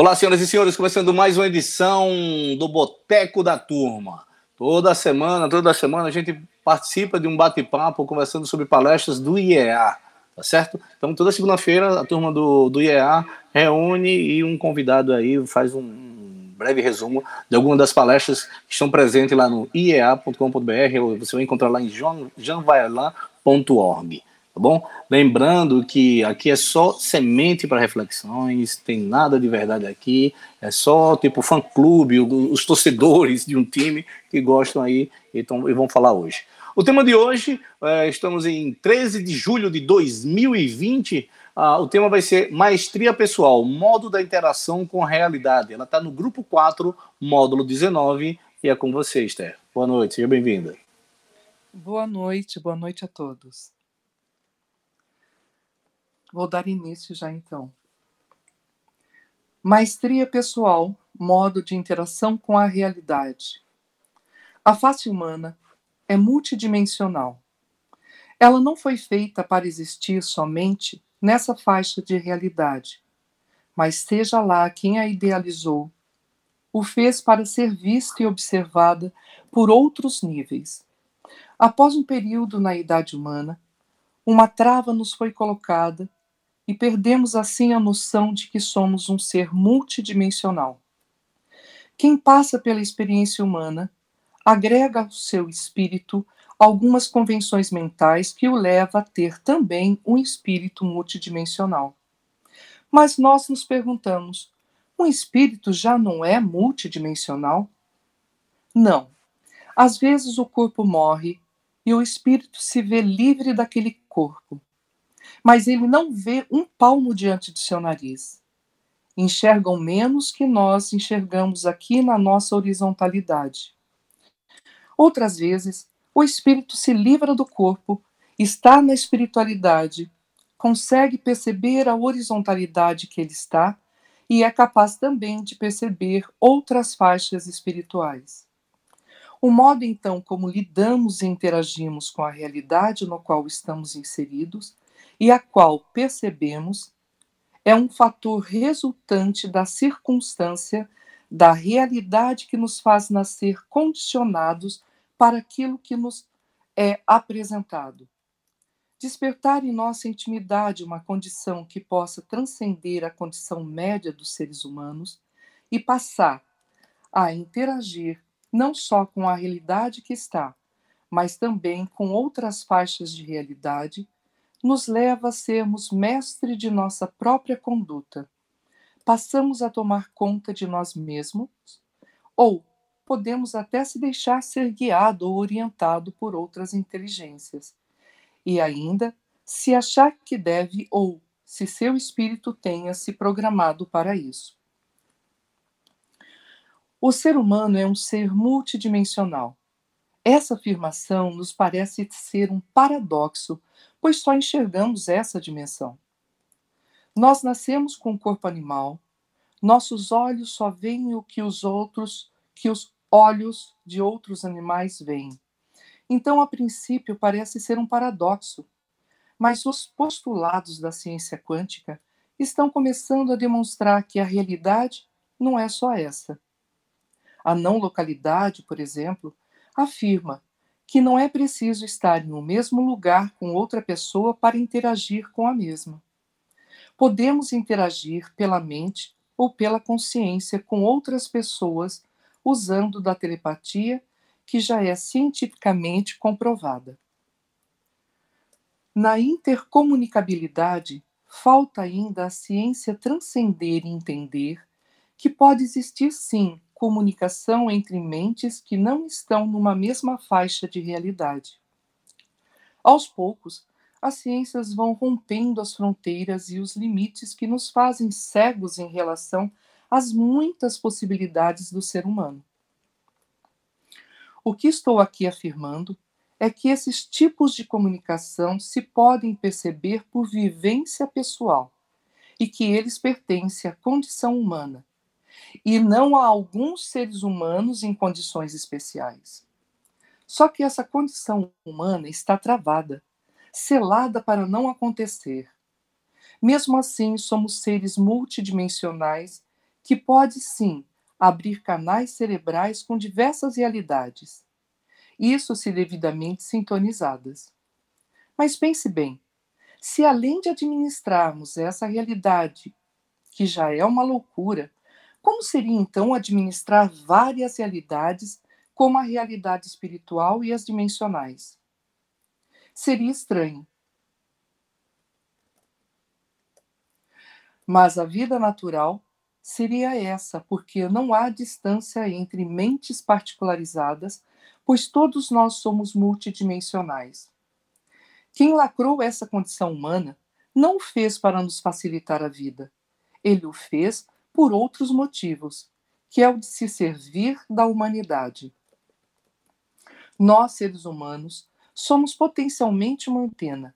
Olá, senhoras e senhores, começando mais uma edição do Boteco da Turma. Toda semana, toda semana a gente participa de um bate-papo conversando sobre palestras do IEA, tá certo? Então, toda segunda-feira a turma do, do IEA reúne e um convidado aí faz um breve resumo de algumas das palestras que estão presentes lá no iea.com.br, você vai encontrar lá em janvaelan.org tá bom? Lembrando que aqui é só semente para reflexões, tem nada de verdade aqui, é só tipo fã-clube, os torcedores de um time que gostam aí e, tão, e vão falar hoje. O tema de hoje, é, estamos em 13 de julho de 2020, ah, o tema vai ser Maestria Pessoal, modo da interação com a realidade. Ela está no grupo 4, módulo 19, e é com você, Esther. Boa noite, seja bem-vinda. Boa noite, boa noite a todos. Vou dar início já então. Maestria pessoal, modo de interação com a realidade. A face humana é multidimensional. Ela não foi feita para existir somente nessa faixa de realidade, mas seja lá quem a idealizou, o fez para ser vista e observada por outros níveis. Após um período na idade humana, uma trava nos foi colocada e perdemos assim a noção de que somos um ser multidimensional. Quem passa pela experiência humana agrega ao seu espírito algumas convenções mentais que o leva a ter também um espírito multidimensional. Mas nós nos perguntamos: um espírito já não é multidimensional? Não. Às vezes o corpo morre e o espírito se vê livre daquele corpo mas ele não vê um palmo diante do seu nariz. Enxergam menos que nós enxergamos aqui na nossa horizontalidade. Outras vezes, o espírito se livra do corpo, está na espiritualidade, consegue perceber a horizontalidade que ele está e é capaz também de perceber outras faixas espirituais. O modo então como lidamos e interagimos com a realidade no qual estamos inseridos e a qual percebemos é um fator resultante da circunstância, da realidade que nos faz nascer condicionados para aquilo que nos é apresentado. Despertar em nossa intimidade uma condição que possa transcender a condição média dos seres humanos e passar a interagir não só com a realidade que está, mas também com outras faixas de realidade nos leva a sermos mestre de nossa própria conduta. Passamos a tomar conta de nós mesmos, ou podemos até se deixar ser guiado ou orientado por outras inteligências. E ainda, se achar que deve ou se seu espírito tenha se programado para isso. O ser humano é um ser multidimensional. Essa afirmação nos parece ser um paradoxo pois só enxergamos essa dimensão. Nós nascemos com o corpo animal, nossos olhos só veem o que os outros, que os olhos de outros animais veem. Então, a princípio, parece ser um paradoxo, mas os postulados da ciência quântica estão começando a demonstrar que a realidade não é só essa. A não localidade, por exemplo, afirma que não é preciso estar no mesmo lugar com outra pessoa para interagir com a mesma. Podemos interagir pela mente ou pela consciência com outras pessoas usando da telepatia, que já é cientificamente comprovada. Na intercomunicabilidade, falta ainda a ciência transcender e entender que pode existir sim comunicação entre mentes que não estão numa mesma faixa de realidade. Aos poucos, as ciências vão rompendo as fronteiras e os limites que nos fazem cegos em relação às muitas possibilidades do ser humano. O que estou aqui afirmando é que esses tipos de comunicação se podem perceber por vivência pessoal e que eles pertencem à condição humana e não a alguns seres humanos em condições especiais. Só que essa condição humana está travada, selada para não acontecer. Mesmo assim, somos seres multidimensionais que pode sim abrir canais cerebrais com diversas realidades, isso se devidamente sintonizadas. Mas pense bem: se além de administrarmos essa realidade, que já é uma loucura, como seria então administrar várias realidades, como a realidade espiritual e as dimensionais? Seria estranho. Mas a vida natural seria essa, porque não há distância entre mentes particularizadas, pois todos nós somos multidimensionais. Quem lacrou essa condição humana não o fez para nos facilitar a vida. Ele o fez por outros motivos, que é o de se servir da humanidade. Nós, seres humanos, somos potencialmente uma antena,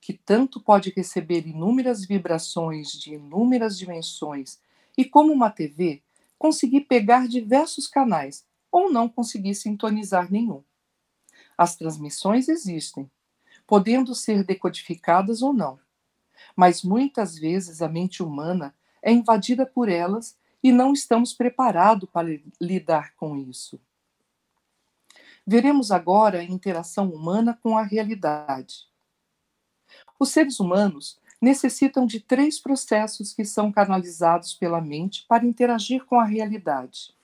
que tanto pode receber inúmeras vibrações de inúmeras dimensões e, como uma TV, conseguir pegar diversos canais ou não conseguir sintonizar nenhum. As transmissões existem, podendo ser decodificadas ou não, mas muitas vezes a mente humana é invadida por elas e não estamos preparados para lidar com isso. Veremos agora a interação humana com a realidade. Os seres humanos necessitam de três processos que são canalizados pela mente para interagir com a realidade.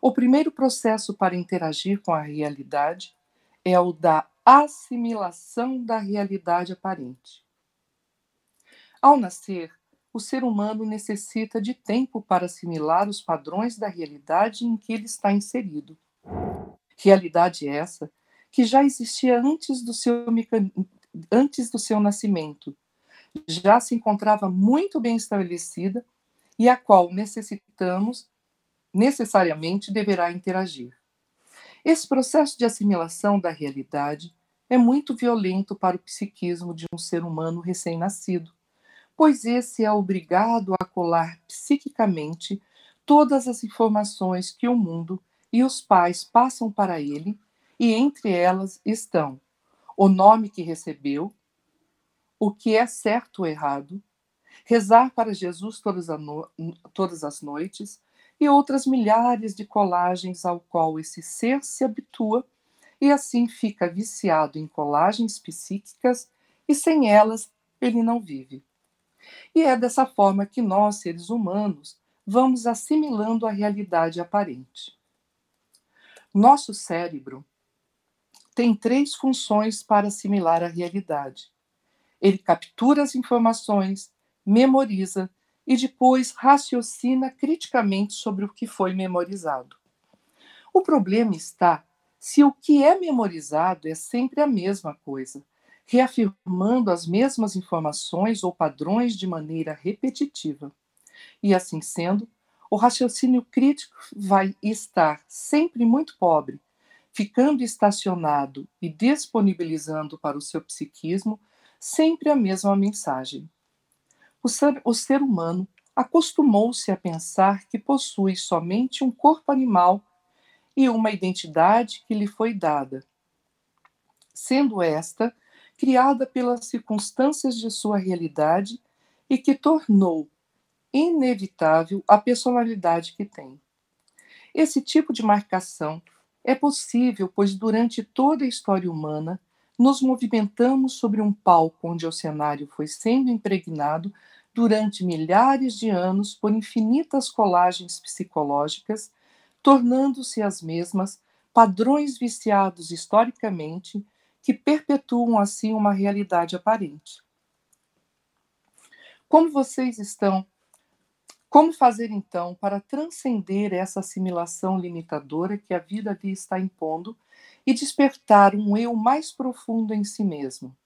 O primeiro processo para interagir com a realidade é o da assimilação da realidade aparente. Ao nascer, o ser humano necessita de tempo para assimilar os padrões da realidade em que ele está inserido. Realidade essa que já existia antes do seu, antes do seu nascimento, já se encontrava muito bem estabelecida e a qual necessitamos, necessariamente deverá interagir. Esse processo de assimilação da realidade é muito violento para o psiquismo de um ser humano recém-nascido, pois esse é obrigado a colar psiquicamente todas as informações que o mundo e os pais passam para ele, e entre elas estão o nome que recebeu, o que é certo ou errado, rezar para Jesus todas, no... todas as noites, e outras milhares de colagens ao qual esse ser se habitua e assim fica viciado em colagens psíquicas e sem elas ele não vive. E é dessa forma que nós, seres humanos, vamos assimilando a realidade aparente. Nosso cérebro tem três funções para assimilar a realidade. Ele captura as informações, memoriza e depois raciocina criticamente sobre o que foi memorizado. O problema está se o que é memorizado é sempre a mesma coisa, reafirmando as mesmas informações ou padrões de maneira repetitiva. E assim sendo, o raciocínio crítico vai estar sempre muito pobre, ficando estacionado e disponibilizando para o seu psiquismo sempre a mesma mensagem. O ser, o ser humano acostumou-se a pensar que possui somente um corpo animal e uma identidade que lhe foi dada, sendo esta criada pelas circunstâncias de sua realidade e que tornou inevitável a personalidade que tem. Esse tipo de marcação é possível, pois durante toda a história humana nos movimentamos sobre um palco onde o cenário foi sendo impregnado durante milhares de anos por infinitas colagens psicológicas, tornando-se as mesmas padrões viciados historicamente que perpetuam assim uma realidade aparente. Como vocês estão? Como fazer então para transcender essa assimilação limitadora que a vida lhe está impondo e despertar um eu mais profundo em si mesmo?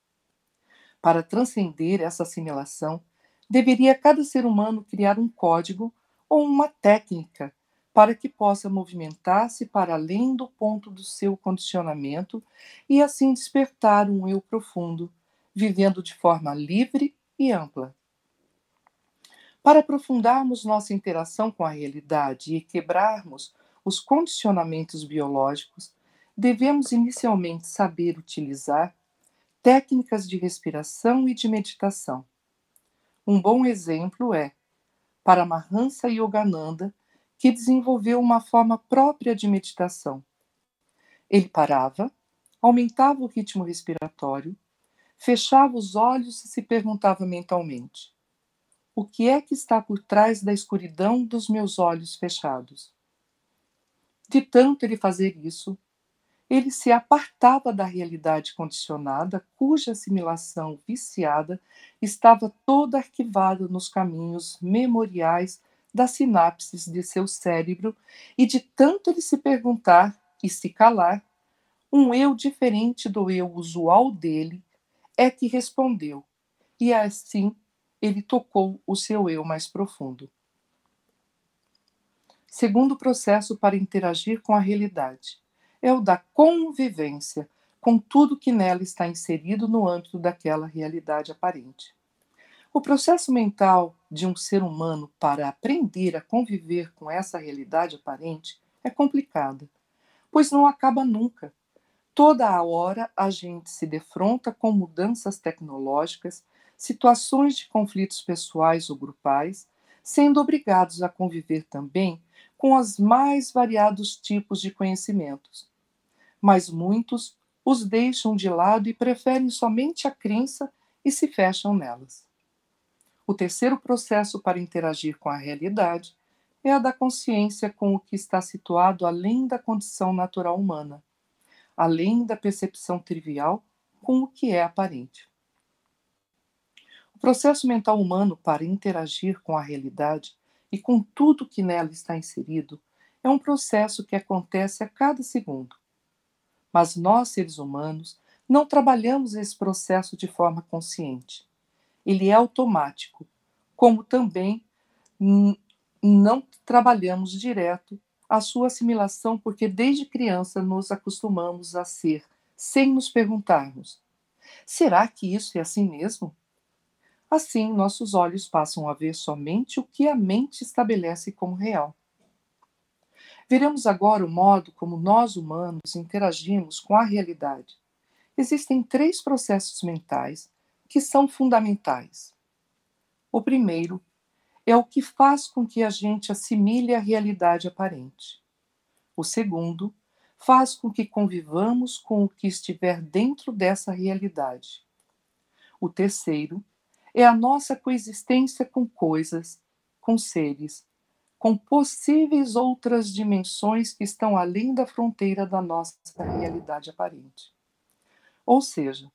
Para transcender essa assimilação, deveria cada ser humano criar um código ou uma técnica para que possa movimentar-se para além do ponto do seu condicionamento e assim despertar um eu profundo, vivendo de forma livre e ampla. Para aprofundarmos nossa interação com a realidade e quebrarmos os condicionamentos biológicos, devemos inicialmente saber utilizar técnicas de respiração e de meditação um bom exemplo é Paramahansa Yogananda, que desenvolveu uma forma própria de meditação. Ele parava, aumentava o ritmo respiratório, fechava os olhos e se perguntava mentalmente: O que é que está por trás da escuridão dos meus olhos fechados? De tanto ele fazer isso, ele se apartava da realidade condicionada, cuja assimilação viciada estava toda arquivada nos caminhos memoriais das sinapses de seu cérebro, e de tanto ele se perguntar e se calar, um eu diferente do eu usual dele é que respondeu, e assim ele tocou o seu eu mais profundo. Segundo processo para interagir com a realidade é o da convivência com tudo que nela está inserido no âmbito daquela realidade aparente. O processo mental de um ser humano para aprender a conviver com essa realidade aparente é complicada, pois não acaba nunca. Toda a hora a gente se defronta com mudanças tecnológicas, situações de conflitos pessoais ou grupais, sendo obrigados a conviver também com os mais variados tipos de conhecimentos. Mas muitos os deixam de lado e preferem somente a crença e se fecham nelas. O terceiro processo para interagir com a realidade é a da consciência com o que está situado além da condição natural humana, além da percepção trivial com o que é aparente. O processo mental humano para interagir com a realidade e com tudo que nela está inserido é um processo que acontece a cada segundo. Mas nós, seres humanos, não trabalhamos esse processo de forma consciente. Ele é automático, como também não trabalhamos direto a sua assimilação, porque desde criança nos acostumamos a ser, sem nos perguntarmos: será que isso é assim mesmo? Assim, nossos olhos passam a ver somente o que a mente estabelece como real. Veremos agora o modo como nós humanos interagimos com a realidade. Existem três processos mentais que são fundamentais. O primeiro é o que faz com que a gente assimile a realidade aparente. O segundo faz com que convivamos com o que estiver dentro dessa realidade. O terceiro é a nossa coexistência com coisas, com seres, com possíveis outras dimensões que estão além da fronteira da nossa realidade aparente. Ou seja,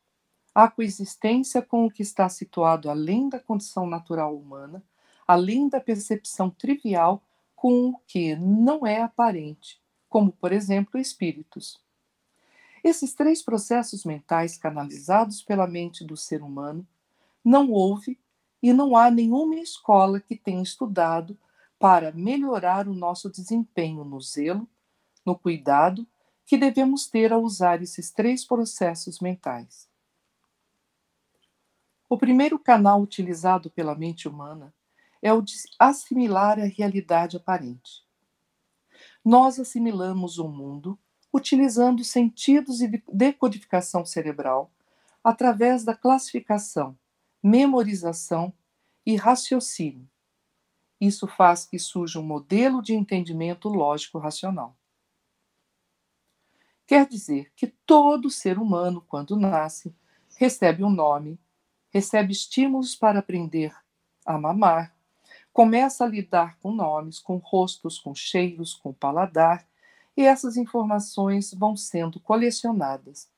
a coexistência com o que está situado além da condição natural humana, além da percepção trivial com o que não é aparente, como, por exemplo, espíritos. Esses três processos mentais canalizados pela mente do ser humano não houve e não há nenhuma escola que tenha estudado para melhorar o nosso desempenho no zelo, no cuidado que devemos ter ao usar esses três processos mentais. O primeiro canal utilizado pela mente humana é o de assimilar a realidade aparente. Nós assimilamos o mundo utilizando sentidos e decodificação cerebral através da classificação memorização e raciocínio. Isso faz que surja um modelo de entendimento lógico-racional. Quer dizer que todo ser humano, quando nasce, recebe um nome, recebe estímulos para aprender a mamar, começa a lidar com nomes, com rostos, com cheiros, com paladar, e essas informações vão sendo colecionadas,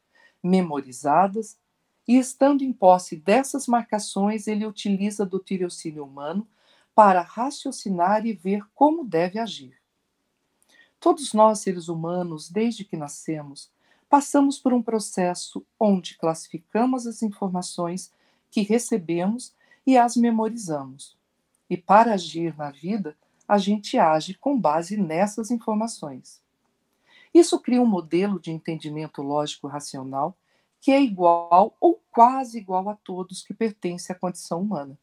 memorizadas e estando em posse dessas marcações, ele utiliza do tirocínio humano para raciocinar e ver como deve agir. Todos nós, seres humanos, desde que nascemos, passamos por um processo onde classificamos as informações que recebemos e as memorizamos. E para agir na vida, a gente age com base nessas informações. Isso cria um modelo de entendimento lógico-racional que é igual ou quase igual a todos que pertencem à condição humana,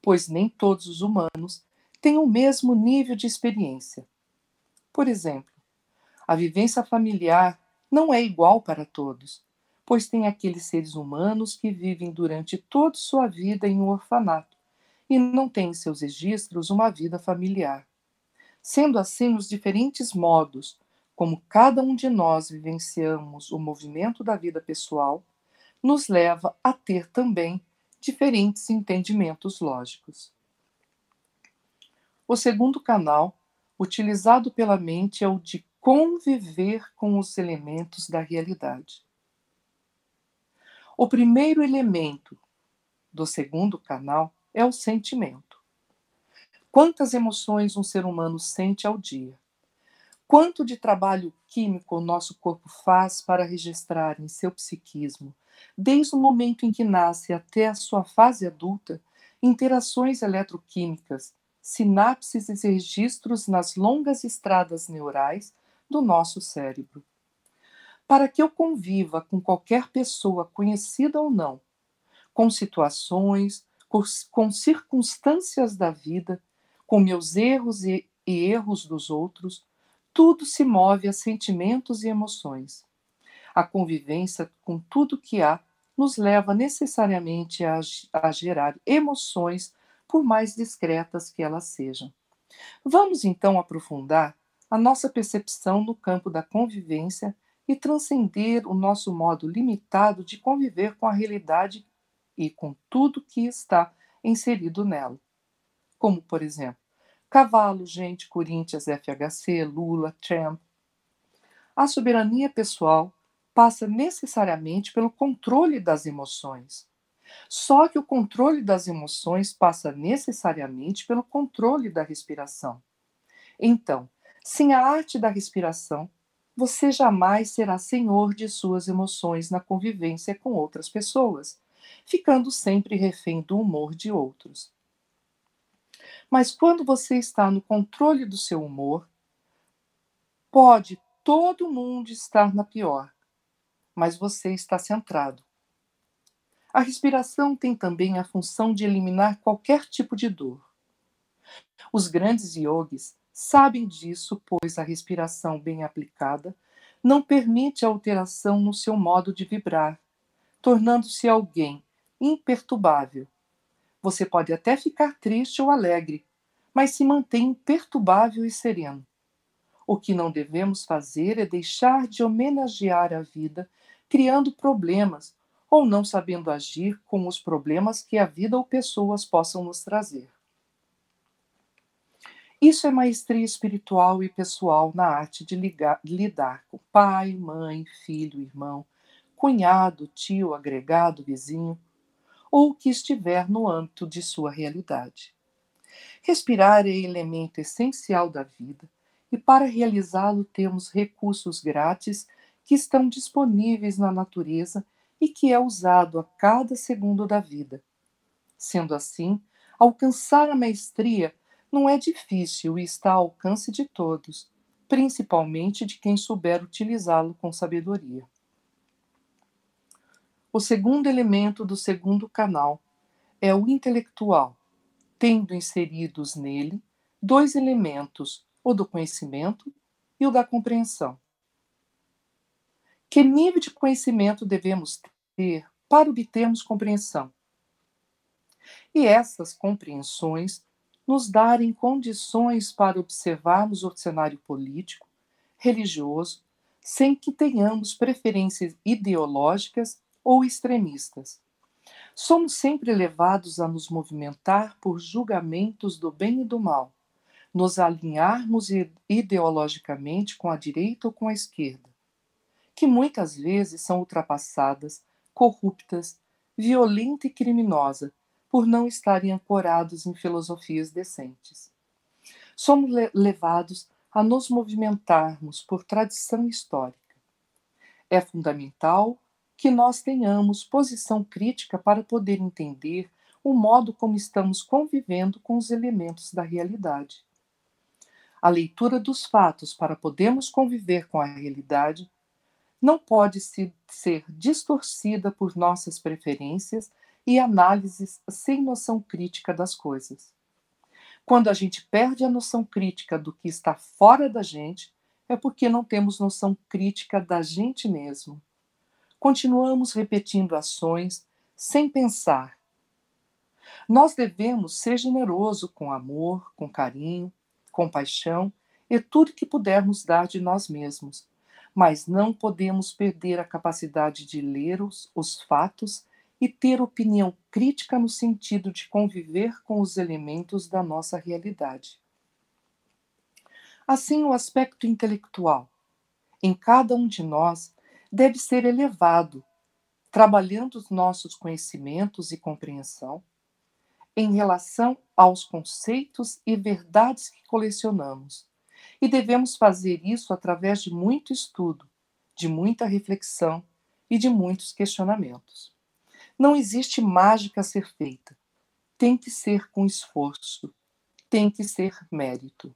pois nem todos os humanos têm o mesmo nível de experiência. Por exemplo, a vivência familiar não é igual para todos, pois tem aqueles seres humanos que vivem durante toda sua vida em um orfanato e não tem em seus registros uma vida familiar. Sendo assim, os diferentes modos como cada um de nós vivenciamos o movimento da vida pessoal, nos leva a ter também diferentes entendimentos lógicos. O segundo canal, utilizado pela mente, é o de conviver com os elementos da realidade. O primeiro elemento do segundo canal é o sentimento. Quantas emoções um ser humano sente ao dia? Quanto de trabalho químico o nosso corpo faz para registrar em seu psiquismo, desde o momento em que nasce até a sua fase adulta, interações eletroquímicas, sinapses e registros nas longas estradas neurais do nosso cérebro. Para que eu conviva com qualquer pessoa, conhecida ou não, com situações, com circunstâncias da vida, com meus erros e, erros dos outros, tudo se move a sentimentos e emoções. A convivência com tudo que há nos leva necessariamente a, a gerar emoções, por mais discretas que elas sejam. Vamos então aprofundar a nossa percepção no campo da convivência e transcender o nosso modo limitado de conviver com a realidade e com tudo que está inserido nela. Como, por exemplo, cavalo, gente, Corinthians, FHC, Lula, Trump. A soberania pessoal passa necessariamente pelo controle das emoções. Só que o controle das emoções passa necessariamente pelo controle da respiração. Então, sem a arte da respiração, você jamais será senhor de suas emoções na convivência com outras pessoas ficando sempre refém do humor de outros. Mas quando você está no controle do seu humor, pode todo mundo estar na pior, mas você está centrado. A respiração tem também a função de eliminar qualquer tipo de dor. Os grandes yogis sabem disso, pois a respiração bem aplicada não permite alteração no seu modo de vibrar, tornando-se alguém imperturbável. Você pode até ficar triste ou alegre, mas se mantém imperturbável e sereno. O que não devemos fazer é deixar de homenagear a vida, criando problemas ou não sabendo agir com os problemas que a vida ou pessoas possam nos trazer. Isso é maestria espiritual e pessoal na arte de, ligar, lidar com pai, mãe, filho, irmão, cunhado, tio, agregado, vizinho, ou o que estiver no âmbito de sua realidade. Respirar é elemento essencial da vida e para realizá-lo temos recursos grátis que estão disponíveis na natureza e que é usado a cada segundo da vida. Sendo assim, alcançar a maestria não é difícil e está ao alcance de todos, principalmente de quem souber utilizá-lo com sabedoria. O segundo elemento do segundo canal é o intelectual, tendo inseridos nele dois elementos, o do conhecimento e o da compreensão. Que nível de conhecimento devemos ter para obtermos compreensão? E essas compreensões nos darem condições para observarmos o cenário político, religioso, sem que tenhamos preferências ideológicas ou extremistas. Somos sempre levados a nos movimentar por julgamentos do bem e do mal, nos alinharmos ideologicamente com a direita ou com a esquerda, que muitas vezes são ultrapassadas, corruptas, violenta e criminosa, por não estarem ancorados em filosofias decentes. Somos levados a nos movimentarmos por tradição histórica. É fundamental que nós tenhamos posição crítica para poder entender o modo como estamos convivendo com os elementos da realidade. A leitura dos fatos para podermos conviver com a realidade não pode ser distorcida por nossas preferências e análises sem noção crítica das coisas. Quando a gente perde a noção crítica do que está fora da gente, é porque não temos noção crítica da gente mesmo continuamos repetindo ações sem pensar. Nós devemos ser generoso com amor, com carinho, compaixão e tudo que pudermos dar de nós mesmos, mas não podemos perder a capacidade de ler os, os fatos e ter opinião crítica no sentido de conviver com os elementos da nossa realidade. Assim, o aspecto intelectual em cada um de nós deve ser elevado, trabalhando os nossos conhecimentos e compreensão em relação aos conceitos e verdades que colecionamos. E devemos fazer isso através de muito estudo, de muita reflexão e de muitos questionamentos. Não existe mágica a ser feita. Tem que ser com esforço, tem que ser mérito.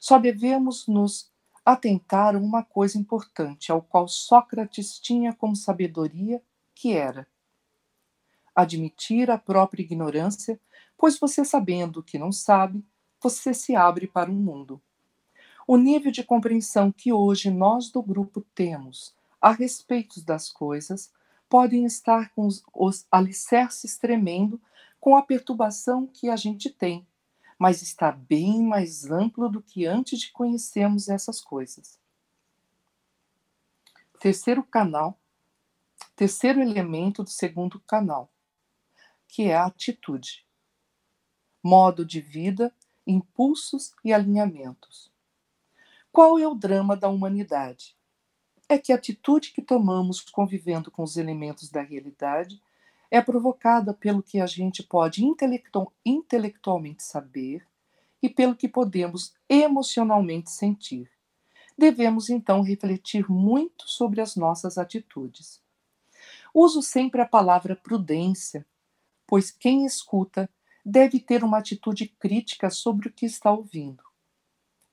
Só devemos nos atentar a uma coisa importante, ao qual Sócrates tinha como sabedoria, que era admitir a própria ignorância, pois você sabendo o que não sabe, você se abre para o um mundo. O nível de compreensão que hoje nós do grupo temos a respeito das coisas podem estar com os, os alicerces tremendo com a perturbação que a gente tem mas está bem mais amplo do que antes de conhecermos essas coisas. Terceiro canal, terceiro elemento do segundo canal, que é a atitude. Modo de vida, impulsos e alinhamentos. Qual é o drama da humanidade? É que a atitude que tomamos convivendo com os elementos da realidade é provocada pelo que a gente pode intelectual, intelectualmente saber e pelo que podemos emocionalmente sentir. Devemos então refletir muito sobre as nossas atitudes. Uso sempre a palavra prudência, pois quem escuta deve ter uma atitude crítica sobre o que está ouvindo.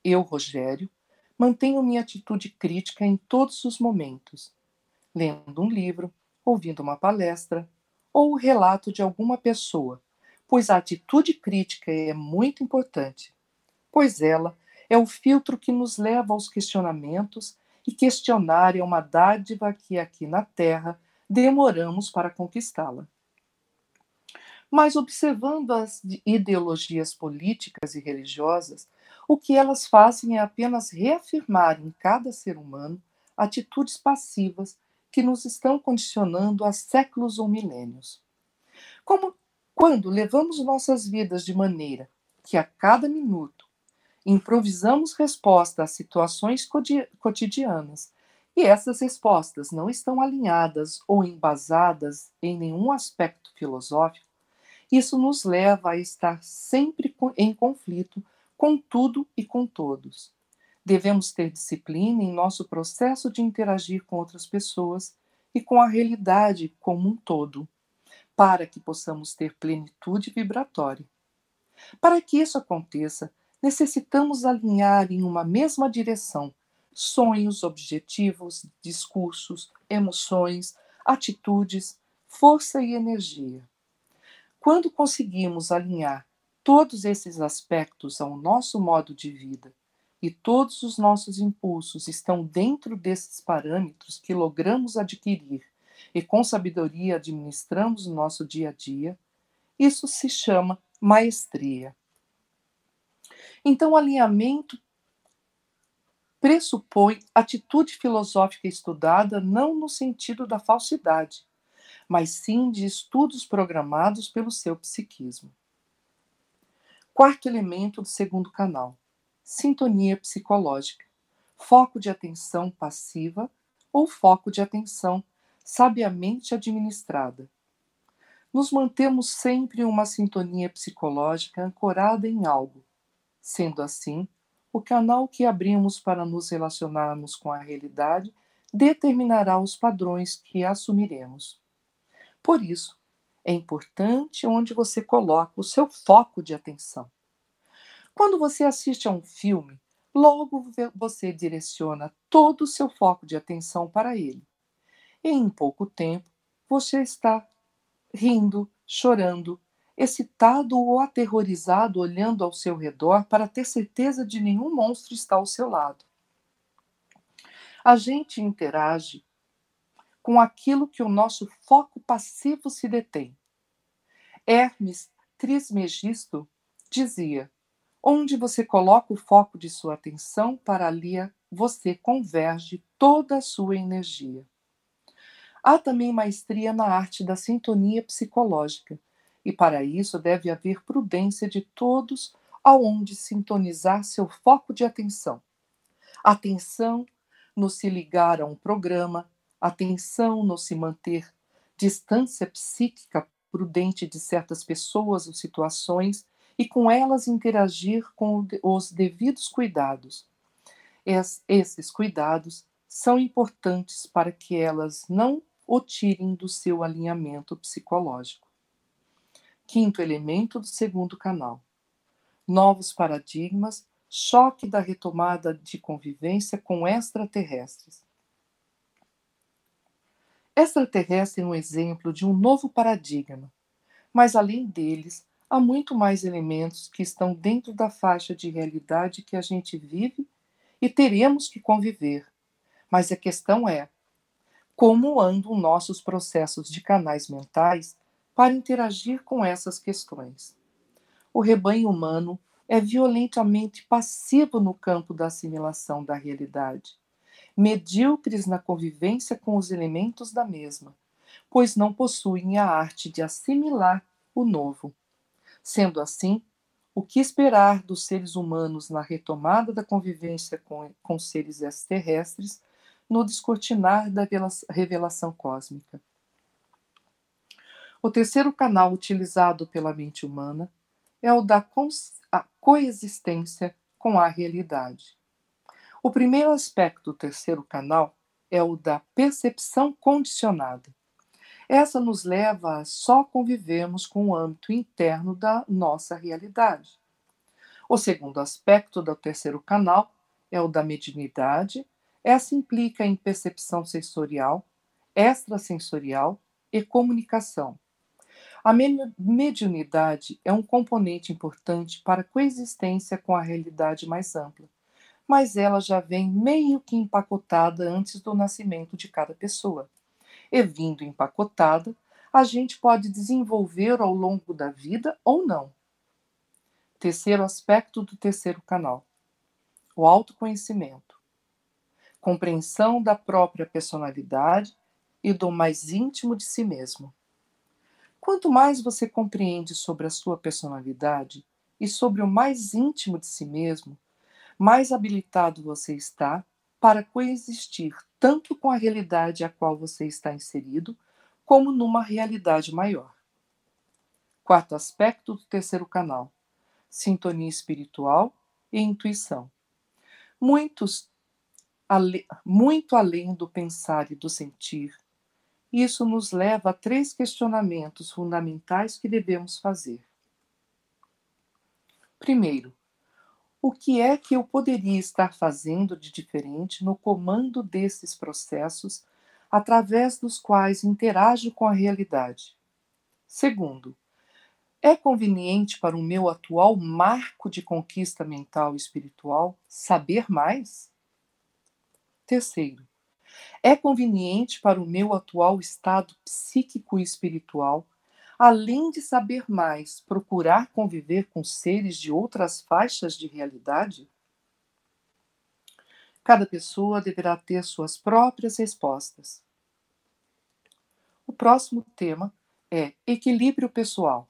Eu, Rogério, mantenho minha atitude crítica em todos os momentos, lendo um livro, ouvindo uma palestra, ou o relato de alguma pessoa, pois a atitude crítica é muito importante, pois ela é o filtro que nos leva aos questionamentos e questionar é uma dádiva que aqui na Terra demoramos para conquistá-la. Mas observando as ideologias políticas e religiosas, o que elas fazem é apenas reafirmar em cada ser humano atitudes passivas que nos estão condicionando há séculos ou milênios. Como quando levamos nossas vidas de maneira que a cada minuto improvisamos resposta a situações cotidianas e essas respostas não estão alinhadas ou embasadas em nenhum aspecto filosófico, isso nos leva a estar sempre em conflito com tudo e com todos. Devemos ter disciplina em nosso processo de interagir com outras pessoas e com a realidade como um todo, para que possamos ter plenitude vibratória. Para que isso aconteça, necessitamos alinhar em uma mesma direção sonhos, objetivos, discursos, emoções, atitudes, força e energia. Quando conseguimos alinhar todos esses aspectos ao nosso modo de vida e todos os nossos impulsos estão dentro desses parâmetros que logramos adquirir e com sabedoria administramos o nosso dia a dia, isso se chama maestria. Então, o alinhamento pressupõe atitude filosófica estudada não no sentido da falsidade, mas sim de estudos programados pelo seu psiquismo. Quarto elemento do segundo canal sintonia psicológica, foco de atenção passiva ou foco de atenção sabiamente administrada. Nos mantemos sempre em uma sintonia psicológica ancorada em algo. Sendo assim, o canal que abrimos para nos relacionarmos com a realidade determinará os padrões que assumiremos. Por isso, é importante onde você coloca o seu foco de atenção. Quando você assiste a um filme, logo você direciona todo o seu foco de atenção para ele. E em pouco tempo, você está rindo, chorando, excitado ou aterrorizado olhando ao seu redor para ter certeza de nenhum monstro está ao seu lado. A gente interage com aquilo que o nosso foco passivo se detém. Hermes Trismegisto dizia: Onde você coloca o foco de sua atenção, para ali você converge toda a sua energia. Há também maestria na arte da sintonia psicológica, e para isso deve haver prudência de todos aonde sintonizar seu foco de atenção. Atenção no se ligar a um programa, atenção no se manter distância psíquica prudente de certas pessoas ou situações e com elas interagir com os devidos cuidados. esses cuidados são importantes para que elas não o tirem do seu alinhamento psicológico. Quinto elemento do segundo canal: novos paradigmas, choque da retomada de convivência com extraterrestres. Extraterrestre é um exemplo de um novo paradigma, mas além deles, há muito mais elementos que estão dentro da faixa de realidade que a gente vive e teremos que conviver. Mas a questão é: como andam nossos processos de canais mentais para interagir com essas questões. O rebanho humano é violentamente passivo no campo da assimilação da realidade, medíocres na convivência com os elementos da mesma, pois não possuem a arte de assimilar o novo. Sendo assim, o que esperar dos seres humanos na retomada da convivência com, com seres extraterrestres no descortinar da revelação cósmica? O terceiro canal utilizado pela mente humana é o da coexistência com a realidade. O primeiro aspecto do terceiro canal é o da percepção condicionada. Essa nos leva a só convivermos com o âmbito interno da nossa realidade. O segundo aspecto do terceiro canal é o da mediunidade. Essa implica em percepção sensorial, extrasensorial e comunicação. A mediunidade é um componente importante para a coexistência com a realidade mais ampla, mas ela já vem meio que empacotada antes do nascimento de cada pessoa. E vindo empacotada, a gente pode desenvolver ao longo da vida ou não. Terceiro aspecto do terceiro canal: o autoconhecimento. Compreensão da própria personalidade e do mais íntimo de si mesmo. Quanto mais você compreende sobre a sua personalidade e sobre o mais íntimo de si mesmo, mais habilitado você está para coexistir tanto com a realidade a qual você está inserido, como numa realidade maior. Quarto aspecto do terceiro canal: sintonia espiritual e intuição. Muitos, muito além do pensar e do sentir, isso nos leva a três questionamentos fundamentais que devemos fazer. Primeiro, o que é que eu poderia estar fazendo de diferente no comando desses processos através dos quais interajo com a realidade? Segundo, é conveniente para o meu atual marco de conquista mental e espiritual saber mais? Terceiro, é conveniente para o meu atual estado psíquico e espiritual, além de saber mais, procurar conviver com seres de outras faixas de realidade? Cada pessoa deverá ter suas próprias respostas. O próximo tema é equilíbrio pessoal.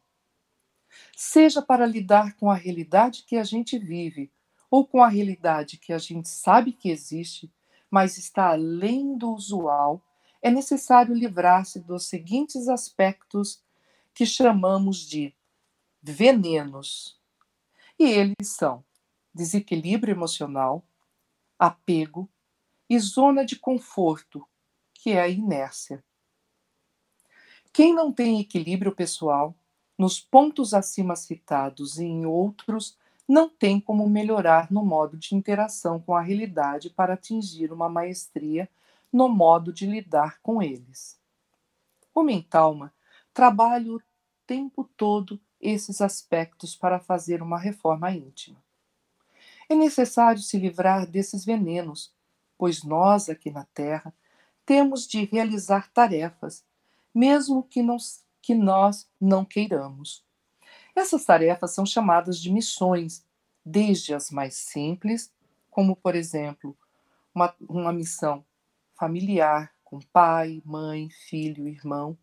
Seja para lidar com a realidade que a gente vive ou com a realidade que a gente sabe que existe, mas está além do usual, é necessário livrar-se dos seguintes aspectos que chamamos de venenos. E eles são desequilíbrio emocional, apego e zona de conforto, que é a inércia. Quem não tem equilíbrio pessoal, nos pontos acima citados e em outros, não tem como melhorar no modo de interação com a realidade para atingir uma maestria no modo de lidar com eles. O Mentalma trabalha o tempo todo esses aspectos para fazer uma reforma íntima. É necessário se livrar desses venenos, pois nós aqui na Terra temos de realizar tarefas, mesmo que não que nós não queiramos. Essas tarefas são chamadas de missões, desde as mais simples, como, por exemplo, uma, uma missão familiar com pai, mãe, filho, irmão,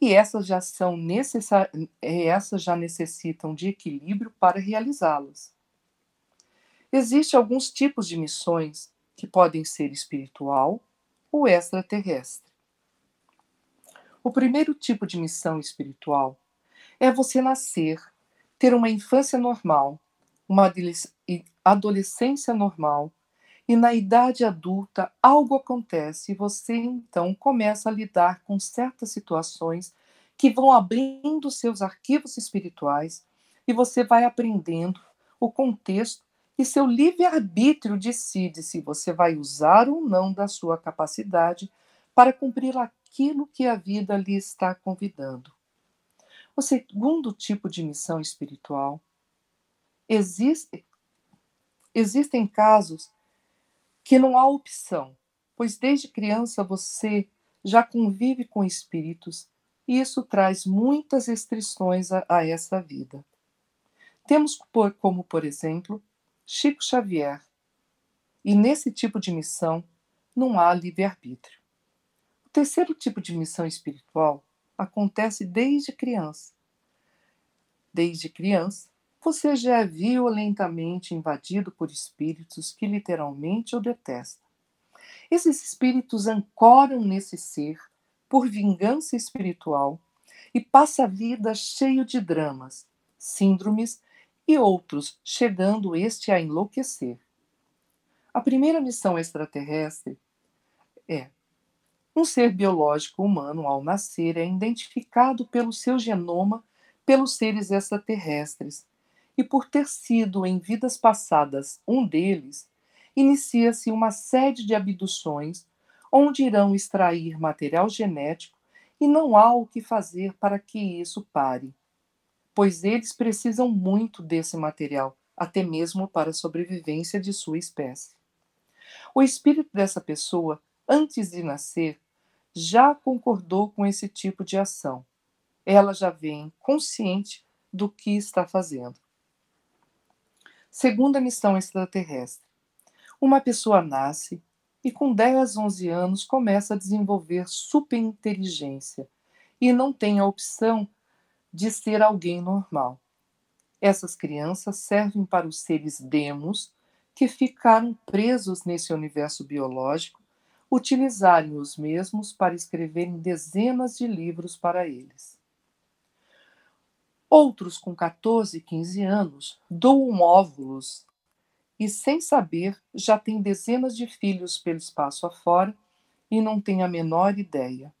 e essas já são necessar... essas já necessitam de equilíbrio para realizá-las. Existem alguns tipos de missões que podem ser espiritual ou extraterrestre. O primeiro tipo de missão espiritual é você nascer, ter uma infância normal, uma adolescência normal, e na idade adulta algo acontece e você então começa a lidar com certas situações que vão abrindo seus arquivos espirituais e você vai aprendendo o contexto e seu livre-arbítrio decide se você vai usar ou não da sua capacidade para cumprir aquilo que a vida lhe está convidando. O segundo tipo de missão espiritual existe, existem casos que não há opção, pois desde criança você já convive com espíritos e isso traz muitas restrições a, a essa vida. Temos como, por exemplo, Chico Xavier. E nesse tipo de missão não há livre-arbítrio. O terceiro tipo de missão espiritual acontece desde criança. Desde criança, você já é violentamente invadido por espíritos que literalmente o detestam. Esses espíritos ancoram nesse ser por vingança espiritual e passa a vida cheio de dramas, síndromes e outros, chegando este a enlouquecer. A primeira missão extraterrestre é: um ser biológico humano, ao nascer, é identificado pelo seu genoma pelos seres extraterrestres, e por ter sido em vidas passadas um deles, inicia-se uma série de abduções onde irão extrair material genético e não há o que fazer para que isso pare pois eles precisam muito desse material, até mesmo para a sobrevivência de sua espécie. O espírito dessa pessoa, antes de nascer, já concordou com esse tipo de ação. Ela já vem consciente do que está fazendo. Segunda missão extraterrestre. Uma pessoa nasce e com 10, 11 anos começa a desenvolver superinteligência e não tem a opção de ser alguém normal. Essas crianças servem para os seres demos que ficaram presos nesse universo biológico, utilizarem os mesmos para escreverem dezenas de livros para eles. Outros com 14, 15 anos doam óvulos e, sem saber, já têm dezenas de filhos pelo espaço afora e não têm a menor ideia.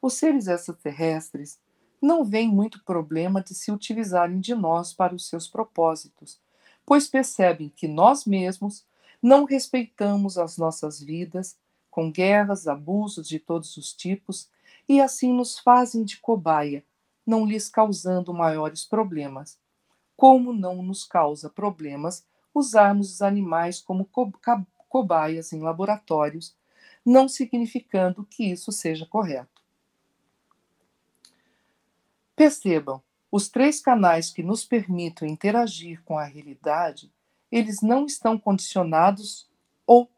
Os seres extraterrestres não vem muito problema de se utilizarem de nós para os seus propósitos, pois percebem que nós mesmos não respeitamos as nossas vidas, com guerras, abusos de todos os tipos, e assim nos fazem de cobaia, não lhes causando maiores problemas. Como não nos causa problemas usarmos os animais como co cobaias em laboratórios, não significando que isso seja correto. Percebam, os três canais que nos permitem interagir com a realidade, eles não estão condicionados ou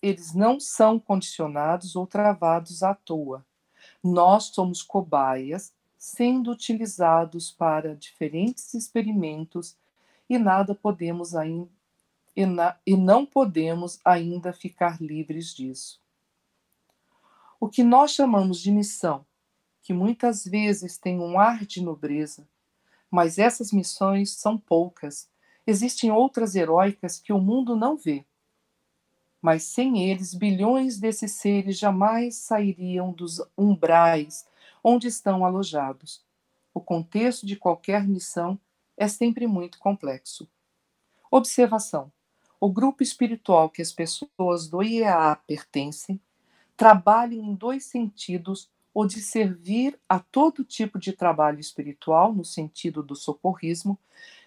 eles não são condicionados ou travados à toa. Nós somos cobaias sendo utilizados para diferentes experimentos e nada podemos ainda e, na, e não podemos ainda ficar livres disso. O que nós chamamos de missão que muitas vezes têm um ar de nobreza, mas essas missões são poucas. Existem outras heróicas que o mundo não vê. Mas sem eles, bilhões desses seres jamais sairiam dos umbrais onde estão alojados. O contexto de qualquer missão é sempre muito complexo. Observação: o grupo espiritual que as pessoas do IEA pertencem trabalha em dois sentidos ou de servir a todo tipo de trabalho espiritual, no sentido do socorrismo,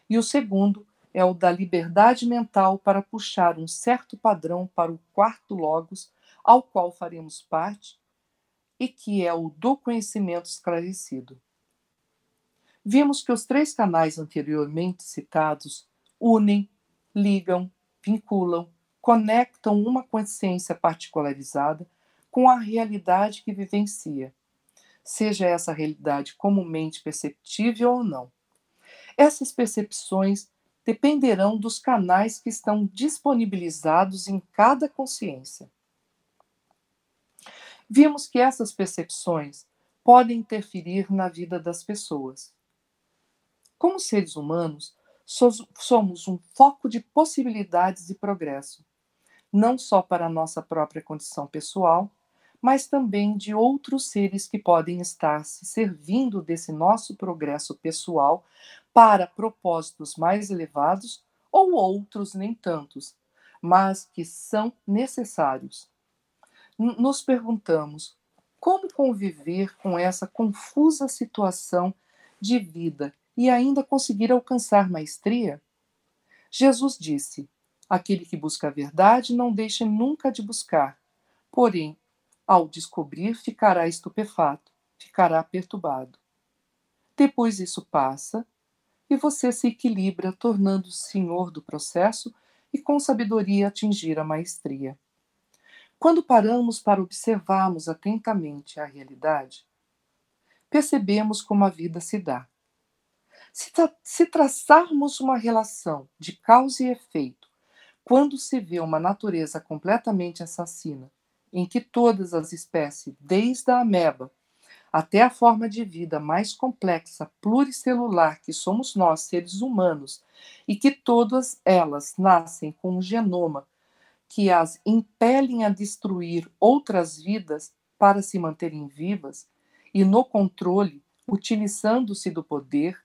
e o segundo é o da liberdade mental para puxar um certo padrão para o quarto logos, ao qual faremos parte, e que é o do conhecimento esclarecido. Vimos que os três canais anteriormente citados unem, ligam, vinculam, conectam uma consciência particularizada com a realidade que vivencia, seja essa realidade comumente perceptível ou não. Essas percepções dependerão dos canais que estão disponibilizados em cada consciência. Vimos que essas percepções podem interferir na vida das pessoas. Como seres humanos, somos um foco de possibilidades e progresso, não só para a nossa própria condição pessoal, mas também de outros seres que podem estar se servindo desse nosso progresso pessoal para propósitos mais elevados ou outros nem tantos, mas que são necessários. Nos perguntamos como conviver com essa confusa situação de vida e ainda conseguir alcançar maestria? Jesus disse: Aquele que busca a verdade não deixa nunca de buscar. Porém, ao descobrir, ficará estupefato, ficará perturbado. Depois isso passa e você se equilibra, tornando-se senhor do processo e com sabedoria atingir a maestria. Quando paramos para observarmos atentamente a realidade, percebemos como a vida se dá. Se, tra se traçarmos uma relação de causa e efeito, quando se vê uma natureza completamente assassina, em que todas as espécies, desde a ameba até a forma de vida mais complexa, pluricelular que somos nós, seres humanos, e que todas elas nascem com um genoma que as impelem a destruir outras vidas para se manterem vivas e no controle, utilizando-se do poder,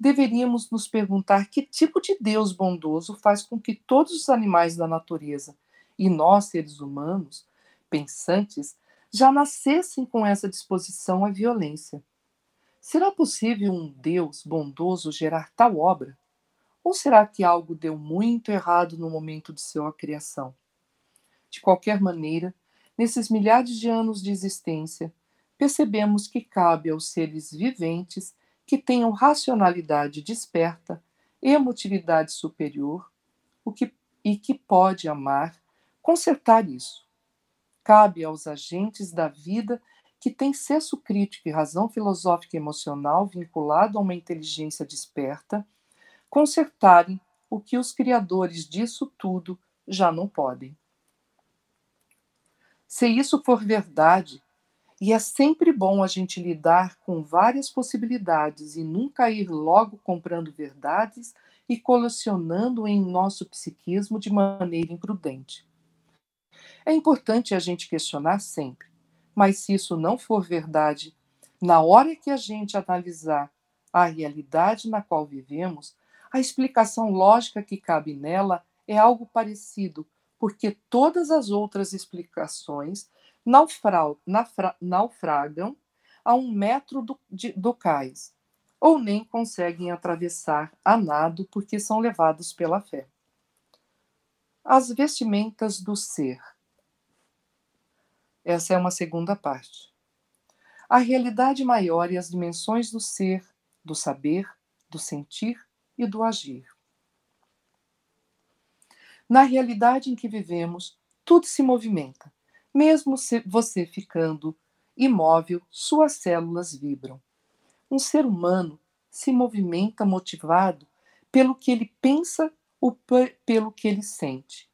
deveríamos nos perguntar que tipo de Deus bondoso faz com que todos os animais da natureza e nós, seres humanos, pensantes, já nascessem com essa disposição à violência. Será possível um Deus bondoso gerar tal obra? Ou será que algo deu muito errado no momento de sua criação? De qualquer maneira, nesses milhares de anos de existência, percebemos que cabe aos seres viventes que tenham racionalidade desperta, emotividade superior, o que, e que pode amar, consertar isso. Cabe aos agentes da vida que têm senso crítico e razão filosófica e emocional vinculado a uma inteligência desperta, consertarem o que os criadores disso tudo já não podem. Se isso for verdade, e é sempre bom a gente lidar com várias possibilidades e nunca ir logo comprando verdades e colecionando em nosso psiquismo de maneira imprudente. É importante a gente questionar sempre, mas se isso não for verdade, na hora que a gente analisar a realidade na qual vivemos, a explicação lógica que cabe nela é algo parecido, porque todas as outras explicações naufragam a um metro do, de, do cais, ou nem conseguem atravessar a nado porque são levados pela fé. As vestimentas do ser. Essa é uma segunda parte. A realidade maior e as dimensões do ser, do saber, do sentir e do agir. Na realidade em que vivemos, tudo se movimenta, mesmo você ficando imóvel, suas células vibram. Um ser humano se movimenta motivado pelo que ele pensa ou pelo que ele sente.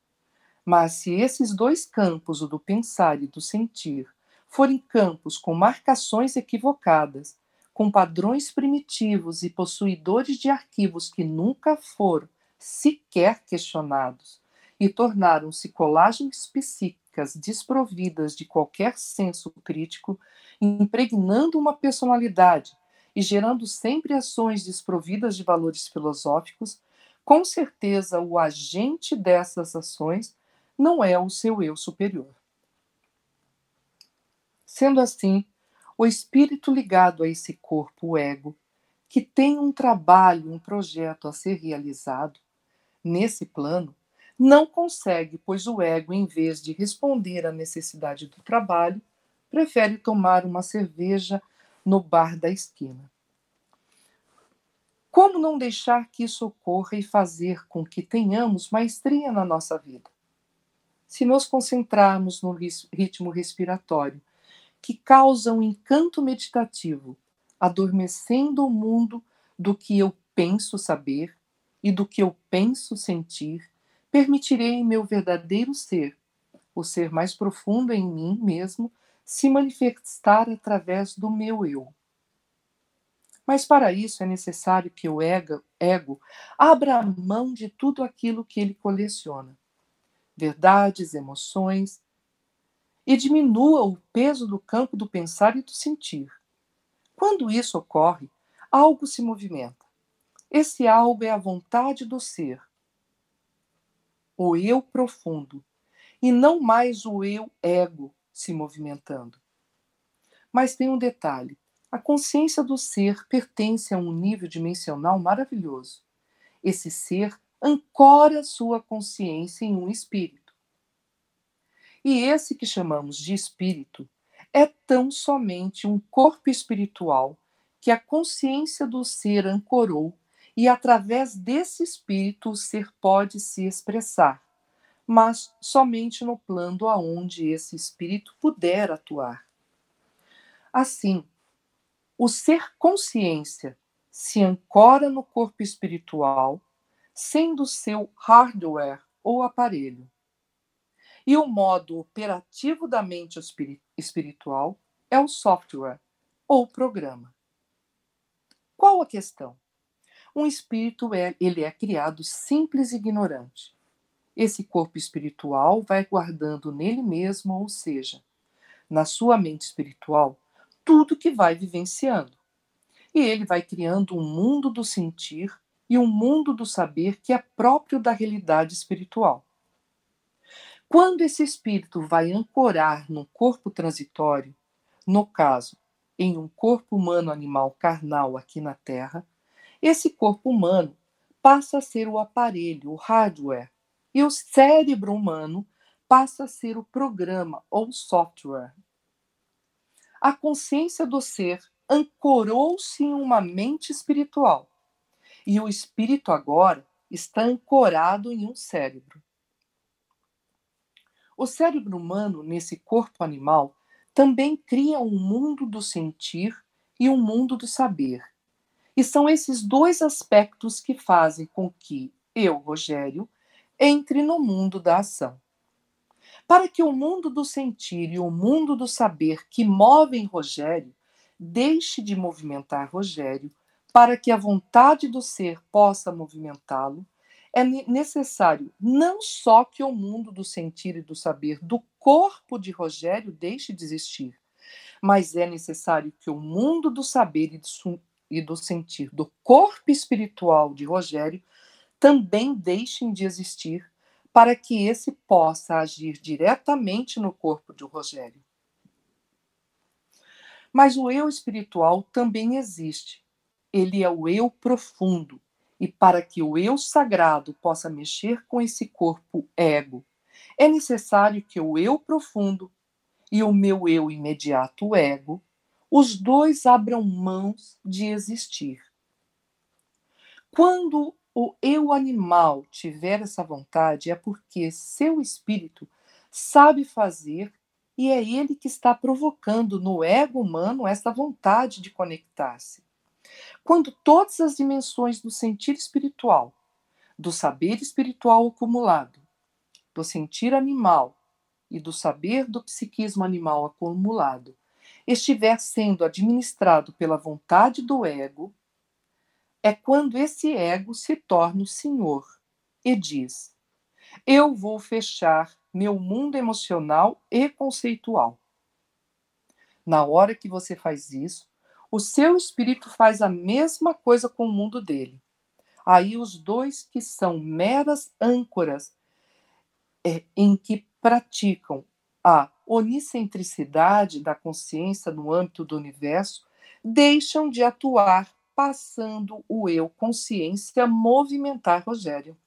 Mas se esses dois campos, o do pensar e do sentir, forem campos com marcações equivocadas, com padrões primitivos e possuidores de arquivos que nunca foram sequer questionados, e tornaram-se colagens psíquicas desprovidas de qualquer senso crítico, impregnando uma personalidade e gerando sempre ações desprovidas de valores filosóficos, com certeza o agente dessas ações não é o seu eu superior. Sendo assim, o espírito ligado a esse corpo, o ego, que tem um trabalho, um projeto a ser realizado, nesse plano, não consegue, pois o ego, em vez de responder à necessidade do trabalho, prefere tomar uma cerveja no bar da esquina. Como não deixar que isso ocorra e fazer com que tenhamos maestria na nossa vida? Se nos concentrarmos no ritmo respiratório, que causa um encanto meditativo, adormecendo o mundo do que eu penso saber e do que eu penso sentir, permitirei meu verdadeiro ser, o ser mais profundo em mim mesmo, se manifestar através do meu eu. Mas para isso é necessário que o ego, ego abra mão de tudo aquilo que ele coleciona, verdades, emoções, e diminua o peso do campo do pensar e do sentir. Quando isso ocorre, algo se movimenta. Esse algo é a vontade do ser, o eu profundo, e não mais o eu ego se movimentando. Mas tem um detalhe: a consciência do ser pertence a um nível dimensional maravilhoso. Esse ser ancora sua consciência em um espírito. E esse que chamamos de espírito é tão somente um corpo espiritual que a consciência do ser ancorou e através desse espírito o ser pode se expressar, mas somente no plano aonde esse espírito puder atuar. Assim, o ser consciência se ancora no corpo espiritual, sendo seu hardware ou aparelho. E o modo operativo da mente espiritual é o software ou programa. Qual a questão? Um espírito é, ele é criado simples e ignorante. Esse corpo espiritual vai guardando nele mesmo, ou seja, na sua mente espiritual, tudo que vai vivenciando. E ele vai criando um mundo do sentir e um mundo do saber que é próprio da realidade espiritual. Quando esse espírito vai ancorar num corpo transitório, no caso, em um corpo humano animal carnal aqui na Terra, esse corpo humano passa a ser o aparelho, o hardware, e o cérebro humano passa a ser o programa ou software a consciência do ser ancorou-se em uma mente espiritual. E o espírito agora está ancorado em um cérebro. O cérebro humano, nesse corpo animal, também cria um mundo do sentir e um mundo do saber. E são esses dois aspectos que fazem com que eu, Rogério, entre no mundo da ação para que o mundo do sentir e o mundo do saber que movem Rogério deixe de movimentar Rogério, para que a vontade do ser possa movimentá-lo, é necessário não só que o mundo do sentir e do saber do corpo de Rogério deixe de existir, mas é necessário que o mundo do saber e do, sentir do corpo espiritual de Rogério também deixem de existir para que esse possa agir diretamente no corpo de Rogério. Mas o eu espiritual também existe. Ele é o eu profundo. E para que o eu sagrado possa mexer com esse corpo ego, é necessário que o eu profundo e o meu eu imediato, ego, os dois abram mãos de existir. Quando o eu animal tiver essa vontade, é porque seu espírito sabe fazer e é ele que está provocando no ego humano essa vontade de conectar-se. Quando todas as dimensões do sentir espiritual, do saber espiritual acumulado, do sentir animal e do saber do psiquismo animal acumulado estiver sendo administrado pela vontade do ego, é quando esse ego se torna o senhor e diz: Eu vou fechar meu mundo emocional e conceitual. Na hora que você faz isso, o seu espírito faz a mesma coisa com o mundo dele. Aí os dois que são meras âncoras é, em que praticam a onicentricidade da consciência no âmbito do universo deixam de atuar passando o eu consciência movimentar Rogério.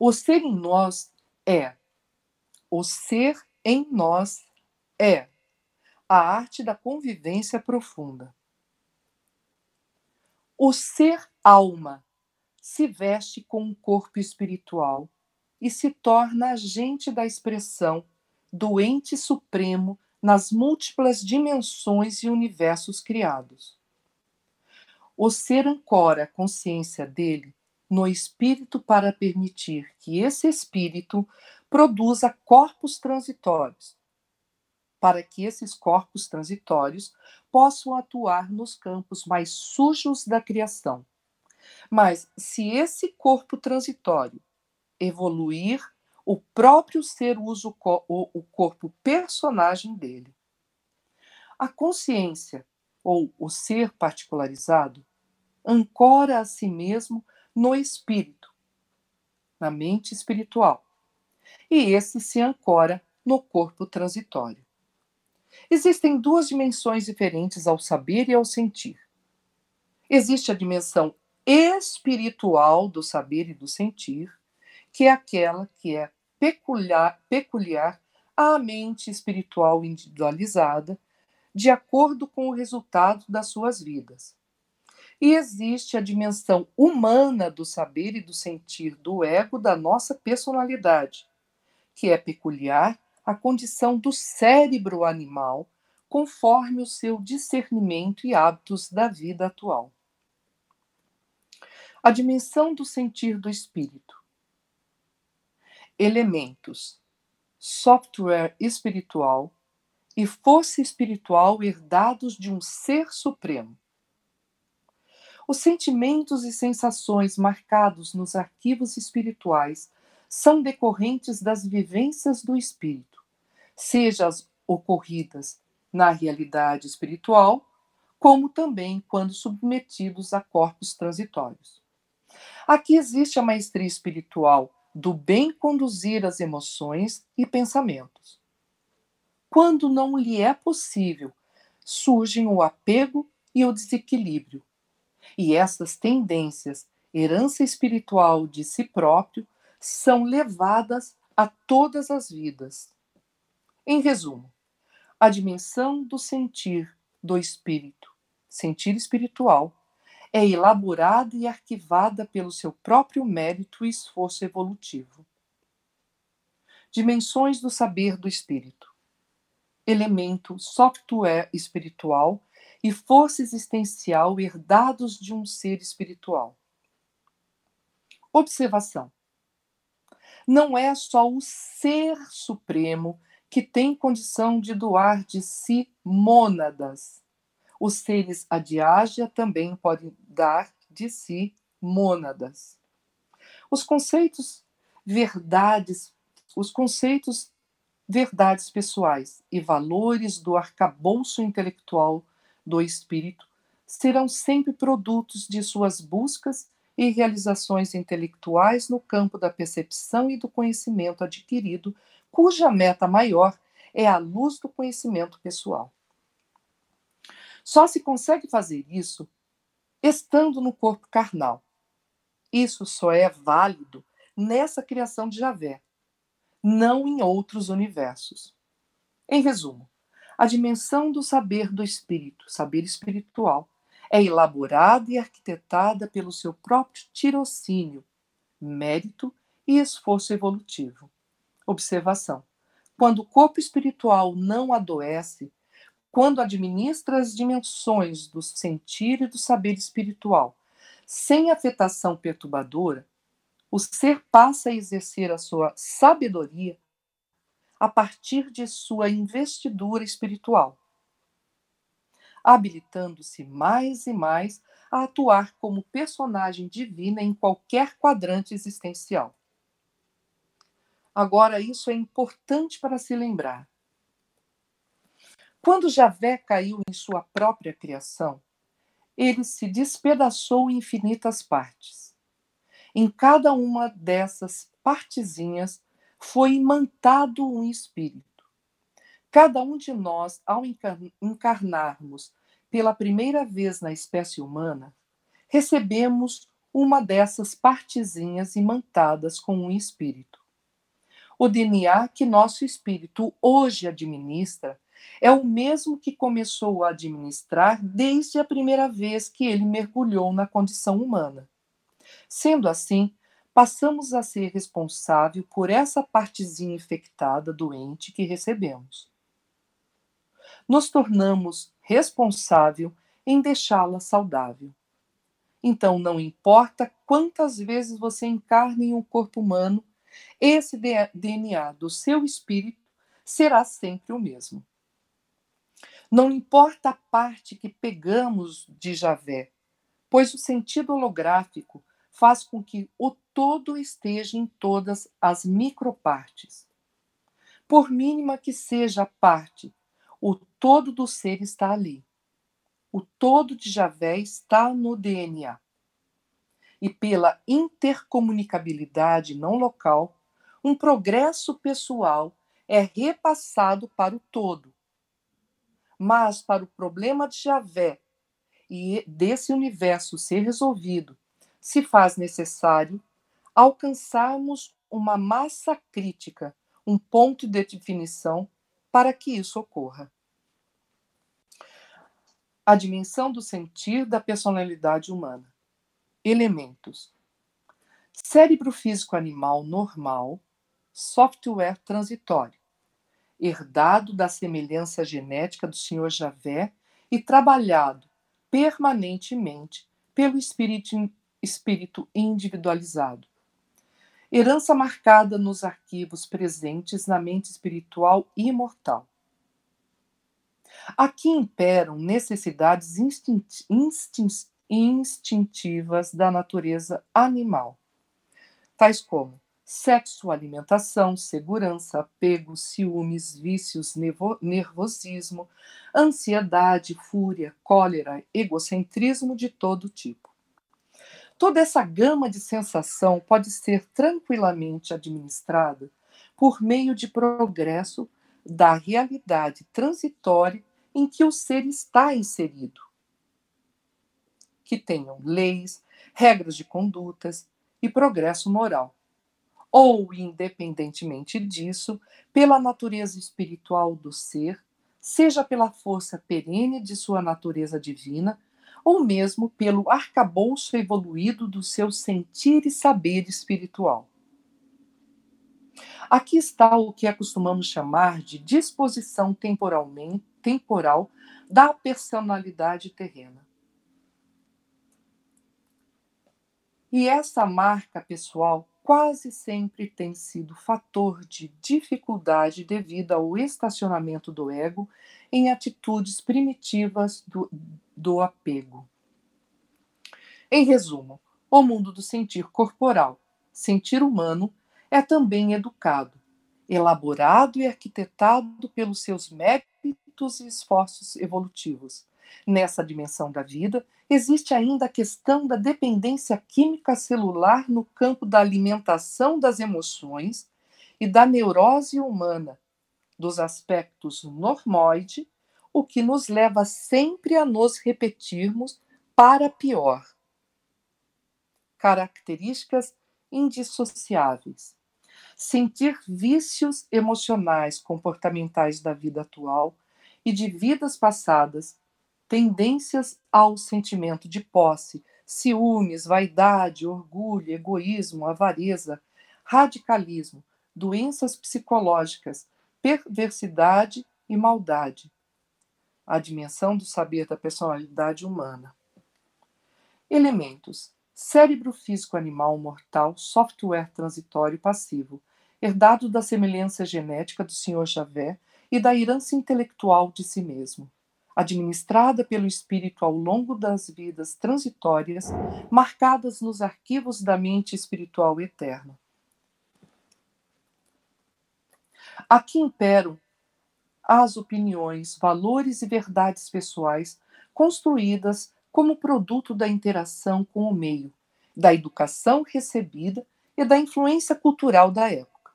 O ser em nós é o ser em nós é a arte da convivência profunda. O ser alma se veste com um corpo espiritual e se torna agente da expressão do ente supremo nas múltiplas dimensões e universos criados. O ser ancora a consciência dele no espírito para permitir que esse espírito produza corpos transitórios, para que esses corpos transitórios possam atuar nos campos mais sujos da criação. Mas se esse corpo transitório evoluir, o próprio ser usa o corpo personagem dele. A consciência, ou o ser particularizado, ancora a si mesmo no espírito, na mente espiritual, e esse se ancora no corpo transitório. Existem duas dimensões diferentes ao saber e ao sentir. Existe a dimensão espiritual do saber e do sentir, que é aquela que é peculiar, peculiar à mente espiritual individualizada, de acordo com o resultado das suas vidas. E existe a dimensão humana do saber e do sentir do ego da nossa personalidade, que é peculiar à condição do cérebro animal, conforme o seu discernimento e hábitos da vida atual. A dimensão do sentir do espírito. Elementos: software espiritual e força espiritual herdados de um ser supremo os sentimentos e sensações marcados nos arquivos espirituais são decorrentes das vivências do espírito, seja as ocorridas na realidade espiritual, como também quando submetidos a corpos transitórios. Aqui existe a maestria espiritual do bem conduzir as emoções e pensamentos. Quando não lhe é possível, surgem o apego e o desequilíbrio, e essas tendências, herança espiritual de si próprio, são levadas a todas as vidas. Em resumo, a dimensão do sentir do espírito, sentir espiritual, é elaborada e arquivada pelo seu próprio mérito e esforço evolutivo. Dimensões do saber do espírito. Elemento software espiritual e força existencial herdados de um ser espiritual. Observação: não é só o ser supremo que tem condição de doar de si mônadas. Os seres adiágia também podem dar de si mônadas. Os conceitos verdades, os conceitos verdades pessoais e valores do arcabouço intelectual do espírito serão sempre produtos de suas buscas e realizações intelectuais no campo da percepção e do conhecimento adquirido, cuja meta maior é a luz do conhecimento pessoal. Só se consegue fazer isso estando no corpo carnal. Isso só é válido nessa criação de Javé, não em outros universos. Em resumo, a dimensão do saber do espírito, saber espiritual, é elaborada e arquitetada pelo seu próprio tirocínio, mérito e esforço evolutivo. Observação: quando o corpo espiritual não adoece, quando administra as dimensões do sentir e do saber espiritual, sem afetação perturbadora, o ser passa a exercer a sua sabedoria a partir de sua investidura espiritual, habilitando-se mais e mais a atuar como personagem divina em qualquer quadrante existencial. Agora, isso é importante para se lembrar. Quando Javé caiu em sua própria criação, ele se despedaçou em infinitas partes. Em cada uma dessas partezinhas foi imantado um espírito. Cada um de nós, ao encarnarmos pela primeira vez na espécie humana, recebemos uma dessas partezinhas imantadas com um espírito. O DNA que nosso espírito hoje administra é o mesmo que começou a administrar desde a primeira vez que ele mergulhou na condição humana. Sendo assim, passamos a ser responsável por essa partezinha infectada, doente que recebemos. Nos tornamos responsável em deixá-la saudável. Então, não importa quantas vezes você encarne em um corpo humano, esse DNA do seu espírito será sempre o mesmo. Não importa a parte que pegamos de Javé, pois o sentido holográfico faz com que o todo esteja em todas as micropartes. Por mínima que seja a parte, o todo do ser está ali. O todo de Javé está no DNA. E pela intercomunicabilidade não local, um progresso pessoal é repassado para o todo. Mas para o problema de Javé e desse universo ser resolvido, se faz necessário alcançarmos uma massa crítica, um ponto de definição para que isso ocorra. A dimensão do sentir da personalidade humana. Elementos: cérebro físico animal normal, software transitório, herdado da semelhança genética do Senhor Javé e trabalhado permanentemente pelo espírito, espírito individualizado. Herança marcada nos arquivos presentes na mente espiritual imortal. Aqui imperam necessidades instintivas da natureza animal, tais como sexo, alimentação, segurança, apego, ciúmes, vícios, nervosismo, ansiedade, fúria, cólera, egocentrismo de todo tipo. Toda essa gama de sensação pode ser tranquilamente administrada por meio de progresso da realidade transitória em que o ser está inserido. Que tenham leis, regras de condutas e progresso moral ou, independentemente disso, pela natureza espiritual do ser, seja pela força perene de sua natureza divina, ou mesmo pelo arcabouço evoluído do seu sentir e saber espiritual. Aqui está o que acostumamos chamar de disposição temporalmente, temporal da personalidade terrena. E essa marca pessoal quase sempre tem sido fator de dificuldade devido ao estacionamento do ego em atitudes primitivas do, do apego. Em resumo, o mundo do sentir corporal, sentir humano, é também educado, elaborado e arquitetado pelos seus méritos e esforços evolutivos. Nessa dimensão da vida, existe ainda a questão da dependência química celular no campo da alimentação das emoções e da neurose humana, dos aspectos normoide, o que nos leva sempre a nos repetirmos para pior. Características indissociáveis. Sentir vícios emocionais comportamentais da vida atual e de vidas passadas tendências ao sentimento de posse, ciúmes, vaidade, orgulho, egoísmo, avareza, radicalismo, doenças psicológicas, perversidade e maldade. A dimensão do saber da personalidade humana. Elementos: cérebro físico animal mortal, software transitório passivo, herdado da semelhança genética do Sr. Javé e da herança intelectual de si mesmo administrada pelo Espírito ao longo das vidas transitórias, marcadas nos arquivos da mente espiritual eterna. Aqui imperam as opiniões, valores e verdades pessoais construídas como produto da interação com o meio, da educação recebida e da influência cultural da época.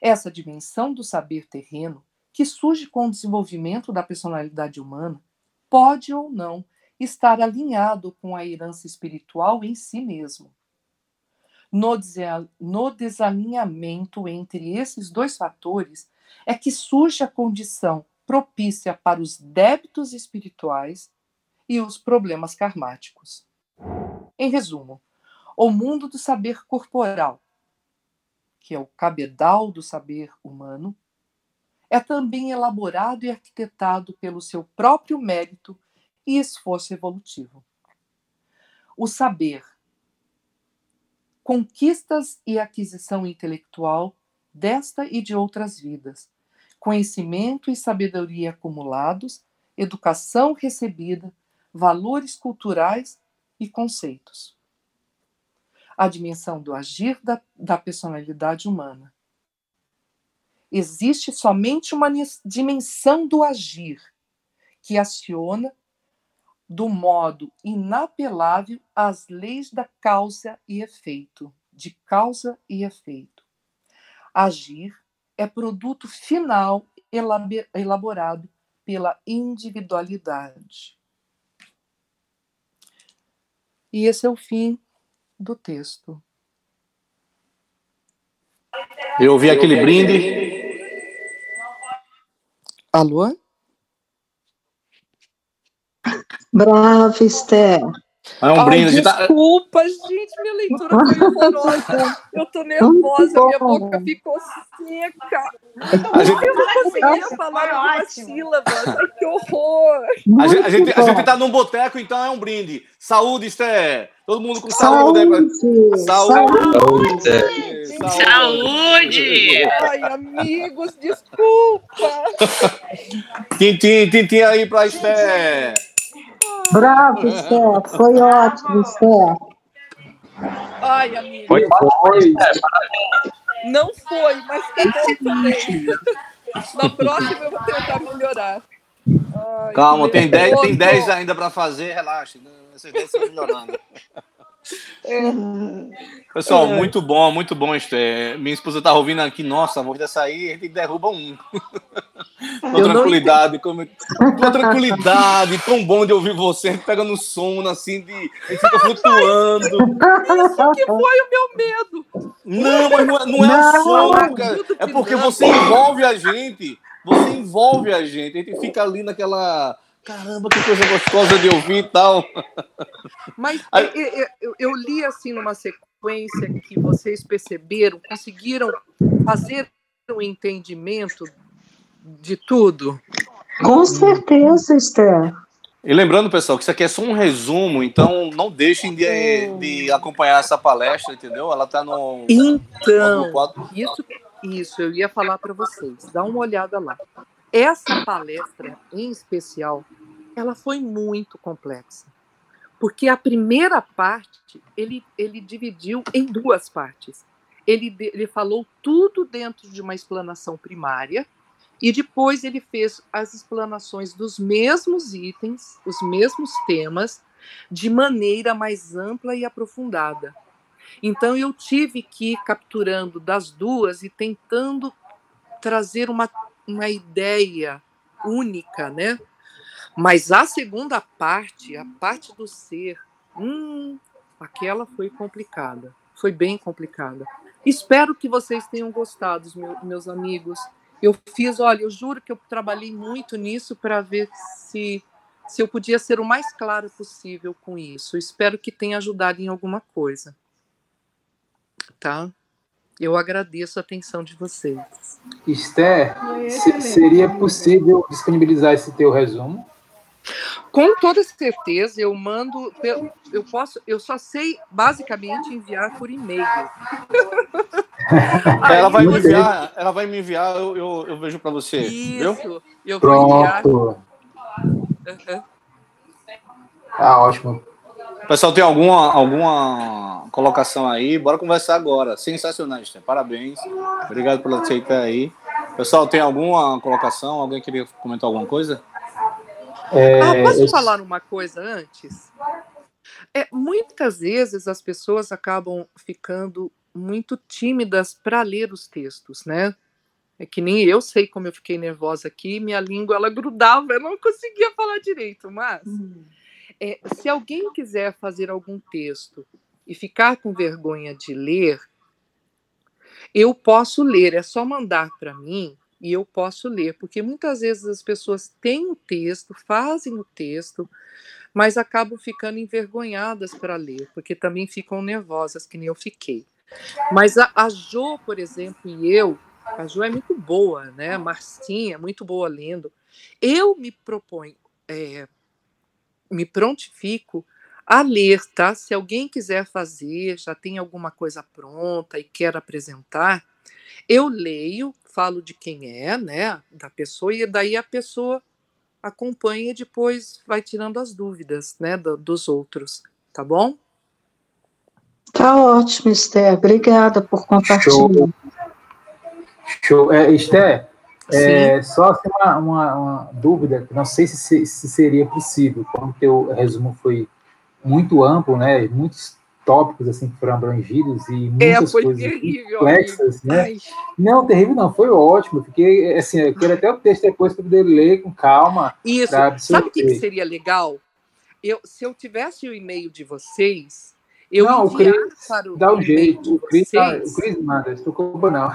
Essa dimensão do saber terreno que surge com o desenvolvimento da personalidade humana pode ou não estar alinhado com a herança espiritual em si mesmo. No, desalinhamento entre esses dois fatores é que surge a condição propícia para os débitos espirituais e os problemas karmáticos. Em resumo, o mundo do saber corporal, que é o cabedal do saber humano, é também elaborado e arquitetado pelo seu próprio mérito e esforço evolutivo. O saber, conquistas e aquisição intelectual desta e de outras vidas, conhecimento e sabedoria acumulados, educação recebida, valores culturais e conceitos. A dimensão do agir da, da personalidade humana existe somente uma dimensão do agir que aciona do modo inapelável as leis da causa e efeito, de causa e efeito. Agir é produto final elaborado pela individualidade. E esse é o fim do texto. Eu ouvi aquele brinde. Alô? Bravo, Esther. É um brinde. Tá- desculpa, gente, minha leitura foi horrorosa. Eu tô nervosa, minha boca ficou seca. A gente... Eu não conseguia falar uma sílaba. Ai, que horror. A gente, a, gente, a gente tá num boteco, então é um brinde. Saúde, Esther. Todo mundo com saúde. Saúde. Saúde. Saúde. saúde. Ai, amigos, desculpa. Tintim, tintim aí pra Esther. Bravo, Esther. Foi ótimo, Esther. Ai, amigo. Foi, foi. Não foi, mas tá bom também. Na próxima eu vou tentar melhorar. Ai, Calma, tem 10 tem dez ainda para fazer, relaxa. Essas 10 estão melhorando. É. Pessoal, é. muito bom, muito bom, Esther. Minha esposa tá ouvindo aqui, nossa, a voz dessa aí, a gente derruba um. com tranquilidade, com, com tranquilidade, tão bom de ouvir você, pega no sono, assim, de, a gente fica flutuando. Isso que foi o meu medo. Não, mas não é, não é não. o sono, cara. É porque você envolve a gente, você envolve a gente, a gente fica ali naquela caramba, que coisa gostosa de ouvir e tal. Mas Aí... eu, eu, eu, li assim numa sequência que vocês perceberam, conseguiram fazer um entendimento de tudo? Com certeza, Esther. E lembrando, pessoal, que isso aqui é só um resumo, então não deixem de, de acompanhar essa palestra, entendeu? Ela está no. Então, no isso, isso, eu ia falar para vocês. Dá uma olhada lá. Essa palestra, em especial, ela foi muito complexa. Porque a primeira parte, ele, ele dividiu em duas partes. Ele, ele falou tudo dentro de uma explanação primária, e depois ele fez as explanações dos mesmos itens, os mesmos temas, de maneira mais ampla e aprofundada. Então eu tive que ir capturando das duas e tentando trazer uma uma ideia única, né? Mas a segunda parte, a parte do ser, hum, aquela foi complicada, foi bem complicada. Espero que vocês tenham gostado, meus amigos. Eu fiz, olha, eu juro que eu trabalhei muito nisso para ver se se eu podia ser o mais claro possível com isso. Espero que tenha ajudado em alguma coisa. Tá? Eu agradeço a atenção de vocês. Esther, se, seria possível disponibilizar esse teu resumo? Com toda certeza, eu mando. Eu posso, eu só sei basicamente enviar por e-mail. ela vai me enviar, ela vai me enviar, eu, eu, eu vejo para você. Isso, viu? eu vou enviar. Pronto. Uhum. Tá ótimo. Pessoal, tem alguma, alguma colocação aí? Bora conversar agora. Sensacional, Esther. Parabéns. Obrigado pela aceitar aí. Pessoal, tem alguma colocação? Alguém queria comentar alguma coisa? É, ah, posso falar uma coisa antes? É, muitas vezes as pessoas acabam ficando muito tímidas para ler os textos, né? É que nem eu sei como eu fiquei nervosa aqui, minha língua ela grudava, eu não conseguia falar direito, mas hum é, se alguém quiser fazer algum texto e ficar com vergonha de ler, eu posso ler, é só mandar para mim e eu posso ler, porque muitas vezes as pessoas têm o texto, fazem o texto, mas acabam ficando envergonhadas para ler, porque também ficam nervosas, que nem eu fiquei. Mas a, a Jo, por exemplo, e eu, a Jo é muito boa, né? Marcinha é muito boa lendo. Eu me proponho, é, me prontifico a ler, tá? Se alguém quiser fazer, já tem alguma coisa pronta e quer apresentar, eu leio, falo de quem é, né, da pessoa, e daí a pessoa acompanha e depois vai tirando as dúvidas, né, do, dos outros, tá bom? Tá ótimo, Esther. Obrigada por compartilhar. Show. Show. É, Esther, é, só assim, uma, uma, uma, dúvida, não sei se, se seria possível, como o teu resumo foi muito amplo, né, muitos tópicos assim que foram abrangidos e é, muitas é, coisas terrível, complexas, amigo. né? Ai. Não, terrível não, foi ótimo. Fiquei assim, eu quero até o texto depois para poder ler com calma. Isso. Sabe o que, que, seria legal? Eu, se eu tivesse o e-mail de vocês, eu não, o Cris para o dá um jeito. O Cris, tá, o manda, não preocupa não.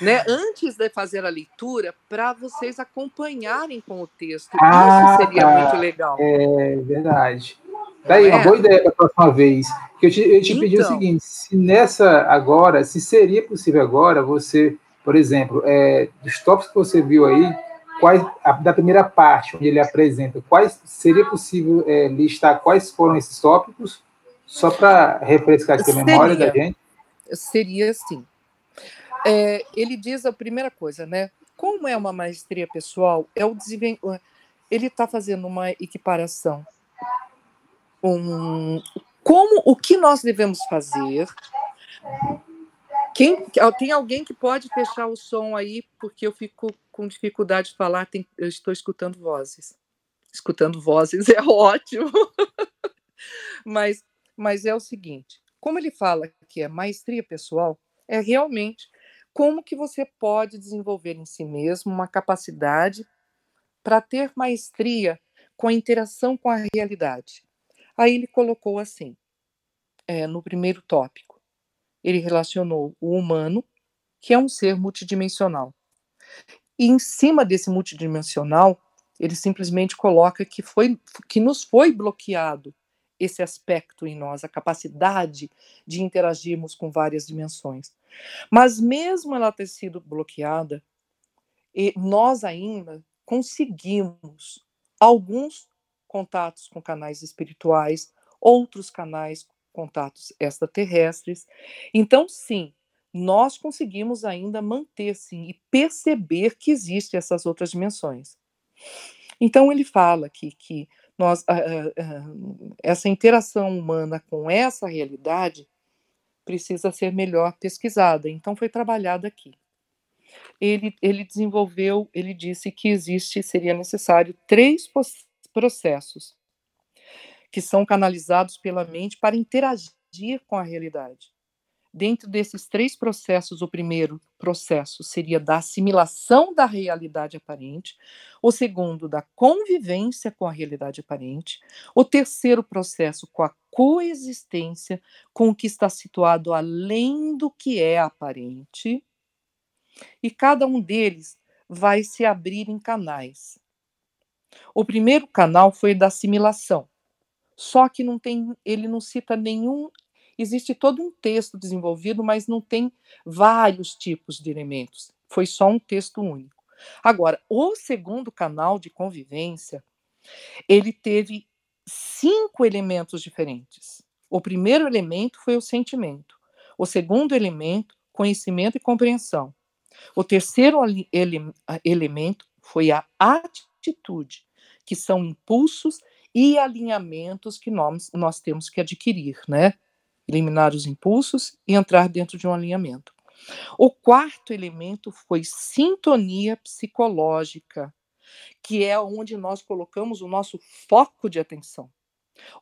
Né, antes de fazer a leitura, para vocês acompanharem com o texto. Ah, Isso seria tá. muito legal. É verdade. Daí, é. uma boa ideia para a próxima vez. Que eu te, eu te então. pedi o então. seguinte: se nessa agora, se seria possível agora você, por exemplo, é, dos tópicos que você viu aí, quais a, da primeira parte, onde ele apresenta, quais seria possível é, listar quais foram esses tópicos, só para refrescar aqui a memória da gente? Seria assim. É, ele diz a primeira coisa, né? Como é uma maestria pessoal, é o ele está fazendo uma equiparação um, como o que nós devemos fazer. Quem, tem alguém que pode fechar o som aí, porque eu fico com dificuldade de falar, tem, eu estou escutando vozes. Escutando vozes é ótimo. mas, mas é o seguinte, como ele fala que é maestria pessoal, é realmente como que você pode desenvolver em si mesmo uma capacidade para ter maestria com a interação com a realidade. Aí ele colocou assim, é, no primeiro tópico, ele relacionou o humano, que é um ser multidimensional. E em cima desse multidimensional, ele simplesmente coloca que, foi, que nos foi bloqueado esse aspecto em nós, a capacidade de interagirmos com várias dimensões. Mas mesmo ela ter sido bloqueada, nós ainda conseguimos alguns contatos com canais espirituais, outros canais, contatos extraterrestres. Então, sim, nós conseguimos ainda manter, sim, e perceber que existem essas outras dimensões. Então, ele fala que, que nós, uh, uh, essa interação humana com essa realidade precisa ser melhor pesquisada. Então, foi trabalhado aqui. Ele, ele desenvolveu, ele disse que existe, seria necessário três processos que são canalizados pela mente para interagir com a realidade. Dentro desses três processos, o primeiro processo seria da assimilação da realidade aparente, o segundo, da convivência com a realidade aparente, o terceiro processo, com a coexistência com o que está situado além do que é aparente, e cada um deles vai se abrir em canais. O primeiro canal foi da assimilação. Só que não tem, ele não cita nenhum, existe todo um texto desenvolvido, mas não tem vários tipos de elementos. Foi só um texto único. Agora, o segundo canal de convivência, ele teve cinco elementos diferentes. O primeiro elemento foi o sentimento. O segundo elemento, conhecimento e compreensão. O terceiro ele, elemento foi a atitude que são impulsos e alinhamentos que nós, nós temos que adquirir, né? Eliminar os impulsos e entrar dentro de um alinhamento. O quarto elemento foi sintonia psicológica, que é onde nós colocamos o nosso foco de atenção.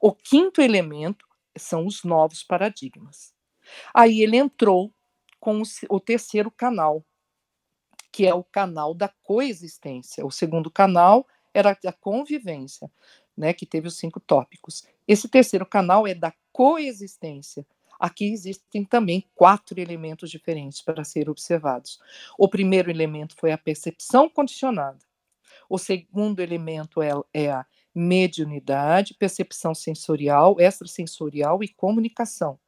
O quinto elemento são os novos paradigmas. Aí ele entrou com o terceiro canal, que é o canal da coexistência. O segundo canal era a convivência, né, que teve os cinco tópicos. Esse terceiro canal é da coexistência, Aqui existem também quatro elementos diferentes para serem observados. O primeiro elemento foi a percepção condicionada. O segundo elemento é, é a mediunidade, percepção sensorial, extrasensorial e comunicação.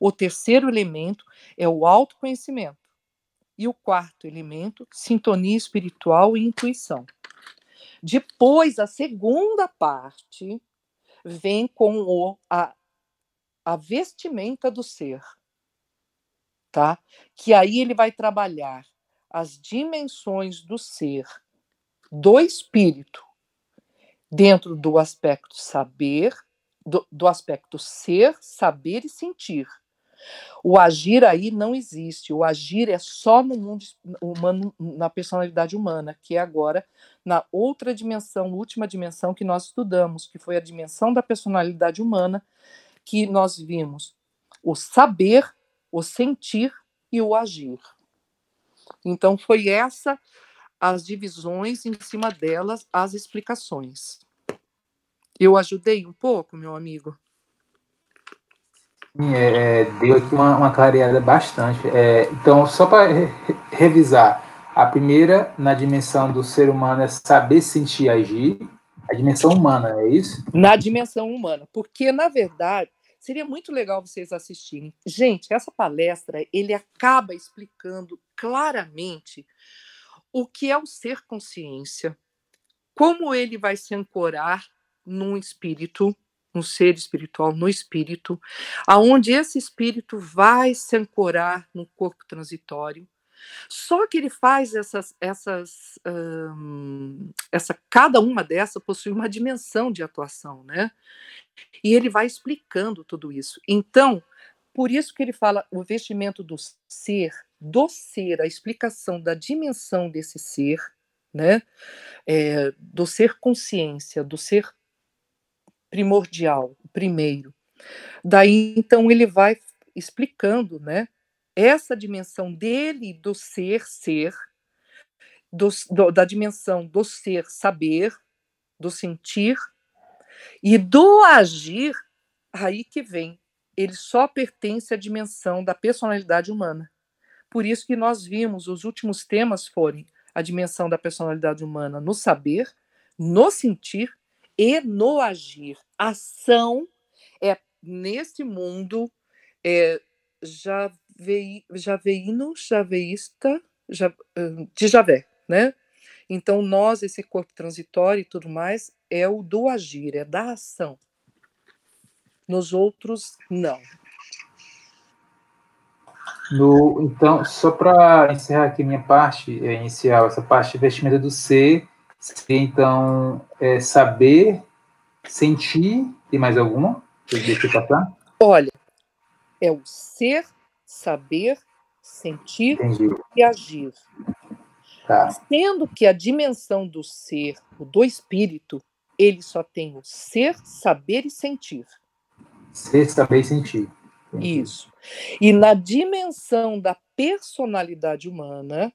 O terceiro elemento é o autoconhecimento. E o quarto elemento, sintonia espiritual e intuição. Depois, a segunda parte vem com o, a, a vestimenta do ser, tá? Que aí ele vai trabalhar as dimensões do ser, do espírito, dentro do aspecto saber, do, do aspecto ser, saber e sentir. O agir aí não existe. O agir é só no mundo humano, na personalidade humana, que é agora na outra dimensão, última dimensão que nós estudamos, que foi a dimensão da personalidade humana, que nós vimos o saber, o sentir e o agir. Então foi essa as divisões em cima delas as explicações. Eu ajudei um pouco, meu amigo? É, é, deu aqui uma, uma clareada bastante. É, então, só para re revisar, a primeira, na dimensão do ser humano, é saber sentir e agir. A dimensão humana, é isso? Na dimensão humana. Porque, na verdade, seria muito legal vocês assistirem. Gente, essa palestra, ele acaba explicando claramente o que é o ser consciência, como ele vai se ancorar num espírito, no ser espiritual, no espírito, aonde esse espírito vai se ancorar no corpo transitório. Só que ele faz essas, essas, essa, cada uma dessas possui uma dimensão de atuação, né? E ele vai explicando tudo isso. Então, por isso que ele fala o vestimento do ser, do ser, a explicação da dimensão desse ser, né? É, do ser consciência, do ser primordial, o primeiro. Daí, então, ele vai explicando, né? Essa dimensão dele do ser, ser, do, do, da dimensão do ser, saber, do sentir, e do agir, aí que vem. Ele só pertence à dimensão da personalidade humana. Por isso que nós vimos os últimos temas forem a dimensão da personalidade humana no saber, no sentir e no agir. Ação é nesse mundo é, jave, javeíno, javeísta, já, de Javé, né? Então, nós, esse corpo transitório e tudo mais, é o do agir, é da ação. Nos outros, não. No, então, só para encerrar aqui minha parte é, inicial, essa parte de vestimenta do ser, Seria, então, é, saber, sentir, tem mais alguma? Deixa eu passar? Olha, é o ser, saber, sentir Entendi. e agir. Tá. Sendo que a dimensão do ser, o do espírito, ele só tem o ser, saber e sentir. Ser, saber e sentir. Entendi. Isso. E na dimensão da personalidade humana,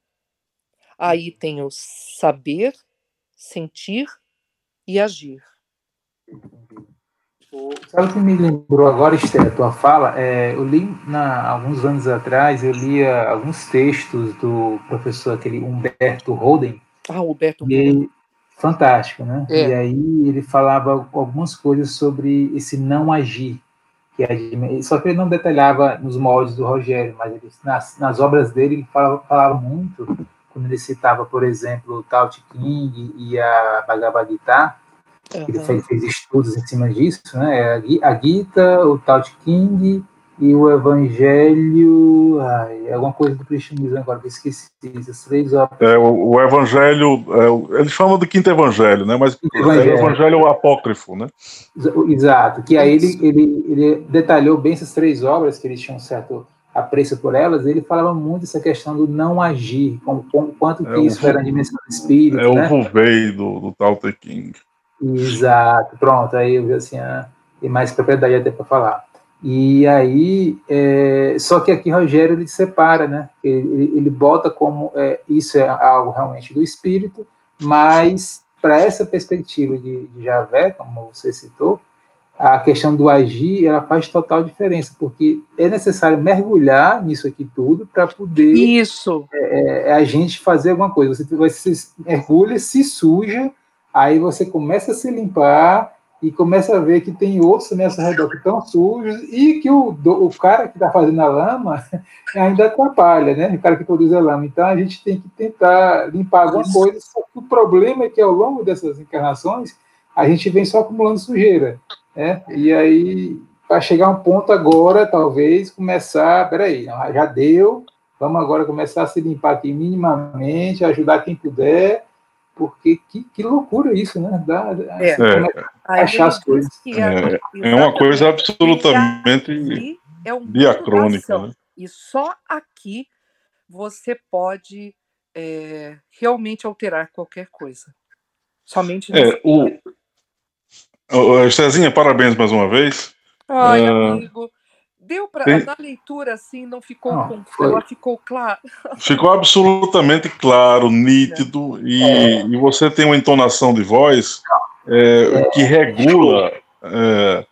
aí tem o saber, sentir e agir. Sabe o que me lembrou agora, Esther, a tua fala? É, eu li, na, alguns anos atrás, eu lia alguns textos do professor, aquele Humberto Holden. Ah, Humberto Holden. Fantástico, né? É. E aí ele falava algumas coisas sobre esse não agir. Que é, só que ele não detalhava nos moldes do Rogério, mas ele, nas, nas obras dele ele falava, falava muito quando ele citava, por exemplo, o Tao Te King e a Bhagavad Gita, uhum. ele fez, fez, estudos em cima disso, né? A Gita, o Tao Te King e o Evangelho, ai, é alguma coisa do cristianismo agora, que eu esqueci, essas três obras. É, o, o Evangelho, é, eles chamam do Quinto Evangelho, né? Mas evangelho. o Evangelho é o apócrifo, né? Exato, que aí ele, ele, ele detalhou bem essas três obras, que eles tinham certo apreço por elas, ele falava muito essa questão do não agir, com, com quanto que é isso o, era a dimensão do espírito. É né? o Vuvei do, do Tao Te King. Exato, pronto, aí eu vi assim, ah, tem mais propriedade até para falar. E aí, é, só que aqui Rogério ele separa, né? Ele, ele bota como é, isso é algo realmente do espírito, mas para essa perspectiva de, de Javé, como você citou, a questão do agir, ela faz total diferença, porque é necessário mergulhar nisso aqui tudo para poder Isso. É, é, a gente fazer alguma coisa. Você, você mergulha, se suja, aí você começa a se limpar e começa a ver que tem outros também ao seu redor que estão sujos e que o, o cara que está fazendo a lama ainda atrapalha, né? O cara que produz a lama. Então a gente tem que tentar limpar alguma coisa. o problema é que ao longo dessas encarnações a gente vem só acumulando sujeira. Né? E aí, para chegar a um ponto agora, talvez, começar, peraí, já deu, vamos agora começar a se limpar aqui minimamente, ajudar quem puder, porque que, que loucura isso, né? Dá, é. é. achar as coisas. É, é uma coisa absolutamente é um diacrônica. Né? E só aqui você pode é, realmente alterar qualquer coisa. Somente é, o, Cezinha, parabéns mais uma vez. Ai, uh, amigo. Deu para tem... na leitura assim, não ficou não, ela ficou claro. Ficou absolutamente claro, nítido e, é. e você tem uma entonação de voz é, que regula é,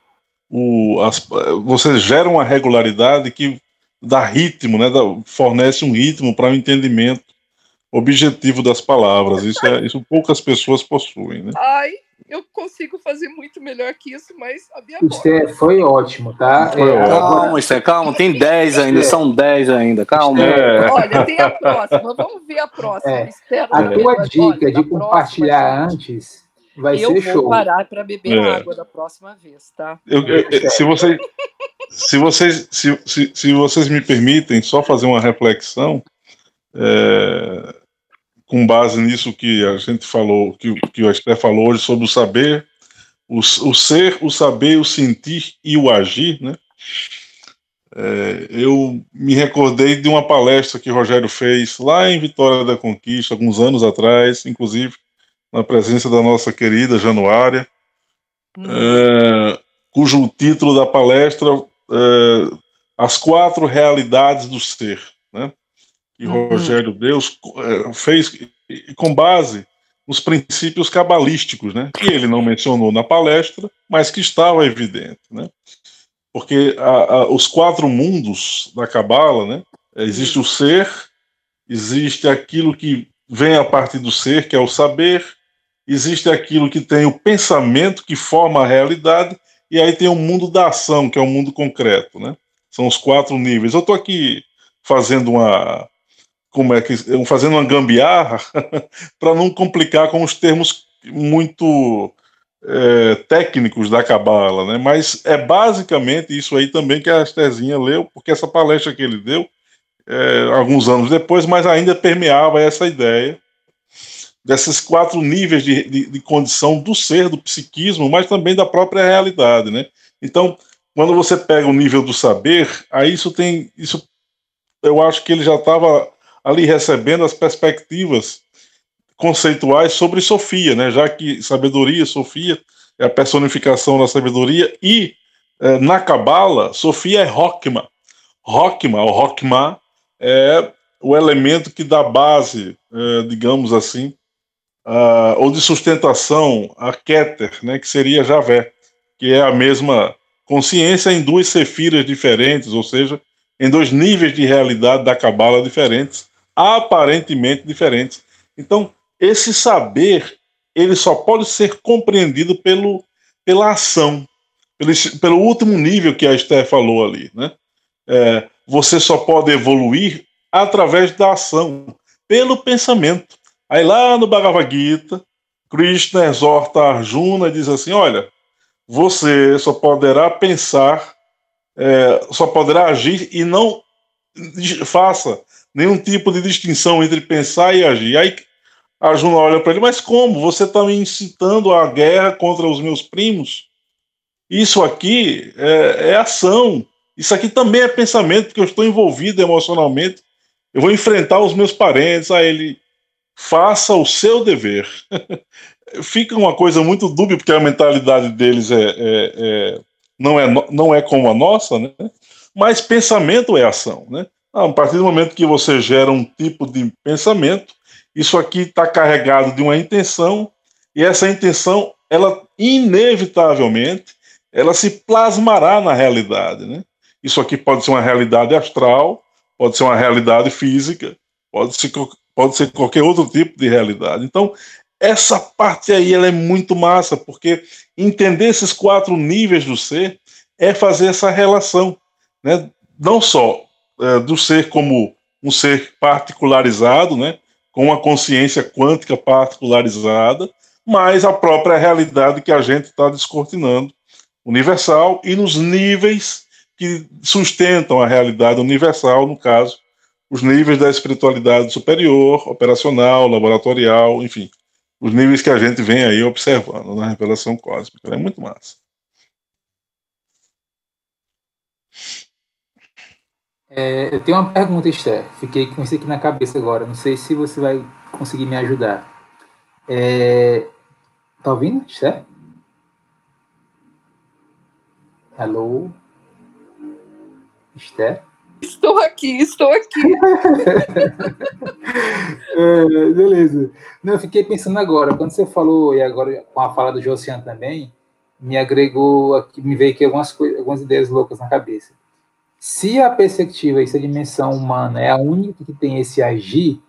o, as, você gera uma regularidade que dá ritmo, né, dá, fornece um ritmo para o um entendimento objetivo das palavras. Isso, é, isso poucas pessoas possuem. Né? Ai, eu consigo fazer muito melhor que isso, mas a minha Esther, foi ótimo, tá? Foi é, calma, Esther, calma, tem 10 ainda, são 10 ainda, calma. É. Olha, tem a próxima, vamos ver a próxima. É. a tua dica de compartilhar antes vai ser show. Eu vou parar para beber é. água da próxima vez, tá? Eu, eu, se, você, se, vocês, se, se, se, vocês me permitem só fazer uma reflexão, é, com base nisso que a gente falou, que, que o Esther falou hoje sobre o saber, o, o ser, o saber, o sentir e o agir, né? É, eu me recordei de uma palestra que Rogério fez lá em Vitória da Conquista, alguns anos atrás, inclusive na presença da nossa querida Januária, hum. é, cujo título da palestra é, As Quatro Realidades do Ser. Que uhum. Rogério Deus eh, fez com base nos princípios cabalísticos, né? Que ele não mencionou na palestra, mas que estava evidente, né? Porque a, a, os quatro mundos da cabala, né? Existe o ser, existe aquilo que vem a partir do ser, que é o saber, existe aquilo que tem o pensamento que forma a realidade, e aí tem o mundo da ação, que é o mundo concreto, né? São os quatro níveis. Eu estou aqui fazendo uma, como é que fazendo uma gambiarra para não complicar com os termos muito é, técnicos da cabala, né? Mas é basicamente isso aí também que a Estezinha leu, porque essa palestra que ele deu é, alguns anos depois, mas ainda permeava essa ideia desses quatro níveis de, de, de, condição do ser, do psiquismo, mas também da própria realidade, né? Então, quando você pega o nível do saber, aí isso tem, isso, eu acho que ele já estava ali recebendo as perspectivas conceituais sobre Sofia, né? já que sabedoria, Sofia, é a personificação da sabedoria, e é, na Cabala, Sofia é Rockma. Rockma, ou Rockma, é o elemento que dá base, é, digamos assim, uh, ou de sustentação a Keter, né, que seria Javé, que é a mesma consciência em duas sefiras diferentes, ou seja, em dois níveis de realidade da Cabala diferentes, aparentemente diferentes. Então, esse saber, ele só pode ser compreendido pelo, pela ação, pelo, pelo último nível que a Esther falou ali. Né? É, você só pode evoluir através da ação, pelo pensamento. Aí lá no Bhagavad Gita, Krishna exorta Arjuna e diz assim: olha, você só poderá pensar, é, só poderá agir e não faça nenhum tipo de distinção entre pensar e agir. Aí a Juna olha para ele, mas como? Você está me incitando à guerra contra os meus primos? Isso aqui é, é, ação. Isso aqui também é pensamento, porque eu estou envolvido emocionalmente. Eu vou enfrentar os meus parentes. Aí ele faça o seu dever. Fica uma coisa muito dúbia, porque a mentalidade deles é, é, é, não, é, não é como a nossa, né? mas pensamento é ação. Né? A partir do momento que você gera um tipo de pensamento, isso aqui está carregado de uma intenção, e essa intenção, ela inevitavelmente, ela se plasmará na realidade, né? Isso aqui pode ser uma realidade astral, pode ser uma realidade física, pode ser, pode ser qualquer outro tipo de realidade. Então, essa parte aí ela é muito massa, porque entender esses quatro níveis do ser é fazer essa relação, né? não só é, do ser como um ser particularizado, né? com uma consciência quântica particularizada, mas a própria realidade que a gente está descortinando, universal, e nos níveis que sustentam a realidade universal, no caso, os níveis da espiritualidade superior, operacional, laboratorial, enfim, os níveis que a gente vem aí observando na revelação cósmica. É muito massa. É, eu tenho uma pergunta, Esther. Fiquei com isso aqui na cabeça agora. Não sei se você vai conseguir me ajudar. É, tá ouvindo, Esther? Alô? Esther? Estou aqui, estou aqui. é, beleza. Não, eu fiquei pensando agora, quando você falou, e agora com a fala do Josian também, me agregou, aqui, me veio aqui algumas, algumas ideias loucas na cabeça. Se a perspectiva, essa dimensão humana é a única que tem esse agir,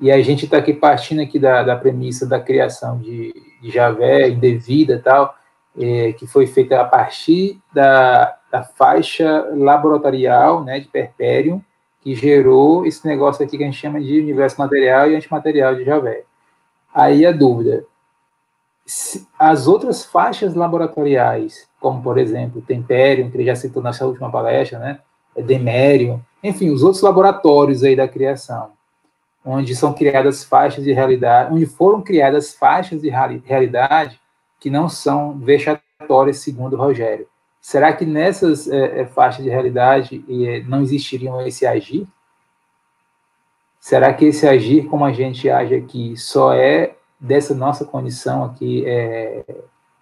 e a gente está aqui partindo aqui da, da premissa da criação de, de Javé, indevida tal, é, que foi feita a partir da, da faixa laboratorial né, de Perpério, que gerou esse negócio aqui que a gente chama de universo material e antimaterial de Javé. Aí a dúvida, as outras faixas laboratoriais, como por exemplo Temperium, que ele já citou nessa última palestra, né, Demerium, enfim, os outros laboratórios aí da criação, onde são criadas faixas de realidade, onde foram criadas faixas de realidade que não são vexatórias, segundo Rogério. Será que nessas é, é, faixas de realidade é, não existiriam esse agir? Será que esse agir, como a gente age aqui, só é dessa nossa condição aqui é,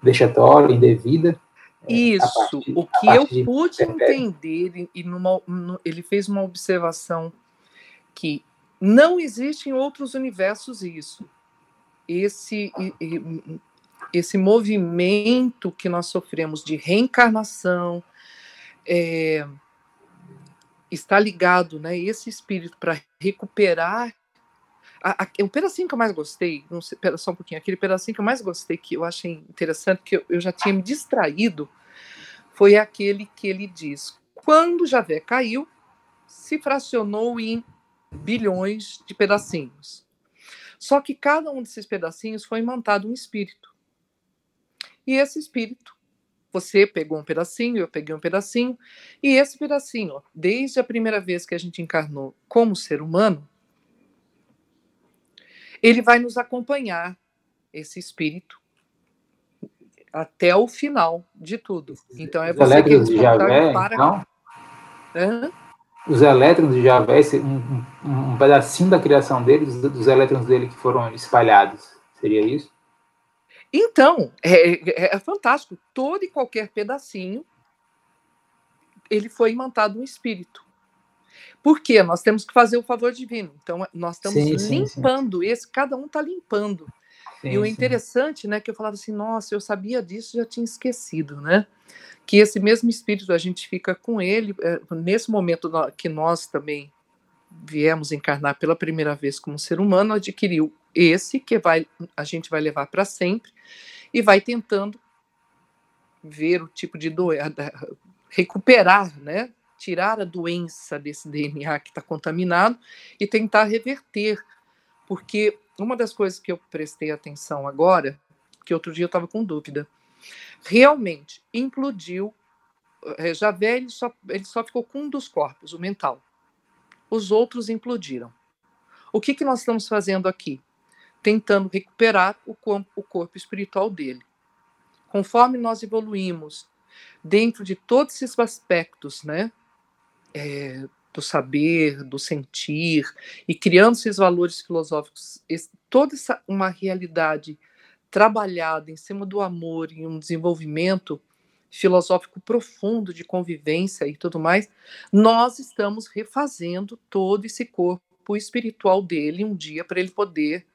vexatória, indevida? É, Isso, partir, o que eu pude entender, e numa, ele fez uma observação que não existe em outros universos isso. Esse esse movimento que nós sofremos de reencarnação é, está ligado, né? Esse espírito para recuperar a, a, o pedacinho que eu mais gostei, não sei, pera, só um pouquinho, aquele pedacinho que eu mais gostei, que eu achei interessante, que eu, eu já tinha me distraído, foi aquele que ele diz: quando Javé caiu, se fracionou em bilhões de pedacinhos. Só que cada um desses pedacinhos foi imantado um espírito. E esse espírito, você pegou um pedacinho, eu peguei um pedacinho, e esse pedacinho, desde a primeira vez que a gente encarnou como ser humano, ele vai nos acompanhar, esse espírito, até o final de tudo. Então é você que de Javé, para. Então? Hã? Os elétrons de Javé, um, um, um pedacinho da criação deles, dos elétrons dele que foram espalhados, seria isso? Então, é, é, é, fantástico. Todo e qualquer pedacinho, ele foi imantado um espírito. Por quê? Nós temos que fazer o favor divino. Então, nós estamos sim, limpando sim, esse, cada um está limpando. e o interessante, né, que eu falava assim, nossa, eu sabia disso, já tinha esquecido, né? Que esse mesmo espírito, a gente fica com ele, é, nesse momento que nós também viemos encarnar pela primeira vez como ser humano, adquiriu esse que vai a gente vai levar para sempre e vai tentando ver o tipo de doença, recuperar, né? Tirar a doença desse DNA que está contaminado e tentar reverter, porque uma das coisas que eu prestei atenção agora, que outro dia eu estava com dúvida, realmente implodiu. É, Javé ele só, ele só ficou com um dos corpos, o mental. Os outros implodiram. O que, que nós estamos fazendo aqui? tentando recuperar o corpo, o corpo espiritual dele. Conforme nós evoluímos dentro de todos esses aspectos, né, é, do saber, do sentir, e criando esses valores filosóficos, esse, toda essa uma realidade trabalhada em cima do amor e um desenvolvimento filosófico profundo de convivência e tudo mais, nós estamos refazendo todo esse corpo espiritual dele um dia para ele poder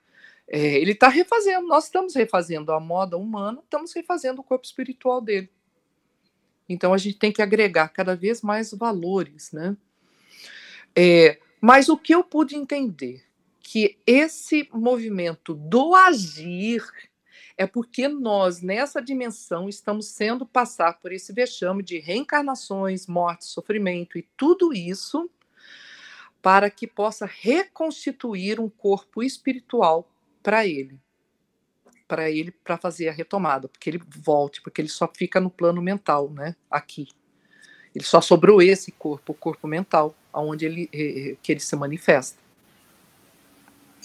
é, ele está refazendo, nós estamos refazendo a moda humana, estamos refazendo o corpo espiritual dele. Então a gente tem que agregar cada vez mais valores, né? É, mas o que eu pude entender que esse movimento do agir é porque nós, nessa dimensão, estamos sendo passar por esse vexame de reencarnações, morte, sofrimento e tudo isso para que possa reconstituir um corpo espiritual para ele. Para ele, para fazer a retomada, porque ele volte, porque ele só fica no plano mental, né? Aqui. Ele só sobrou esse corpo, o corpo mental, aonde ele, eh, eh, que ele se manifesta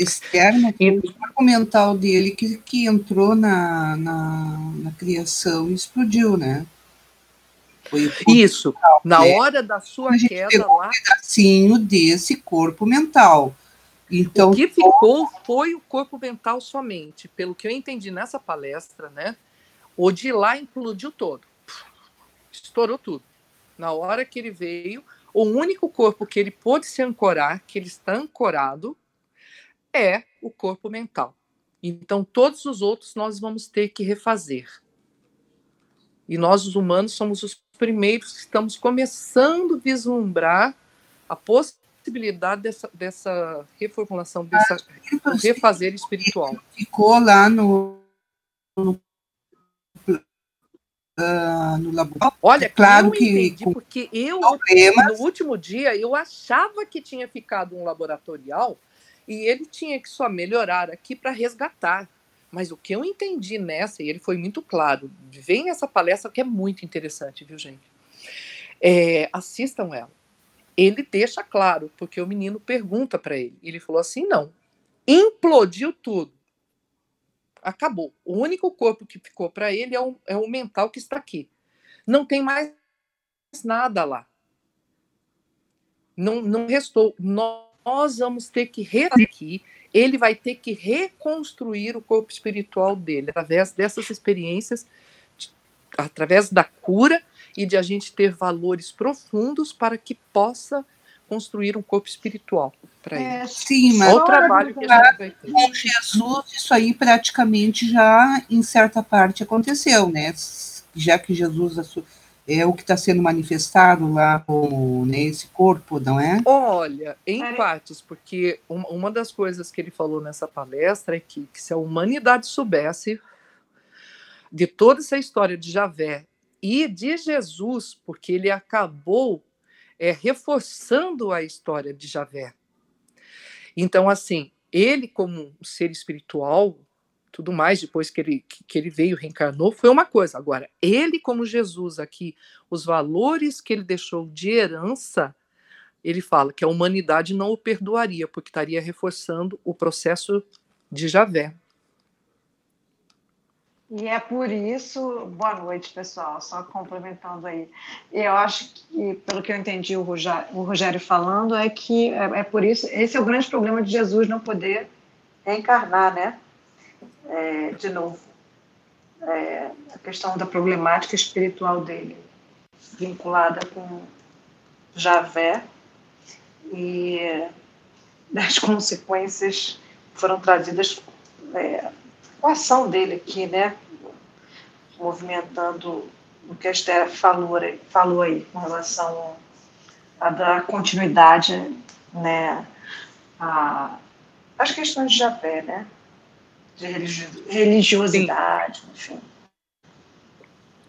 externa, o corpo mental dele que, que entrou na, na, na criação e explodiu, né? Isso, mental, na né? hora da sua queda lá. Um pedacinho desse corpo mental. Então, o que ficou foi o corpo mental somente. Pelo que eu entendi nessa palestra, né? O de lá implodiu todo. Estourou tudo. Na hora que ele veio, o único corpo que ele pôde se ancorar, que ele está ancorado, é o corpo mental. Então, todos os outros nós vamos ter que refazer. E nós, os humanos, somos os primeiros que estamos começando a vislumbrar a possibilidade dessa, dessa reformulação, dessa ah, refazer espiritual. Ficou lá no, no, uh, no laboratório. Olha, claro eu que entendi, porque eu, problemas. no último dia, eu achava que tinha ficado um laboratorial e ele tinha que só melhorar aqui para resgatar. Mas o que eu entendi nessa, e ele foi muito claro, vem essa palestra que é muito interessante, viu, gente? É, assistam ela. Ele deixa claro, porque o menino pergunta para ele. Ele falou assim: não, implodiu tudo. Acabou. O único corpo que ficou para ele é o, é o mental que está aqui. Não tem mais nada lá. Não, não restou. Nós vamos ter que aqui, ele vai ter que reconstruir o corpo espiritual dele através dessas experiências, através da cura e de a gente ter valores profundos para que possa construir um corpo espiritual para ele. É, sim, mas o trabalho que a gente vai ter. com Jesus isso aí praticamente já em certa parte aconteceu, né? Já que Jesus é o que está sendo manifestado lá com nesse né, corpo, não é? Olha, em é. partes, porque uma das coisas que ele falou nessa palestra é que, que se a humanidade soubesse de toda essa história de Javé e de Jesus, porque ele acabou é, reforçando a história de Javé. Então, assim, ele como um ser espiritual, tudo mais, depois que ele, que ele veio, reencarnou, foi uma coisa. Agora, ele, como Jesus aqui, os valores que ele deixou de herança, ele fala que a humanidade não o perdoaria, porque estaria reforçando o processo de Javé. E é por isso, boa noite, pessoal, só complementando aí. Eu acho que, pelo que eu entendi o Rogério, o Rogério falando, é que é, é por isso, esse é o grande problema de Jesus não poder reencarnar, né? é, de novo, é, a questão da problemática espiritual dele, vinculada com Javé e das consequências foram trazidas é, ação dele aqui, né? Movimentando o que a Esther falou, falou aí com relação a dar continuidade né, às questões de Javé, né? de religiosidade, Sim. enfim.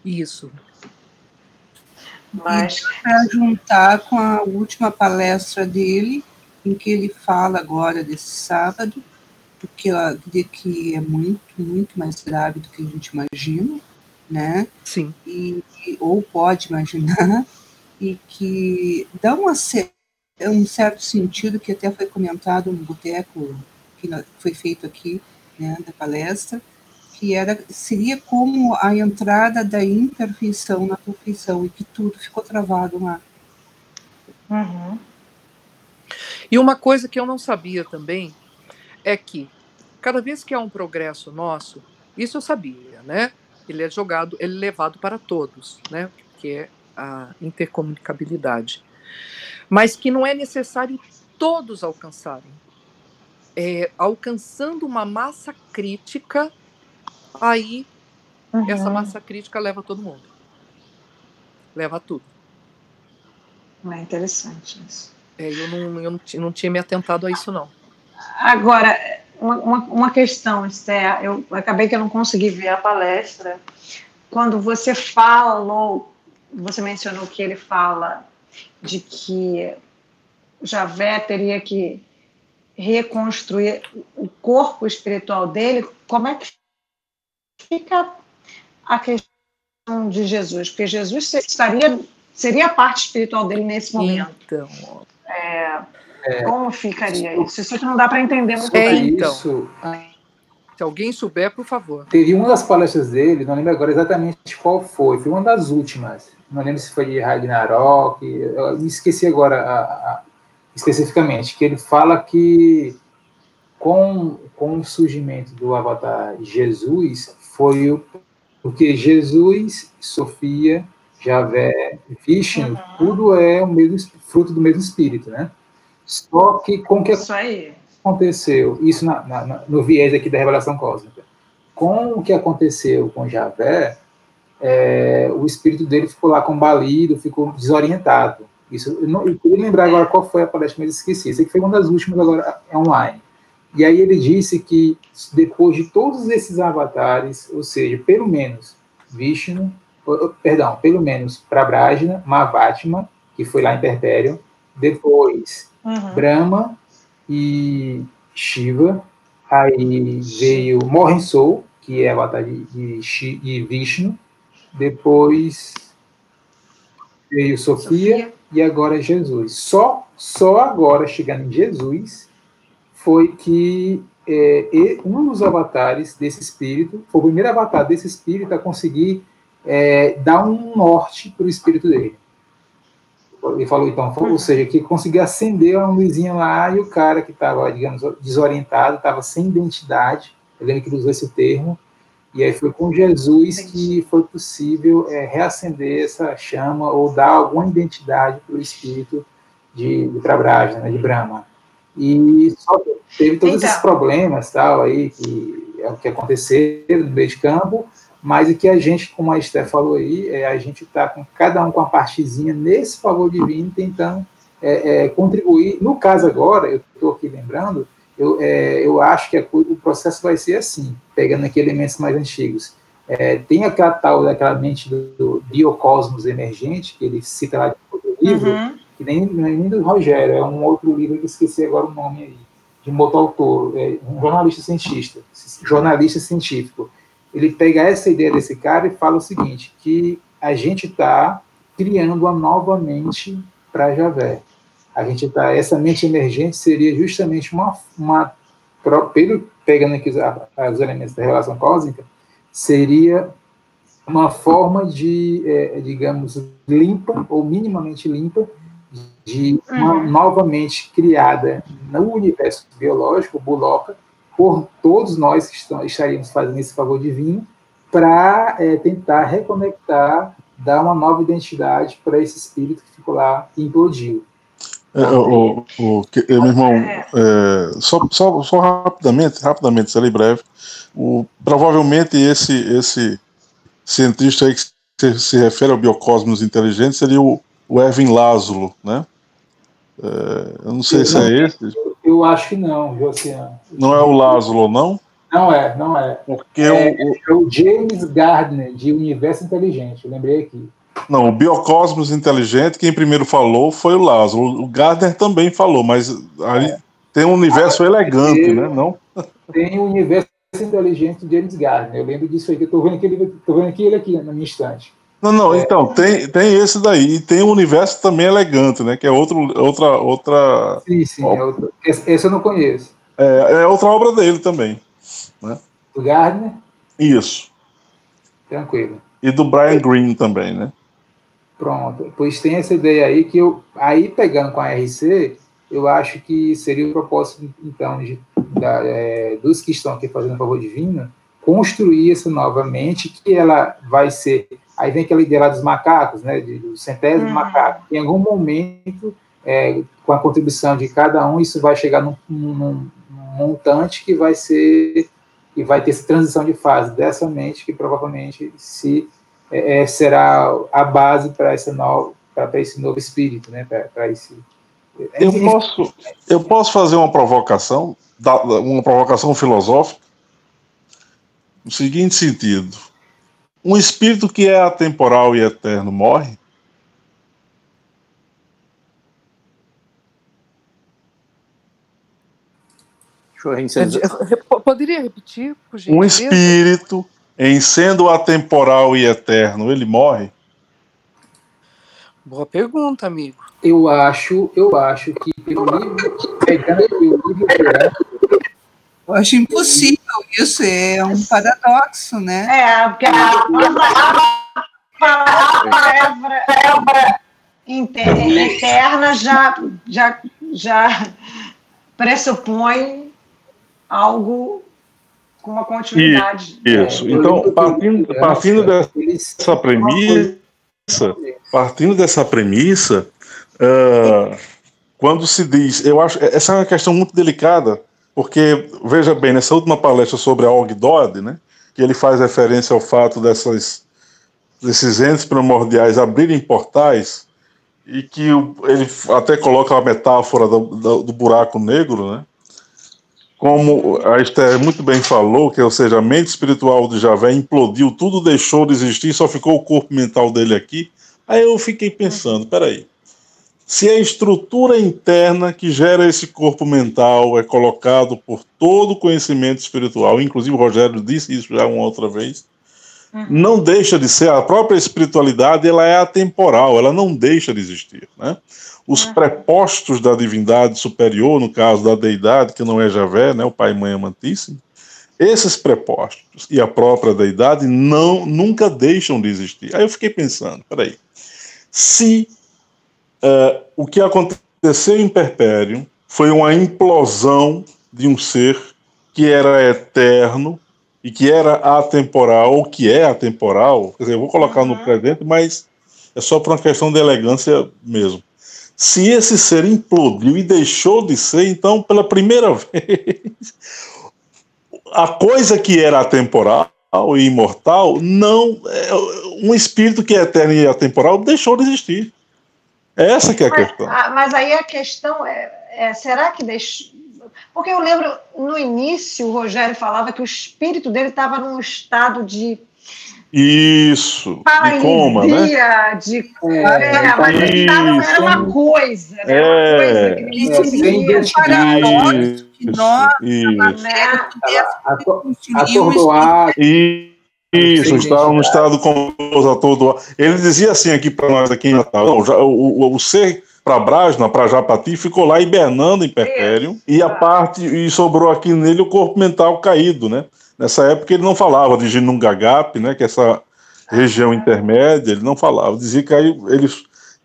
Isso. Mas para juntar com a última palestra dele, em que ele fala agora desse sábado, porque eu acredito que é muito, muito mais grave do que a gente imagina, né? Sim. E, ou pode imaginar, e que dá uma, um certo sentido que até foi comentado no boteco que foi feito aqui, né, da palestra, que era seria como a entrada da imperfeição na perfeição e que tudo ficou travado lá. Uhum. E uma coisa que eu não sabia também é que cada vez que há um progresso nosso, isso eu sabia, né? Ele é jogado, ele é levado para todos, né? Que é a intercomunicabilidade. Mas que não é necessário todos alcançarem é, alcançando uma massa crítica, aí uhum. essa massa crítica leva todo mundo. leva tudo. É interessante isso. É, eu não, eu não, não tinha me atentado a isso, não. Agora, uma, uma questão, Esther, eu acabei que eu não consegui ver a palestra. Quando você falou, você mencionou que ele fala de que Javé teria que reconstruir o corpo espiritual dele, como é que fica a questão de Jesus? Porque Jesus estaria, seria a parte espiritual dele nesse momento. Então, é, é, como ficaria isso? Isso que não dá para entender muito é, bem. Então, se alguém souber, por favor. Teve uma das palestras dele, não lembro agora exatamente qual foi, foi uma das últimas. Não lembro se foi de Ragnarok, eu me esqueci agora a, a, especificamente, que ele fala que com, com o surgimento do avatar Jesus, foi o, porque Jesus, Sofia, Javé, Vishnu, uhum. tudo é o mesmo fruto do mesmo espírito, né? Só que com que isso aí. aconteceu, isso na, na, no viés aqui da revelação cósmica, com o que aconteceu com Javé, é, o espírito dele ficou lá combalido, ficou desorientado. Isso, eu, não, eu queria lembrar agora qual foi a palestra, mas esqueci. Essa que foi uma das últimas agora é online. E aí ele disse que depois de todos esses avatares, ou seja, pelo menos Vishnu, perdão, pelo menos Prabrajna, Mavatma, que foi lá em Perpério, depois uhum. Brahma e Shiva, aí veio Morrensou, que é avatar de, de, de Vishnu, depois veio Sofia, Sofia, e agora Jesus. Só, só agora, chegando em Jesus, foi que é, um dos avatares desse espírito, foi o primeiro avatar desse espírito a conseguir é, dar um norte para o espírito dele. Ele falou, então, ou seja, que conseguiu acender uma luzinha lá e o cara que estava, digamos, desorientado, estava sem identidade, eu lembro que ele usou esse termo, e aí foi com Jesus que foi possível é, reacender essa chama ou dar alguma identidade para o espírito de, de né, de Brahma. E só teve todos então. esses problemas tal aí que é o que aconteceu no meio de campo, mas o que a gente, como a Esther falou aí, é, a gente está com cada um com a partezinha nesse favor divino, tentando é, é, contribuir. No caso agora, eu estou aqui lembrando, eu, é, eu acho que a, o processo vai ser assim, pegando aqui elementos mais antigos. É, tem aquela tal daquela mente do, do, biocosmos emergente, que ele cita lá no livro, uhum. que nem, nem do Rogério, é um outro livro que esqueci agora o nome aí, de um outro autor, é, um jornalista cientista, jornalista científico ele pega essa ideia desse cara e fala o seguinte, que a gente está criando uma nova mente para Javé. A gente está, essa mente emergente seria justamente uma, uma pelo, pegando aqui os, os elementos da relação cósmica, seria uma forma de, é, digamos, limpa ou minimamente limpa de uma uhum. nova mente criada no universo biológico, Buloca, por todos nós que estaríamos fazendo esse favor divino, para é, tentar reconectar, dar uma nova identidade para esse espírito que ficou lá e implodiu. É, o, o, que, meu irmão, é, só, só, só rapidamente, rapidamente, serei breve. O, provavelmente esse, esse cientista aí que se, se refere ao biocosmos inteligente seria o, o Erwin Lázaro, né? É, eu não sei eu se não, é esse. Eu acho que não, Josiane. Não é o Lázaro, não? Não é, não é. Porque é, o, é o James Gardner, de Universo Inteligente, eu lembrei aqui. Não, o Biocosmos Inteligente, quem primeiro falou foi o Lázaro. O Gardner também falou, mas aí é. tem um universo ah, elegante, tem, né? Não? Tem o universo inteligente de James Gardner. Eu lembro disso aí, que eu estou vendo, aqui, vendo aqui ele aqui na minha instante. Não, não, é. então, tem, tem esse daí, e tem um universo também elegante, né? Que é outro, outra. outra sim, sim, é outro. Esse, esse, eu não conheço. É, é outra obra dele também. Né? Do Gardner? Isso. Tranquilo. E do Brian Green também, né? Pronto. Pois tem essa ideia aí que eu. Aí pegando com a RC, eu acho que seria o propósito, então, de, da, é, dos que estão aqui fazendo o favor divino, construir essa nova mente, que ela vai ser Aí vem aquela ideia lá dos macacos, né, de, do centésimo uhum. macaco. Em algum momento, é, com a contribuição de cada um, isso vai chegar num, num, num, montante que vai ser, que vai ter essa transição de fase dessa mente que provavelmente se é, é será a base para essa nova para esse novo espírito, né? Para esse eu posso, eu posso fazer uma provocação, uma provocação filosófica, no seguinte sentido: um espírito que é atemporal e eterno morre? Poderia repetir, por Um espírito, em sendo atemporal e eterno, ele morre? Boa pergunta, amigo. Eu acho, eu acho que pelo livro, pegando o livro eu acho impossível isso, é um paradoxo, né? É, porque a palavra eterna já, já, já pressupõe algo com uma continuidade. Isso. Então, partindo, partindo dessa premissa, partindo dessa premissa, uh, quando se diz, eu acho, essa é uma questão muito delicada, porque, veja bem, nessa última palestra sobre a Og Dodd, né, que ele faz referência ao fato dessas, desses entes primordiais abrirem portais, e que ele até coloca a metáfora do, do, do buraco negro, né, como a Esther muito bem falou, que ou seja, a mente espiritual de Javé implodiu, tudo deixou de existir, só ficou o corpo mental dele aqui. Aí eu fiquei pensando, peraí, se a estrutura interna que gera esse corpo mental é colocado por todo o conhecimento espiritual, inclusive o Rogério disse isso já uma outra vez, uhum. não deixa de ser, a própria espiritualidade ela é atemporal, ela não deixa de existir, né? os uhum. prepostos da divindade superior, no caso da deidade, que não é Javé, né, o Pai e Mãe Amantíssimo, esses prepostos e a própria deidade não, nunca deixam de existir. Aí eu fiquei pensando, peraí, se uh, o que aconteceu em Perpério foi uma implosão de um ser que era eterno e que era atemporal, ou que é atemporal, quer dizer, eu vou colocar no presente, mas é só por uma questão de elegância mesmo. Se esse ser implodiu e deixou de ser, então, pela primeira vez, a coisa que era atemporal e imortal, não. É, um espírito que é eterno e atemporal deixou de existir. Essa que é a mas, questão. Mas aí a questão é, é será que deixou. Porque eu lembro, no início, o Rogério falava que o espírito dele estava num estado de isso, de coma, né? De, é, é, mas ele tava, era uma coisa, né? É, uma coisa que ninguém conseguia isso, isso, isso, estava no estado como todo. Ele dizia assim aqui para nós aqui em Natal, não, já, o, o, o ser para Brasna, para Japati, ficou lá hibernando em Perpério, e a parte, e sobrou aqui nele o corpo mental caído, né? Nessa época ele não falava de Ginungagap, né, que é essa região intermédia, ele não falava. Dizia que aí ele,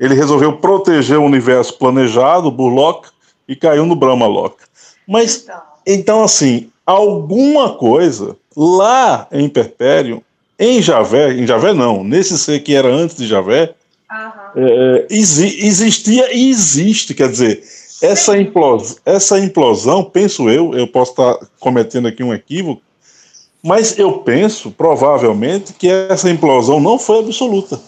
ele resolveu proteger o universo planejado, Burlock, e caiu no Brahma Loka. Mas, então. então, assim, alguma coisa lá em Perpério, em Javé, em Javé não, nesse ser que era antes de Javé, uhum. é, exi existia e existe, quer dizer, essa implosão, essa implosão, penso eu, eu posso estar cometendo aqui um equívoco, mas eu penso, provavelmente, que essa implosão não foi absoluta.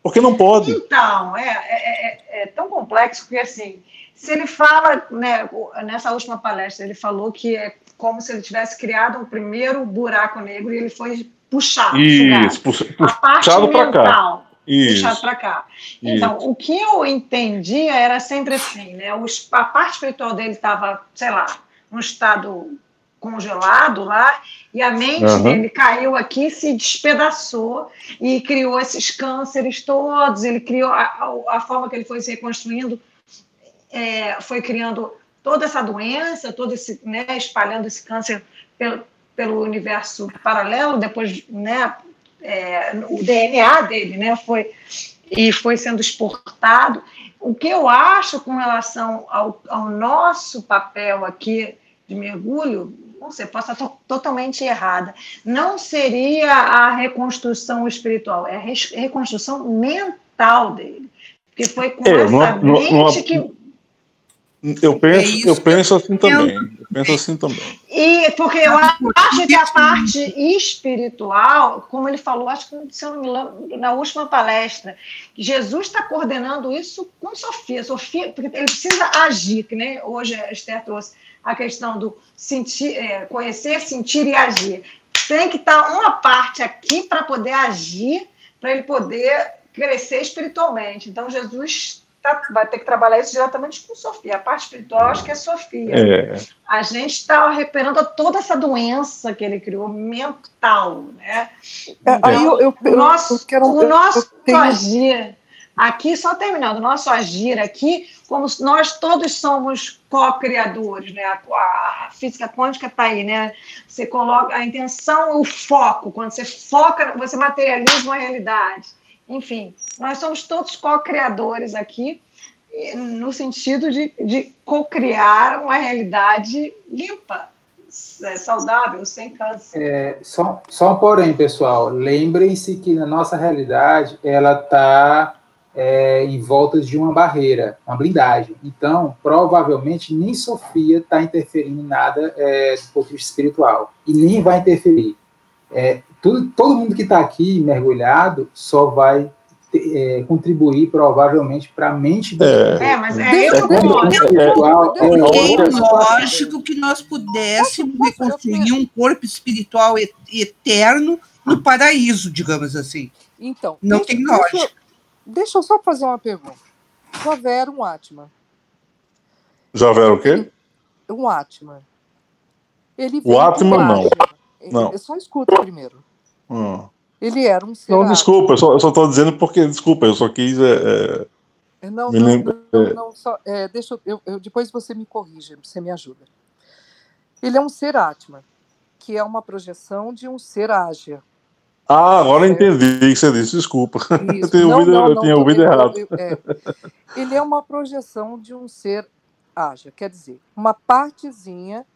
Porque não pode. Então, é, é, é, é tão complexo que, assim, se ele fala, né, nessa última palestra, ele falou que é como se ele tivesse criado um primeiro buraco negro e ele foi puxado. Isso, puxado, a parte para cá. Isso. Puxado para cá. Então, Isso. o que eu entendia era sempre assim, né? a parte espiritual dele estava, sei lá, num estado congelado lá, e a mente uhum. dele caiu aqui, se despedaçou e criou esses cânceres todos. Ele criou a, a forma que ele foi se reconstruindo, é, foi criando toda essa doença, todo esse, né, espalhando esse câncer pelo, pelo universo paralelo. Depois, né, é, o DNA dele, né, foi e foi sendo exportado. O que eu acho com relação ao, ao nosso papel aqui de mergulho não sei, posso estar totalmente errada. Não seria a reconstrução espiritual, é a reconstrução mental dele. Porque foi com é, essa mente que. Eu penso, é eu penso assim também. Eu penso assim também. E porque, eu acho que a parte espiritual, como ele falou, acho que se eu não me lembro, na última palestra, Jesus está coordenando isso com Sofia. Sofia, porque ele precisa agir, que nem hoje a Esther trouxe a questão do sentir, é, conhecer, sentir e agir. Tem que estar uma parte aqui para poder agir, para ele poder crescer espiritualmente. Então, Jesus tá, vai ter que trabalhar isso diretamente com Sofia. A parte espiritual, acho que é Sofia. É. A gente está recuperando toda essa doença que ele criou, mental. Né? Então, Aí eu, eu, o nosso, eu quero, o nosso tenho... agir, aqui, só terminando, o nosso agir aqui, como nós todos somos co-criadores, né? A, a, física quântica está aí, né? Você coloca a intenção, o foco. Quando você foca, você materializa uma realidade. Enfim, nós somos todos co-criadores aqui, no sentido de, de co-criar uma realidade limpa, é, saudável, sem câncer. É, só, só um porém, pessoal, lembrem-se que na nossa realidade ela está é, em volta de uma barreira, uma blindagem. Então, provavelmente, nem Sofia está interferindo em nada é, do ponto de vista espiritual. E nem vai interferir. É, tudo, todo mundo que está aqui mergulhado só vai é, contribuir provavelmente para a mente do é, é, mas é, eu é, lógico que nós pudéssemos reconstruir um corpo espiritual eterno no paraíso, digamos assim. Então, não deixa, tem lógica. Deixa, deixa, eu só fazer uma pergunta. Javé era um Atman. Javé era o quê? Um Atman. Ele o Atman não. Não. Só escuta primeiro. Hum. Ele era um ser. Não, desculpa, eu só estou dizendo porque, desculpa, eu só quis. É, é, não, não, lembra, não, é. não, só, é, deixa eu, eu, depois você me corrige, você me ajuda. Ele é um ser Atman, que é uma projeção de um ser Ágia. Ah, agora eu entendi o que você disse, desculpa. Eu, tenho ouvido, eu tinha ouvido errado. É. Ele é uma projeção de um ser Ágia, quer dizer, uma partezinha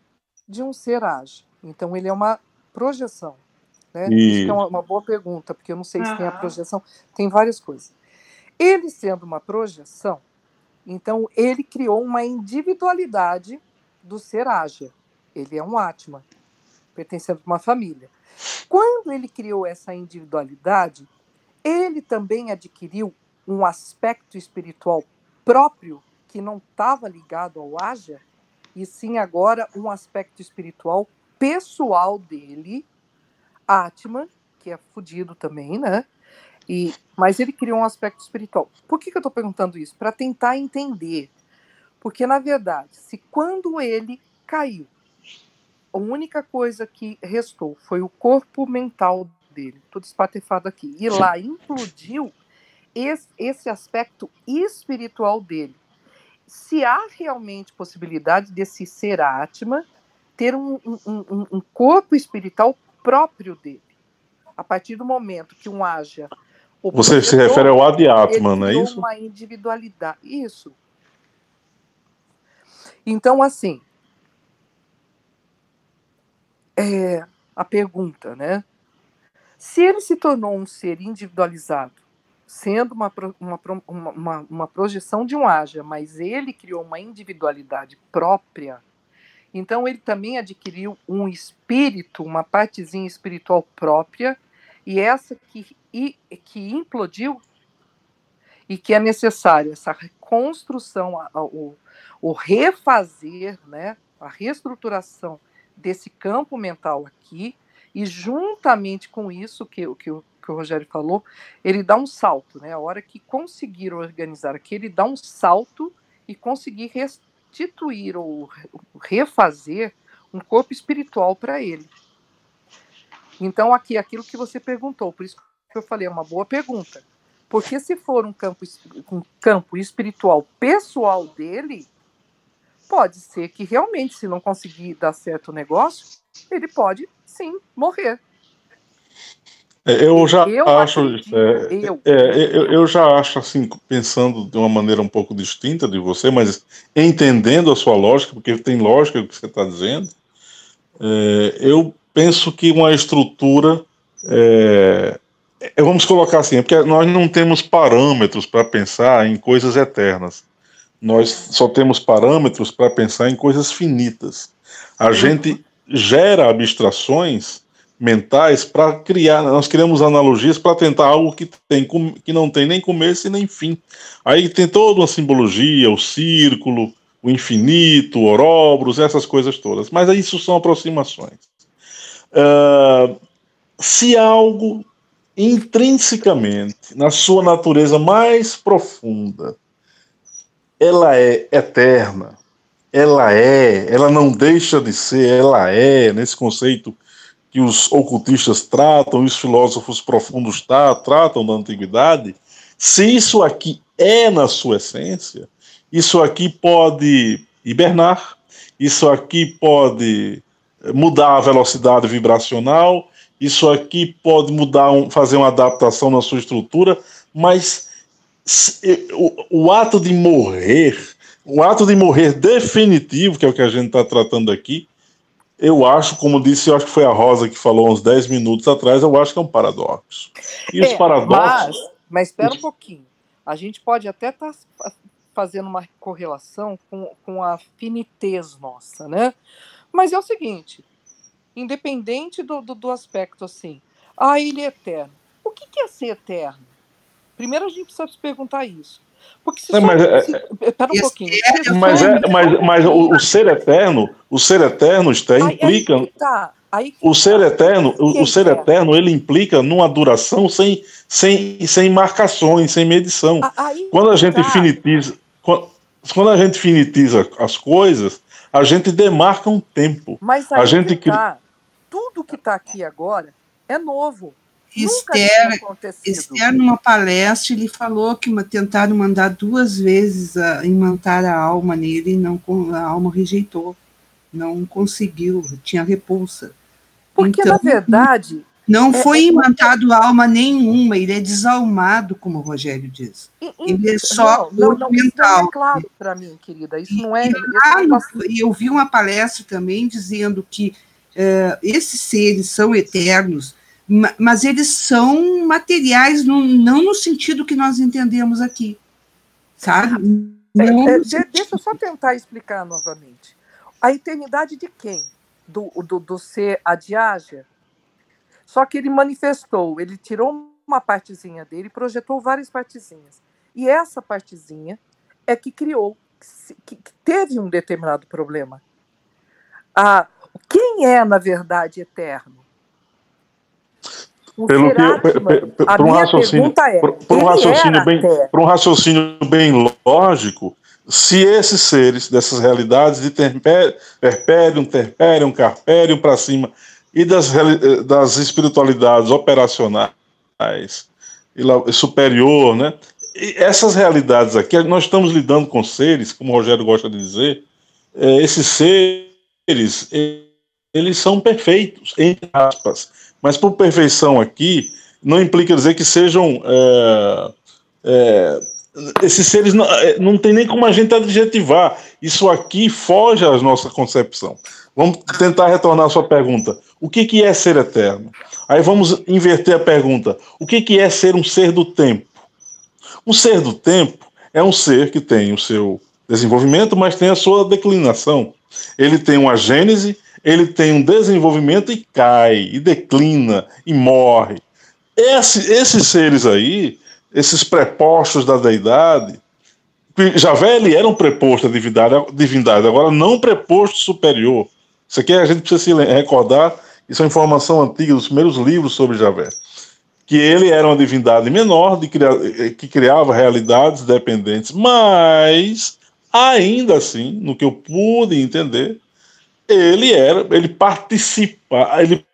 de um ser Ágia. Então, ele é uma projeção. Né? E... Isso é uma, uma, boa pergunta, porque eu não sei uhum. se tem a projeção, tem várias coisas. Ele sendo uma projeção, então ele criou uma individualidade do ser ágia. Ele é um Atman, pertencendo a uma família. Quando ele criou essa individualidade, ele também adquiriu um aspecto espiritual próprio que não estava ligado ao Aja, e sim agora um aspecto espiritual pessoal dele, Atman, que é fudido também, né? E, mas ele criou um aspecto espiritual. Por que, que eu estou perguntando isso? Para tentar entender. Porque, na verdade, se quando ele caiu, a única coisa que restou foi o corpo mental dele, tudo espatefado aqui, e lá implodiu esse, esse aspecto espiritual dele. Se há realmente possibilidade desse ser Atman ter um, um, um, corpo espiritual próprio dele. A partir do momento que um haja. Você se refere ao Adiatman, não é isso? Uma individualidade. Isso. Então, assim. É, a pergunta, né? Se ele se tornou um ser individualizado, sendo uma, uma, uma, uma projeção de um haja, mas ele criou uma individualidade própria, então ele também adquiriu um espírito, uma partezinha espiritual própria, e essa que, e, que implodiu e que é necessário essa reconstrução, o, o refazer, né, a reestruturação desse campo mental aqui, e juntamente com isso que, que, o, que o Rogério falou, ele dá um salto, né? A hora que conseguir organizar aqui, ele dá um salto e conseguir restituir ou refazer um corpo espiritual para ele. Então, aqui, aquilo que você perguntou, por isso que eu falei, é uma boa pergunta. Porque se for um campo, um campo espiritual pessoal dele, pode ser que realmente, se não conseguir dar certo o negócio, ele pode sim morrer. É, eu já eu acho, é, eu. É, eu, eu, já acho assim, pensando de uma maneira um pouco distinta de você, mas entendendo a sua lógica, porque tem lógica o que você está dizendo, é, eu penso que uma estrutura, é, é, vamos colocar assim, porque nós não temos parâmetros para pensar em coisas eternas, nós só temos parâmetros para pensar em coisas finitas. A gente gera abstrações mentais para criar, nós criamos analogias para tentar algo que, tem, que não tem nem começo e nem fim. Aí tem toda uma simbologia, o círculo, o infinito, o Ouroboros, essas coisas todas. Mas isso são aproximações. Uh, se algo intrinsecamente, na sua natureza mais profunda, ela é eterna, ela é, ela não deixa de ser, ela é, nesse conceito que os ocultistas tratam, os filósofos profundos tá, tratam da antiguidade, se isso aqui é na sua essência, isso aqui pode hibernar, isso aqui pode mudar a velocidade vibracional, isso aqui pode mudar, um, fazer uma adaptação na sua estrutura, mas o, o ato de morrer, o ato de morrer definitivo, que é o que a gente está tratando aqui, eu acho, como disse, eu acho que foi a Rosa que falou uns 10 minutos atrás, eu acho que é um paradoxo. E é, os paradoxos. Mas, mas espera um pouquinho. A gente pode até estar tá fazendo uma correlação com, com a finitez nossa, né? Mas é o seguinte: independente do, do, do aspecto assim. Ah, ele é eterno. O que, que é ser eterno? Primeiro a gente precisa se perguntar isso. Porque se, é, mas, só, se é, Espera um pouquinho. É, mas, é, mas, mas o, o, ser eterno, o ser eterno está, implica. Aí, tá, aí, o ser eterno, o, o ser eterno, ele implica numa duração sem, sem, sem marcações, sem medição. Aí, quando a gente tá. finitiza, quando, quando a gente finitiza as coisas, a gente demarca um tempo. Mas a gente tá tudo que está aqui agora é novo. Esther, Esther, numa palestra, ele falou que tentaram mandar duas vezes a, imantar a alma nele e não, a alma rejeitou. Não conseguiu, tinha repulsa. Porque, então, na verdade. Não é, foi é, imantado alma nenhuma, ele é desalmado, como o Rogério diz. ele é só não, não, não, mental. Isso não é claro para mim, querida. Isso não é. Ah, eu vi uma palestra também dizendo que uh, esses seres são eternos, mas eles são materiais, no, não no sentido que nós entendemos aqui, sabe? É, é, deixa eu só tentar explicar novamente. A eternidade de quem? Do, do, do ser Adiaja? Só que ele manifestou, ele tirou uma partezinha dele e projetou várias partezinhas. E essa partezinha é que criou, que, que teve um determinado problema. A, quem é, na verdade, eterno? O Pelo que, para um raciocínio, é, por, um raciocínio bem, por um raciocínio bem lógico, se esses seres dessas realidades de Perpério, Terpério, Carpério para cima e das, das espiritualidades operacionais e superior, né? E essas realidades aqui, nós estamos lidando com seres, como o Rogério gosta de dizer, é, esses seres eles são perfeitos, entre aspas. Mas por perfeição aqui, não implica dizer que sejam. É, é, esses seres não, é, não tem nem como a gente adjetivar. Isso aqui foge à nossa concepção. Vamos tentar retornar à sua pergunta. O que, que é ser eterno? Aí vamos inverter a pergunta. O que, que é ser um ser do tempo? Um ser do tempo é um ser que tem o seu desenvolvimento, mas tem a sua declinação. Ele tem uma gênese ele tem um desenvolvimento e cai, e declina, e morre. Esse, esses seres aí, esses prepostos da deidade, Javé ele era um preposto da divindade, divindade, agora não preposto superior. Isso aqui a gente precisa se recordar, isso é uma informação antiga dos primeiros livros sobre Javé. Que ele era uma divindade menor, de que criava realidades dependentes, mas ainda assim, no que eu pude entender, ele era, ele participa, ele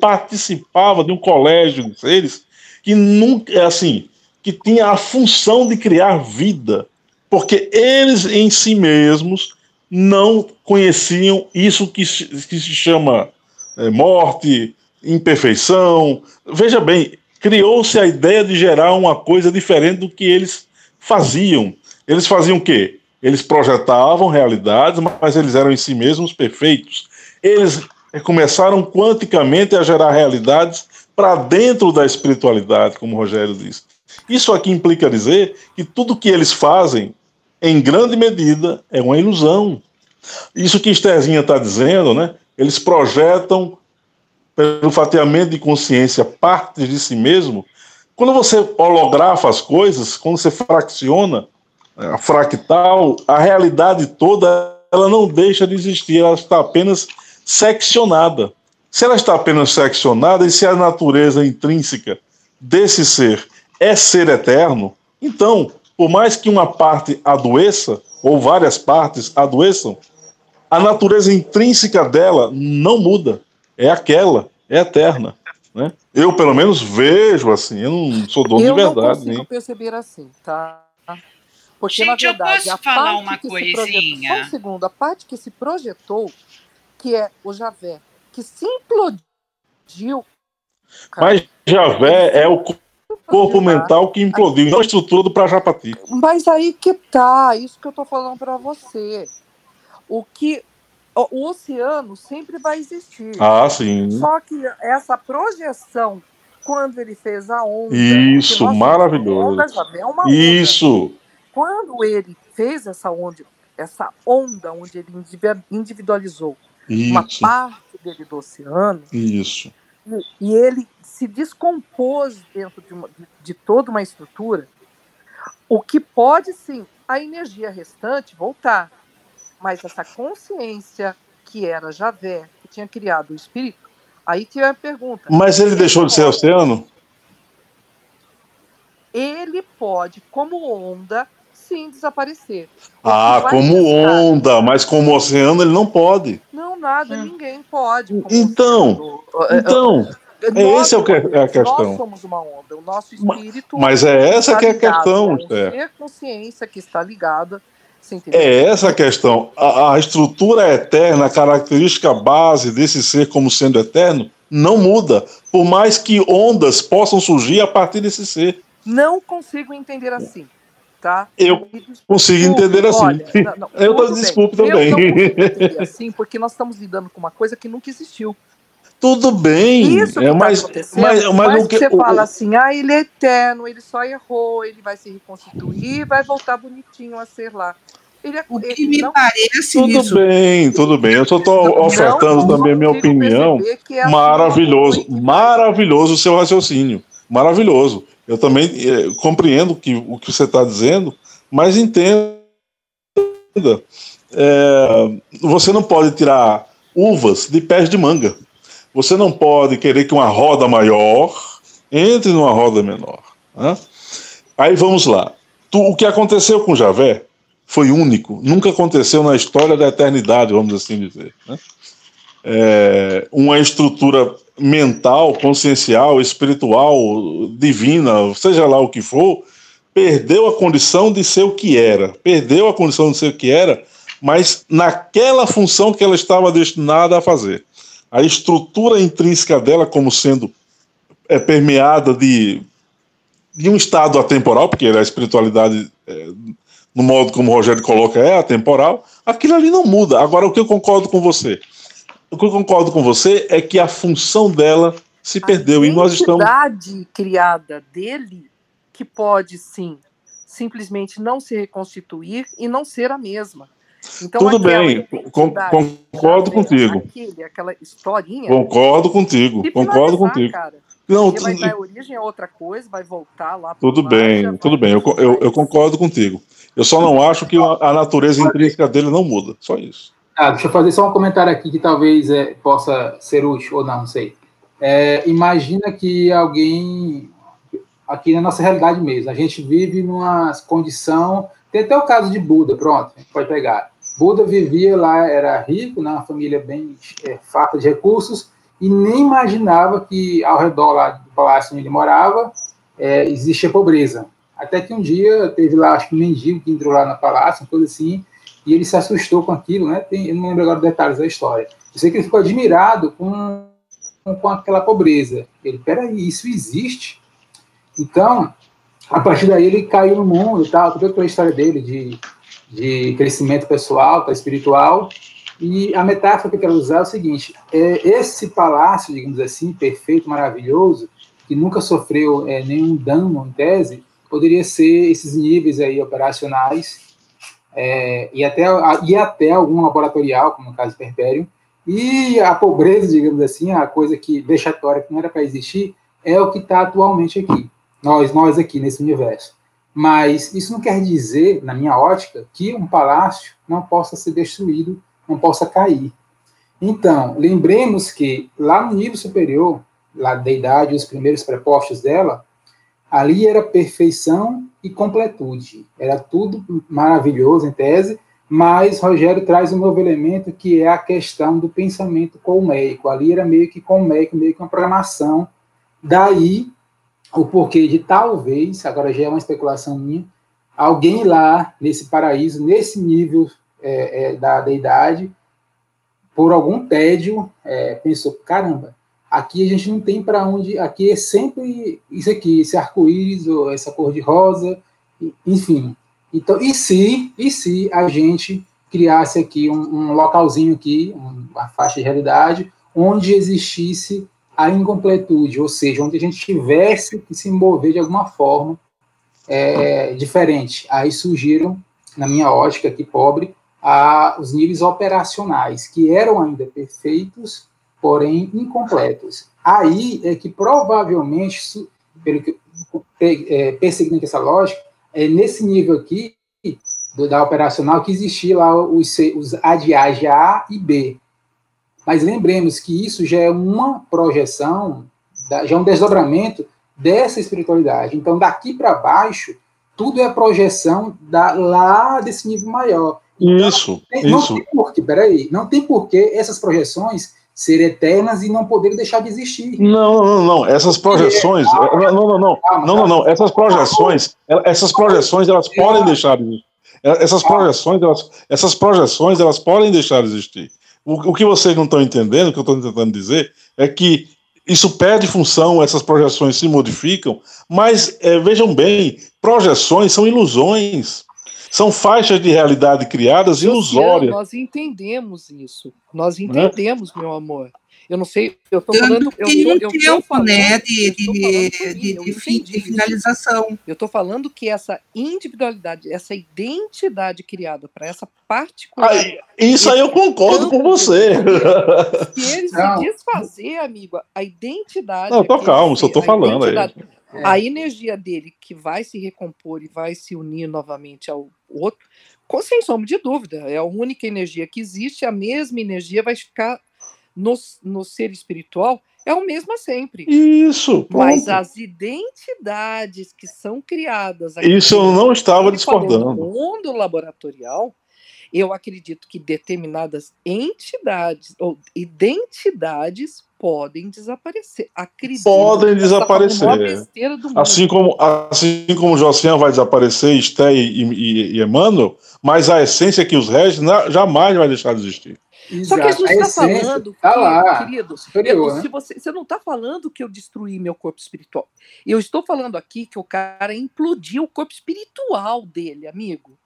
participava de um colégio seres que nunca, é assim, que tinha a função de criar vida, porque eles em si mesmos não conheciam isso que, que se chama é, morte, imperfeição. Veja bem, criou-se a ideia de gerar uma coisa diferente do que eles faziam. Eles faziam o quê? Eles projetavam realidades, mas eles eram em si mesmos perfeitos. Eles começaram quanticamente a gerar realidades para dentro da espiritualidade, como o Rogério disse. Isso aqui implica dizer que tudo que eles fazem, em grande medida, é uma ilusão. Isso que Estherzinha está dizendo, né? eles projetam pelo fatiamento de consciência partes de si mesmo. Quando você holografa as coisas, quando você fracciona é, a fractal, a realidade toda ela não deixa de existir, ela está apenas seccionada. Se ela está apenas seccionada e se a natureza intrínseca desse ser é ser eterno, então, por mais que uma parte adoeça, ou várias partes adoeçam, a natureza intrínseca dela não muda. É aquela, é eterna. Né? Eu, pelo menos, vejo assim, eu não sou dono eu de verdade. Eu não consigo perceber assim, tá? Porque, Gente, na verdade, eu posso falar uma coisinha? Projetou, só um segundo, a parte que se projetou, que é o Javé, que se implodiu. Cara, Mas Javé é o corpo mental que implodiu, não a estrutura do Prajapati. Mas aí que tá, isso que eu tô falando para você. O que o oceano sempre vai existir. Ah, sim. Só que essa projeção, quando ele fez a onda. Isso, maravilhoso. Onda é uma onda. Isso. Quando ele fez essa onda, essa onda onde ele individualizou Isso. uma parte dele do oceano. Isso. E, e ele se descompôs dentro de, uma, de, de toda uma estrutura, o que pode sim a energia restante voltar. Mas essa consciência que era Javé, que tinha criado o espírito, aí que é a pergunta. Mas ele deixou de ser oceano? Ele pode, como onda, sim desaparecer. Ah, como onda, mas como oceano ele não pode. Não, nada, hum. ninguém pode. Então, então, é esse é o que é a questão. Nós somos uma onda, o nosso espírito. Mas é essa que é a questão. É a consciência que está ligada. É essa a questão. A, a estrutura eterna, a característica base desse ser como sendo eterno, não muda, por mais que ondas possam surgir a partir desse ser. Não consigo entender assim. Tá? Eu consigo entender assim. Olha, não, não, eu tô desculpe também. Eu não assim, porque nós estamos lidando com uma coisa que nunca existiu. Tudo bem. Isso que é, mas, tá mas, mas, mas o que você o, fala assim, ah, ele é eterno, ele só errou, ele vai se reconstituir, vai voltar bonitinho a ser lá. Ele, é, o que me não... parece Tudo isso. bem, tudo bem. Eu só estou ofertando também a minha opinião. É assim, maravilhoso, maravilhoso o seu raciocínio. Maravilhoso. Eu também é, compreendo que, o que você está dizendo, mas entenda. É, você não pode tirar uvas de pés de manga. Você não pode querer que uma roda maior entre numa roda menor. Né? Aí vamos lá. O que aconteceu com Javé foi único, nunca aconteceu na história da eternidade, vamos assim dizer. Né? É, uma estrutura mental, consciencial, espiritual, divina, seja lá o que for, perdeu a condição de ser o que era, perdeu a condição de ser o que era, mas naquela função que ela estava destinada a fazer a estrutura intrínseca dela como sendo é, permeada de, de um estado atemporal, porque a espiritualidade, é, no modo como o Rogério coloca, é atemporal, aquilo ali não muda. Agora, o que eu concordo com você? O que eu concordo com você é que a função dela se a perdeu e nós estamos. A identidade criada dele, que pode sim simplesmente não se reconstituir e não ser a mesma. Então, Tudo bem, concordo contigo. Aquele, aquela historinha. Concordo contigo, concordo contigo. Cara. Não, vai dar origem a outra coisa, vai voltar lá. Tudo bem, tudo bem, eu, eu, eu, concordo contigo. Eu só não acho que a natureza intrínseca dele não muda, só isso. Ah, deixa eu fazer só um comentário aqui que talvez é, possa ser útil ou não, não sei. É, imagina que alguém, aqui na nossa realidade mesmo, a gente vive numa condição tem até o caso de Buda, pronto, a gente pode pegar. Buda vivia lá, era rico, né, uma família bem é, farta de recursos, e nem imaginava que ao redor lá do palácio onde ele morava é, existia pobreza. Até que um dia teve lá, acho que um mendigo que entrou lá no palácio, uma coisa assim, e ele se assustou com aquilo, né? Tem, eu não lembro agora detalhes da história. Eu sei que ele ficou admirado com, com, aquela pobreza. Ele, peraí, isso existe? Então, a partir daí ele caiu no mundo e tal, toda aquela história dele de, de crescimento pessoal, tá, espiritual. E a metáfora que eu quero usar é o seguinte: é, esse palácio, digamos assim, perfeito, maravilhoso, que nunca sofreu é, nenhum dano em tese, poderia ser esses níveis aí operacionais é, e, até, e até algum laboratorial, como no caso do Perpério, E a pobreza, digamos assim, a coisa que vexatória que não era para existir, é o que está atualmente aqui, nós, nós aqui nesse universo. Mas isso não quer dizer, na minha ótica, que um palácio não possa ser destruído, não possa cair. Então, lembremos que lá no nível superior, lá da idade, os primeiros prepostos dela, ali era perfeição e completude. Era tudo maravilhoso em tese, mas Rogério traz um novo elemento que é a questão do pensamento colmeico. Ali era meio que colmeico, meio que uma programação. Daí o porquê de talvez, agora já é uma especulação minha, alguém lá nesse paraíso, nesse nível é, é, da deidade, por algum tédio, é, pensou: caramba, aqui a gente não tem para onde, aqui é sempre isso aqui, esse arco-íris, ou essa cor de rosa, enfim. Então, e se, e se a gente criasse aqui um, um localzinho aqui, uma faixa de realidade, onde existisse a incompletude, ou seja, onde a gente tivesse que se mover de alguma forma é, diferente. Aí surgiram, na minha ótica aqui pobre, a, os níveis operacionais, que eram ainda perfeitos, porém incompletos. Aí é que provavelmente, pelo que é, perseguindo essa lógica, é nesse nível aqui do, da operacional que existia lá os, os de A e B. Mas lembremos que isso já é uma projeção, já é um desdobramento dessa espiritualidade. Então, daqui para baixo, tudo é projeção da, lá desse nível maior. Então, isso, não isso. Tem porquê, peraí, não tem porquê essas projeções serem eternas e não poderem deixar de existir. Não, não, não. Essas projeções. não, não, não. Não, não, não. Essas projeções, essas projeções, elas podem deixar de existir. Essas projeções, elas, essas projeções, elas podem deixar de existir. O, o que vocês não estão entendendo, o que eu estou tentando dizer, é que isso perde função, essas projeções se modificam, mas é, vejam bem, projeções são ilusões. São faixas de realidade criadas ilusórias. Nós entendemos isso. Nós entendemos, é? meu amor. Eu não sei, eu estou falando. Eu tem tô, um tempo, falando, né, de, de, de, de, fim, de finalização. Eu estou falando que essa individualidade, essa identidade criada para essa particular. isso aí eu concordo com você. Se ele se desfazer, amigo, a identidade. Não, tô calmo, só estou falando aí. É. A energia dele que vai se recompor e vai se unir novamente ao outro, sem sombra de dúvida, é a única energia que existe, a mesma energia vai ficar no, no ser espiritual é o mesmo sempre. Isso. Ponto. Mas as identidades que são criadas. Isso eu não estava discordando. No mundo laboratorial, eu acredito que determinadas entidades ou identidades podem desaparecer. Acredito podem desaparecer. Assim como assim como Josian vai desaparecer, Esté e, e, e Emmanuel, mas a essência que os rege jamais vai deixar de existir. Exato. Só que a gente está falando, tá lá, querido, superior, eu, né? se você, você não está falando que eu destruí meu corpo espiritual. Eu estou falando aqui que o cara implodiu o corpo espiritual dele, amigo.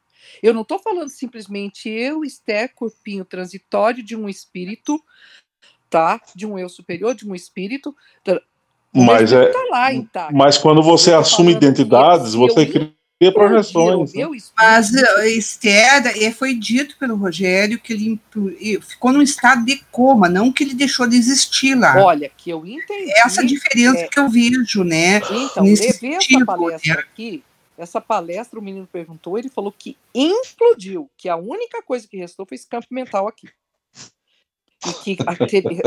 Eu não estou falando simplesmente eu, Esté, corpinho transitório de um espírito, tá? De um eu superior, de um espírito. Mas é. Tá lá, Mas quando você assume identidades, você cria ter projeções. Né? Mas eh, Esther, eh, foi dito pelo Rogério que ele ficou num estado de coma, não que ele deixou de existir lá. Olha, que eu entendi. Essa diferença é... que eu vejo, né? Então, Nesse levei essa palestra né? aqui, essa palestra o menino perguntou, ele falou que implodiu, que a única coisa que restou foi esse campo mental aqui e que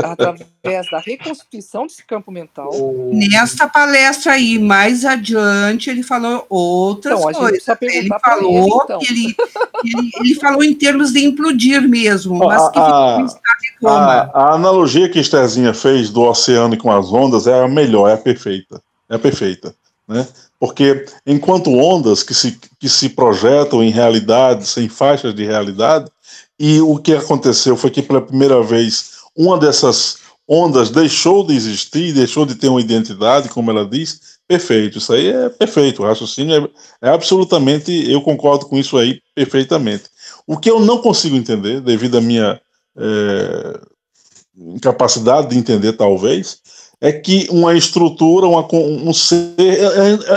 através da reconstituição desse campo mental. Nessa palestra aí, mais adiante, ele falou outras então, coisas. Ele falou ele, então. que ele, ele, ele, falou em termos de implodir mesmo, mas que a, a, a, analogia que Estherzinha fez do oceano com as ondas é a melhor, é a perfeita. É a perfeita. Né? Porque enquanto ondas que se, que se projetam em realidades, em faixas de realidade, e o que aconteceu foi que, pela primeira vez, uma dessas ondas deixou de existir, deixou de ter uma identidade, como ela diz. Perfeito, isso aí é perfeito. O raciocínio é, é absolutamente. Eu concordo com isso aí perfeitamente. O que eu não consigo entender, devido à minha é, incapacidade de entender, talvez, é que uma estrutura, uma, um ser.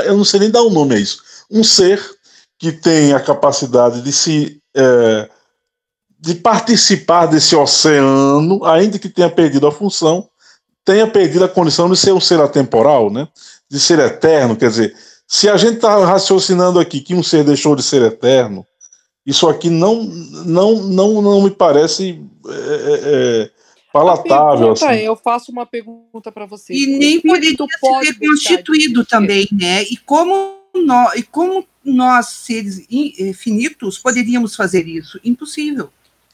Eu não sei nem dar o um nome a isso. Um ser que tem a capacidade de se. É, de participar desse oceano, ainda que tenha perdido a função, tenha perdido a condição de ser um ser atemporal, né? de ser eterno. Quer dizer, se a gente está raciocinando aqui que um ser deixou de ser eterno, isso aqui não, não, não, não me parece é, é, é palatável. Assim. eu faço uma pergunta para você. E nem poderia ser constituído também, né? E como nós, e como nós, seres eh, finitos, poderíamos fazer isso? Impossível.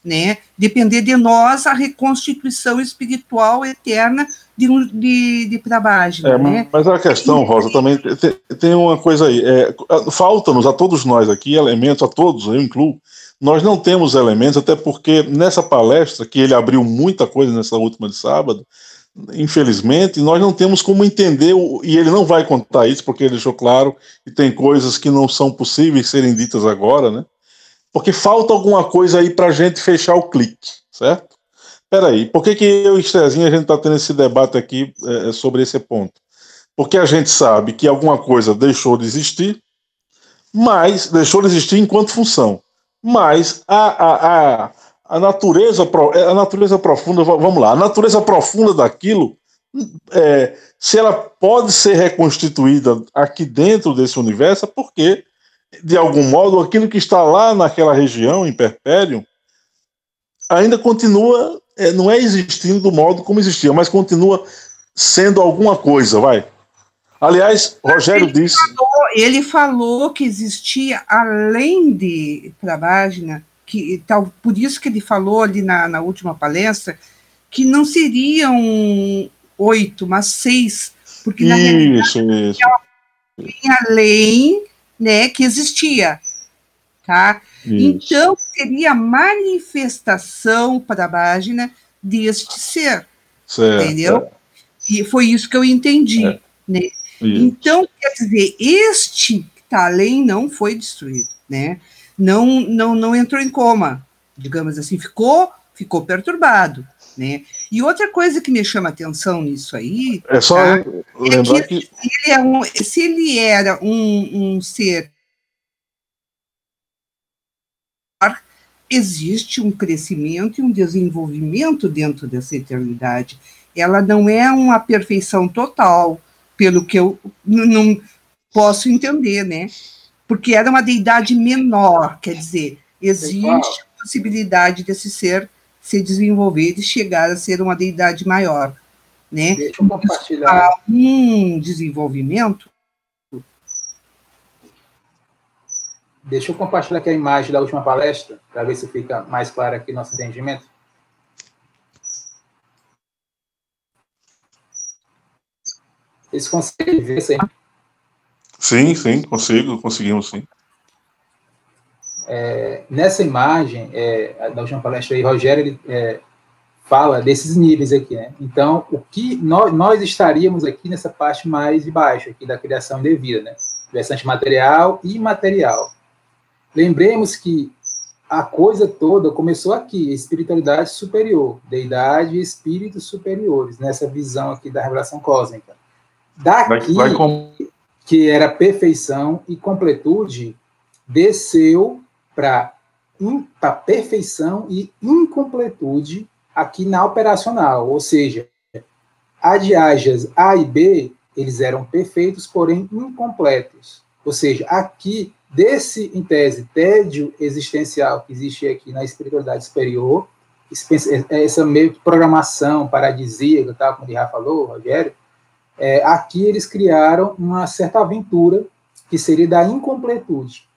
Né? Depender de nós a reconstituição espiritual eterna de, de, de Prabhajna. É, né? Mas a questão, Rosa, também tem, tem uma coisa aí. É, Falta-nos a todos nós aqui elementos, a todos, eu incluo, nós não temos elementos, até porque nessa palestra, que ele abriu muita coisa nessa última de sábado, infelizmente, nós não temos como entender, e ele não vai contar isso, porque ele deixou claro, e tem coisas que não são possíveis serem ditas agora, né? Porque falta alguma coisa aí para a gente fechar o clique, certo? Peraí, por que, que eu e Estezinho a gente está tendo esse debate aqui é, sobre esse ponto? Porque a gente sabe que alguma coisa deixou de existir, mas deixou de existir enquanto função mas a, a, a, a, natureza, a natureza profunda, vamos lá, a natureza profunda daquilo, é, se ela pode ser reconstituída aqui dentro desse universo, é porque, de algum modo, aquilo que está lá naquela região, em Perpério, ainda continua, é, não é existindo do modo como existia, mas continua sendo alguma coisa, vai. Aliás, Rogério ele disse. Falou, ele falou que existia, além de Prabhajna, que tal, por isso que ele falou ali na, na última palestra, que não seriam oito, mas seis, porque na isso, realidade isso. além né, que existia. Tá? Então, seria a manifestação Prabhajna deste ser. Certo. Entendeu? E foi isso que eu entendi. É. Né? Então, quer dizer, este Talém não foi destruído, né? Não, não, não entrou em coma, digamos assim, ficou, ficou perturbado, né? E outra coisa que me chama atenção nisso aí é só tá? lembrar é que, que... Ele é um, se ele era um, um ser existe um crescimento e um desenvolvimento dentro dessa eternidade. Ela não é uma perfeição total, pelo que eu não posso entender, né? Porque era uma deidade menor, quer dizer, existe a possibilidade desse ser se desenvolver e chegar a ser uma deidade maior, né? Deixa eu compartilhar. Há um desenvolvimento. Deixa eu compartilhar aqui a imagem da última palestra, para ver se fica mais claro aqui nosso entendimento. Eles conseguem ver isso aí? Sim, sim, consigo, conseguimos sim. É, nessa imagem, é, da última palestra aí, Rogério ele, é, fala desses níveis aqui, né? Então, o que nós, nós estaríamos aqui nessa parte mais de baixo, aqui da criação devida, né? Versante material e imaterial. Lembremos que a coisa toda começou aqui, espiritualidade superior, deidade e espíritos superiores, nessa visão aqui da revelação cósmica. Daqui, vai, vai com... que era perfeição e completude, desceu para para perfeição e incompletude aqui na operacional, ou seja, adiajas A e B, eles eram perfeitos, porém incompletos. Ou seja, aqui, desse, em tese, tédio existencial que existe aqui na espiritualidade superior, essa meio que programação paradisíaca, tá, como ele já falou, Rogério, é, aqui eles criaram uma certa aventura que seria da incompletude,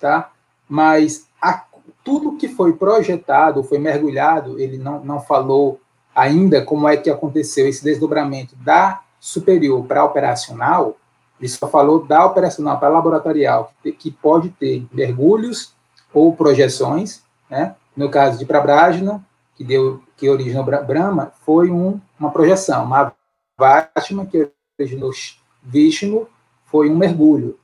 tá? Mas a, tudo que foi projetado, foi mergulhado, ele não, não falou ainda como é que aconteceu esse desdobramento da superior para operacional, ele só falou da operacional para laboratorial, que, que pode ter mergulhos ou projeções, né? No caso de Prabrajna, que deu que originou Brahma, foi um, uma projeção, uma Vatman, que originou Vishnu, foi um mergulho.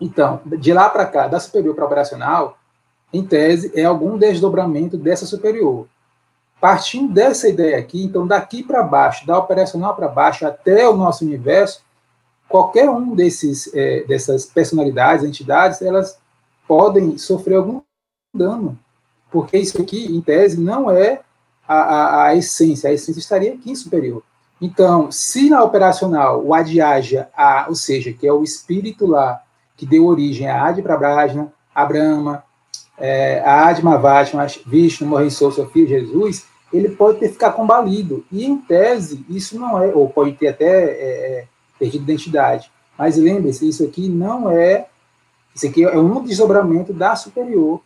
Então, de lá para cá, da superior para operacional, em tese, é algum desdobramento dessa superior. Partindo dessa ideia aqui, então, daqui para baixo, da operacional para baixo até o nosso universo, qualquer um desses, é, dessas personalidades, entidades, elas podem sofrer algum dano. porque isso aqui, em tese, não é a, a, a essência, a essência estaria aqui em superior. Então, se na operacional o Adyaja, a, ou seja, que é o espírito lá que deu origem a Adi Prabhajna, a Brahma, é, a Adma Vashma, Vishnu, Morrissou, Sofia, Jesus, ele pode ter ficado combalido. E, em tese, isso não é, ou pode ter até é, é, perdido identidade. Mas lembre-se, isso aqui não é, isso aqui é um desdobramento da superior.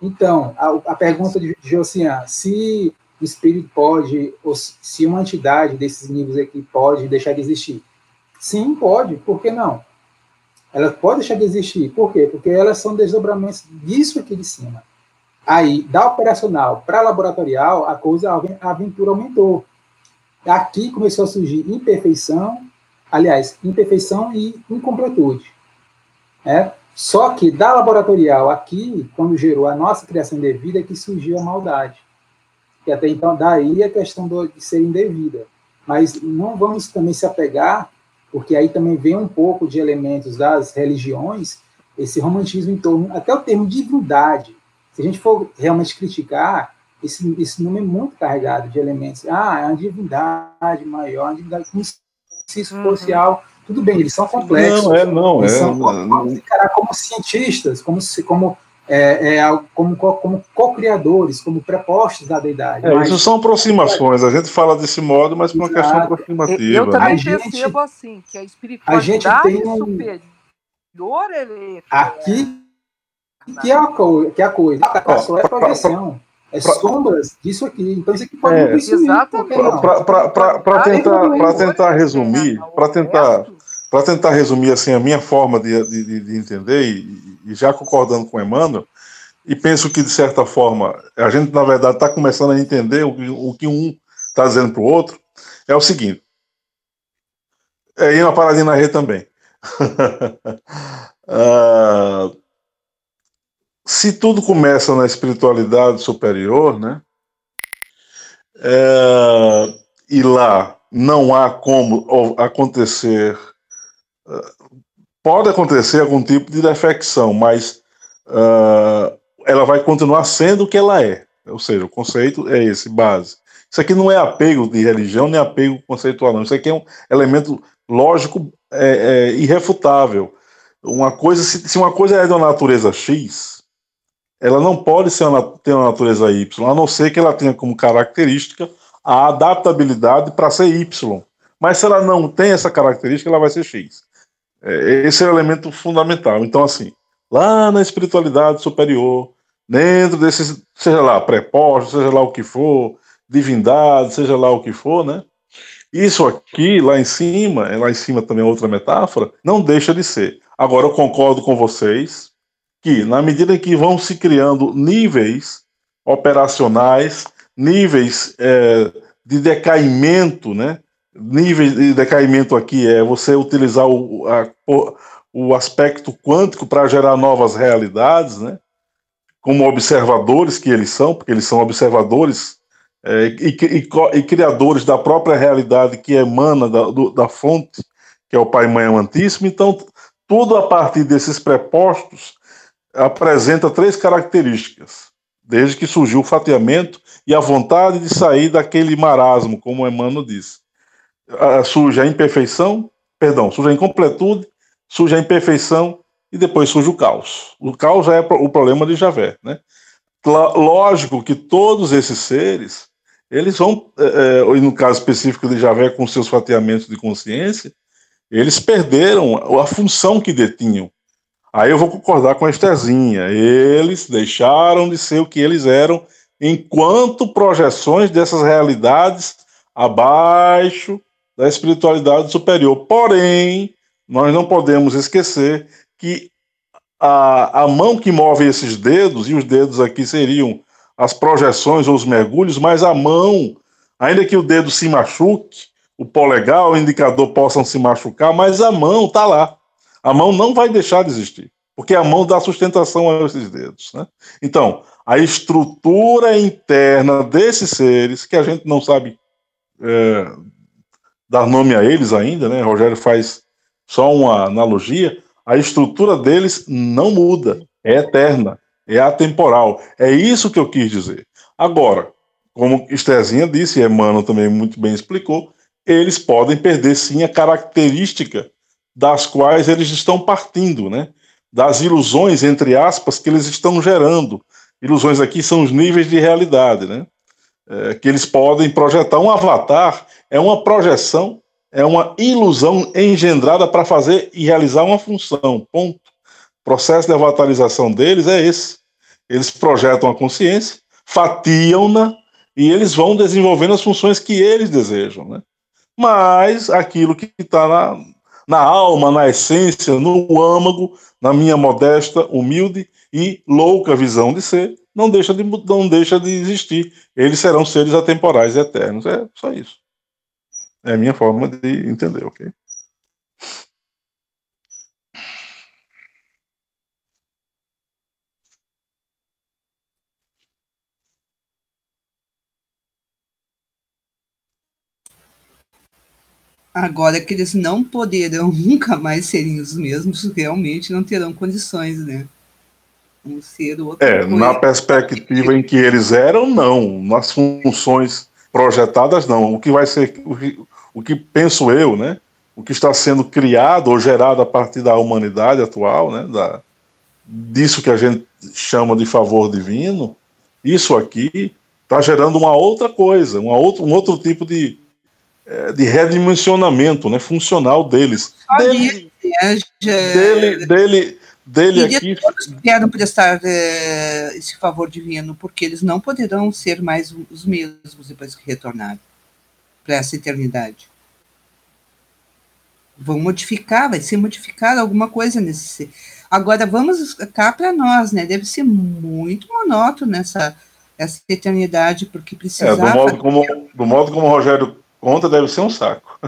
Então, a, a pergunta de Josian, se o espírito pode, ou se uma entidade desses níveis aqui pode deixar de existir. Sim, pode, por que não? Ela pode deixar de existir, por quê? Porque elas são desdobramentos disso aqui de cima. Aí, da operacional para laboratorial, a coisa, a aventura aumentou. Aqui começou a surgir imperfeição, aliás, imperfeição e incompletude. É? Só que da laboratorial aqui, quando gerou a nossa criação indevida, é que surgiu a maldade. E até então, daí a questão do, de ser indevida. Mas não vamos também se apegar, porque aí também vem um pouco de elementos das religiões, esse romantismo em torno, até o termo divindade. Se a gente for realmente criticar, esse, esse nome é muito carregado de elementos. Ah, é uma divindade maior, uma divindade como se isso fosse uhum. algo. Tudo bem, eles são complexos. Não, é, não, eles é. São, não. encarar como cientistas, como, como é, é, como, como co-criadores, como prepostos da deidade. É, mas, isso são aproximações, a gente fala desse modo, mas por uma questão aproximativa. Eu também né? percebo assim, que a espiritualidade a gente tem um, superior ele Aqui que é a, que é a coisa, a só é projeção. É sombras disso aqui. Então isso aqui pode é, Exatamente. Para tentar, tentar resumir, para tentar, tentar resumir assim, a minha forma de, de, de entender e, e já concordando com o Emmanuel, e penso que, de certa forma, a gente, na verdade, está começando a entender o que, o que um está dizendo para o outro, é o seguinte. É, e uma paradinha na rede também. uh, se tudo começa na espiritualidade superior, né? É, e lá não há como acontecer pode acontecer algum tipo de defecção, mas uh, ela vai continuar sendo o que ela é. Ou seja, o conceito é esse, base. Isso aqui não é apego de religião, nem apego conceitual, não. Isso aqui é um elemento lógico é, é, irrefutável. Uma coisa, se, se, uma coisa é de uma natureza X, ela não pode ser uma, ter uma natureza Y, a não ser que ela tenha como característica a adaptabilidade para ser Y. Mas se ela não tem essa característica, ela vai ser X. É, esse é o elemento fundamental. Então, assim, lá na espiritualidade superior, dentro desses, seja lá, prepostos, seja lá o que for, divindade, seja lá o que for, né? Isso aqui, lá em cima, lá em cima também é outra metáfora, não deixa de ser. Agora, eu concordo com vocês que, na medida que vão se criando níveis operacionais, níveis é, de decaimento, né? Nível de decaimento aqui é você utilizar o, a, o aspecto quântico para gerar novas realidades, né? como observadores que eles são, porque eles são observadores é, e, e, e, criadores da própria realidade que emana da, do, da fonte, que é o Pai Mãe Amantíssimo. Então, tudo a partir desses prepostos apresenta três características, desde que surgiu o fatiamento e a vontade de sair daquele marasmo, como Emmanuel disse surge a imperfeição, perdão, surge a incompletude, surge a imperfeição e depois surge o caos. O caos é o problema de Javé, né? Lógico que todos esses seres, eles vão, é, é no caso específico de Javé, com seus fatiamentos de consciência, eles perderam a função que detinham. Aí eu vou concordar com a Estezinha. Eles deixaram de ser o que eles eram enquanto projeções dessas realidades abaixo da espiritualidade superior. Porém, nós não podemos esquecer que a, a mão que move esses dedos, e os dedos aqui seriam as projeções ou os mergulhos, mas a mão, ainda que o dedo se machuque, o polegar, o indicador possam se machucar, mas a mão está lá. A mão não vai deixar de existir, porque a mão dá sustentação a esses dedos. Né? Então, a estrutura interna desses seres, que a gente não sabe é, dar nome a eles ainda, né? Rogério faz só uma analogia, a estrutura deles não muda, é eterna. é atemporal. É isso que eu quis dizer. Agora, como Estezinha disse, e Emmanuel também muito bem explicou, eles podem perder sim a característica das quais eles estão partindo, né? Das ilusões, entre aspas, que eles estão gerando. Ilusões aqui são os níveis de realidade, né? É, que eles podem projetar um avatar, é uma projeção, é uma ilusão engendrada para fazer e realizar uma função. Ponto. O processo de avatarização deles é esse. Eles projetam a consciência, fatiam-na e eles vão desenvolvendo as funções que eles desejam, né? Mas aquilo que está na, na alma, na essência, no âmago, na minha modesta, humilde e louca visão de ser, não deixa de, não deixa de existir. Eles serão seres atemporais e eternos. É só isso. É a minha forma de entender, ok? Agora que eles não poderão nunca mais serem os mesmos, realmente não terão condições, né? Um ser outro. É, coisa. na perspectiva em que eles eram, não. Nas funções projetadas, não. O que vai ser, o que, o que penso eu, né? O que está sendo criado ou gerado a partir da humanidade atual, né? Da, disso que a gente chama de favor divino, isso aqui está gerando uma outra coisa, uma outra, um outro tipo de, é, de redimensionamento né, funcional deles. Dele, né, dele, dele, dele e aqui. Todos vieram prestar é, esse favor divino, porque eles não poderão ser mais os mesmos depois que retornarem para essa eternidade. Vão modificar, vai ser modificada alguma coisa nesse. Agora vamos cá para nós, né? Deve ser muito monótono essa, essa eternidade, porque precisava. É, do, modo como, do modo como o Rogério conta deve ser um saco.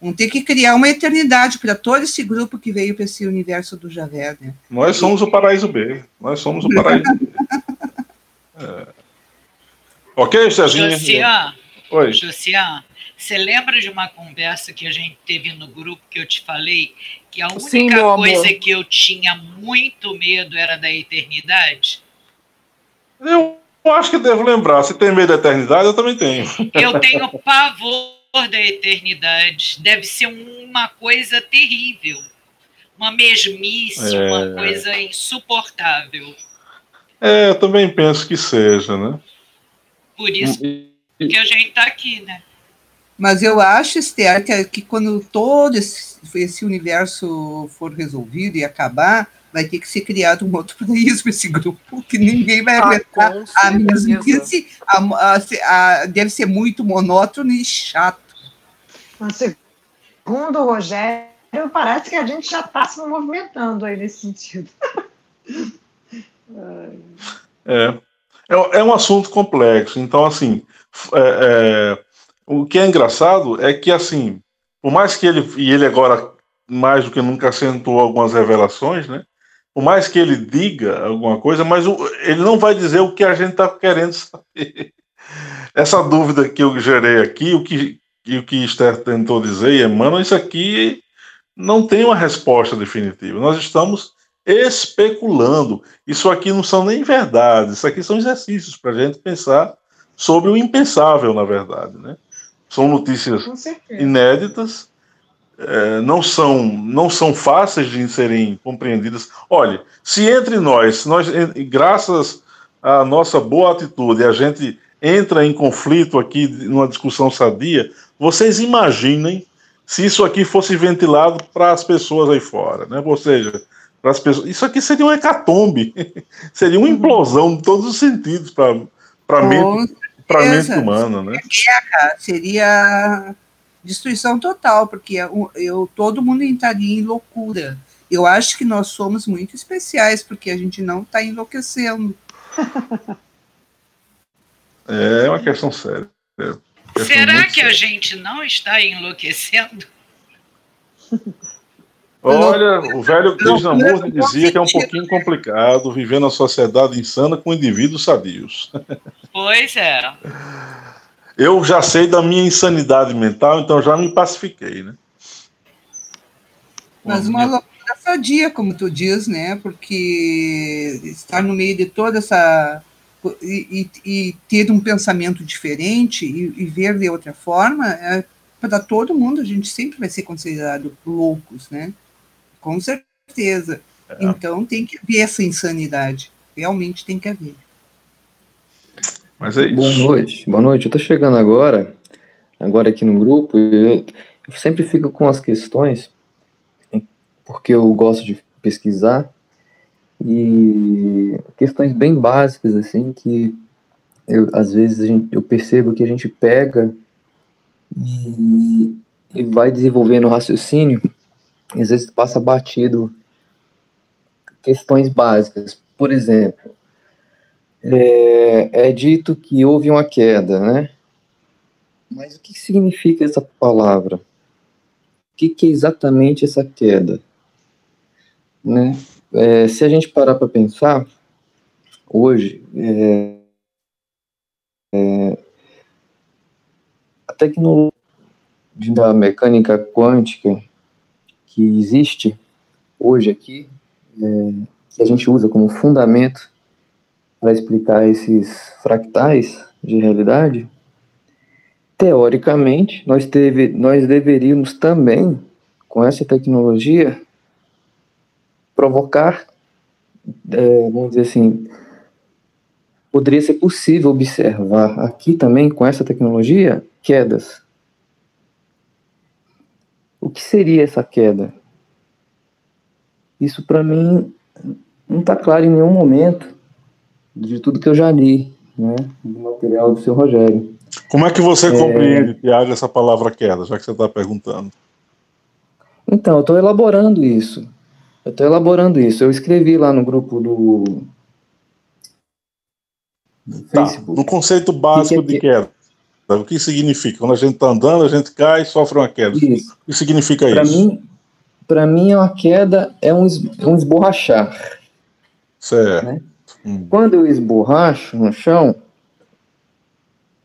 Vão ter que criar uma eternidade para todo esse grupo que veio para esse universo do Javé, né? Nós somos o paraíso B. Nós somos o paraíso B. É. Ok, Cezinha? Josian, Oi. Josian, você lembra de uma conversa que a gente teve no grupo que eu te falei que a única Sim, coisa que eu tinha muito medo era da eternidade? Eu eu acho que devo lembrar. Se tem medo da eternidade, eu também tenho. Eu tenho pavor da eternidade. Deve ser uma coisa terrível. Uma mesmice, é... uma coisa insuportável. É, eu também penso que seja, né? Por isso que a gente está aqui, né? Mas eu acho, Esther, que, que quando todo esse, esse universo for resolvido e acabar, vai ter que ser criado um outro para esse grupo, que ninguém vai ah, aguentar ah, a mesmice, a, a, a, deve ser muito monótono e chato. Mas, segundo o Rogério, parece que a gente já está se movimentando aí nesse sentido. é, é, é um assunto complexo, então, assim, é, é, o que é engraçado é que, assim, por mais que ele, e ele agora mais do que nunca acentuou algumas revelações, né? por mais que ele diga alguma coisa, mas o, ele não vai dizer o que a gente está querendo saber. Essa dúvida que eu gerei aqui, o que, o que Esther tentou dizer, e Emmanuel, isso aqui não tem uma resposta definitiva. Nós estamos especulando. Isso aqui não são nem verdades, isso aqui são exercícios para a gente pensar sobre o impensável, na verdade. Né? São notícias inéditas é, não são não são fáceis de serem compreendidas. Olhe, se entre nós, nós graças à nossa boa atitude, a gente entra em conflito aqui numa discussão sadia, vocês imaginem se isso aqui fosse ventilado para as pessoas aí fora, né? Ou seja, para as pessoas, isso aqui seria um hecatombe, seria uma implosão em todos os sentidos para para mente, para mente humana, né? Guerra, seria destruição total, porque eu, eu, todo mundo estaria em loucura. Eu acho que nós somos muito especiais, porque a gente não está enlouquecendo. É uma questão séria. É questão Será que séria. a gente não está enlouquecendo? Olha, o velho Krishnamurti dizia que é um pouquinho complicado viver na sociedade insana com indivíduos sadios. Pois é. Eu já sei da minha insanidade mental, então já me pacifiquei, né? Mas uma loucura ousadia, como tu diz, né? Porque estar no meio de toda essa. E, e, e ter um pensamento diferente e, e, ver de outra forma, é, para todo mundo a gente sempre vai ser considerado loucos, né? Com certeza. É. Então tem que haver essa insanidade. Realmente tem que haver. Mas é isso. Boa noite. Boa noite. Eu estou chegando agora, agora aqui no grupo, eu, eu sempre fico com as questões, porque eu gosto de pesquisar, e questões bem básicas, assim, que eu, às vezes gente, eu percebo que a gente pega e, e vai desenvolvendo raciocínio, e às vezes passa batido questões básicas. Por exemplo, é, é dito que houve uma queda, né? Mas o que significa essa palavra? O que, que é exatamente essa queda? Né? É, se a gente parar para pensar, hoje, é, é, a tecnologia da mecânica quântica que existe hoje aqui, é, que a gente usa como fundamento para explicar esses fractais de realidade, teoricamente, nós, teve, nós deveríamos também, com essa tecnologia, provocar, é, vamos dizer assim, poderia ser possível observar aqui também, com essa tecnologia, quedas. O que seria essa queda? Isso, para mim, não está claro em nenhum momento de tudo que eu já li, né, do material do seu Rogério. Como é que você é... compreende, Tiago, essa palavra queda, já que você está perguntando? Então, eu estou elaborando isso. Eu estou elaborando isso. Eu escrevi lá no grupo do. Tá, no conceito básico que que é... de queda. O que significa? Quando a gente está andando, a gente cai e sofre uma queda. Isso. O que significa pra isso? Mim, Para mim, uma queda é um, é um esborrachar. Certo. Né? Hum. Quando eu esborracho no chão,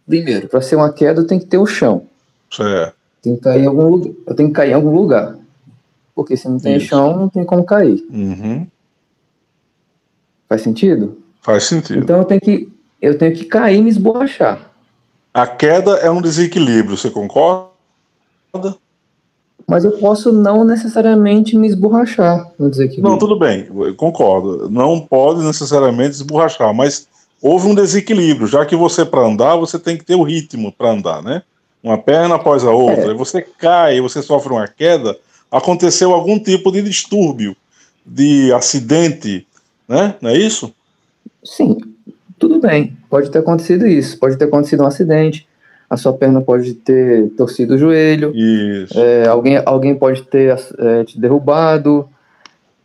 primeiro, para ser uma queda, tem que ter o chão. Certo. Tem que cair em algum lugar. Eu tenho que cair em algum lugar. Porque se não tem Isso. chão, não tem como cair. Uhum. Faz sentido? Faz sentido. Então eu tenho que, eu tenho que cair e me esborrachar. A queda é um desequilíbrio, você concorda? Mas eu posso não necessariamente me esborrachar no desequilíbrio. Não, tudo bem, concordo. Não pode necessariamente esborrachar, mas houve um desequilíbrio, já que você, para andar, você tem que ter o ritmo para andar, né? Uma perna após a outra, é. você cai, você sofre uma queda, aconteceu algum tipo de distúrbio, de acidente, né? Não é isso? Sim, tudo bem, pode ter acontecido isso, pode ter acontecido um acidente, a sua perna pode ter torcido o joelho, é, alguém, alguém pode ter é, te derrubado,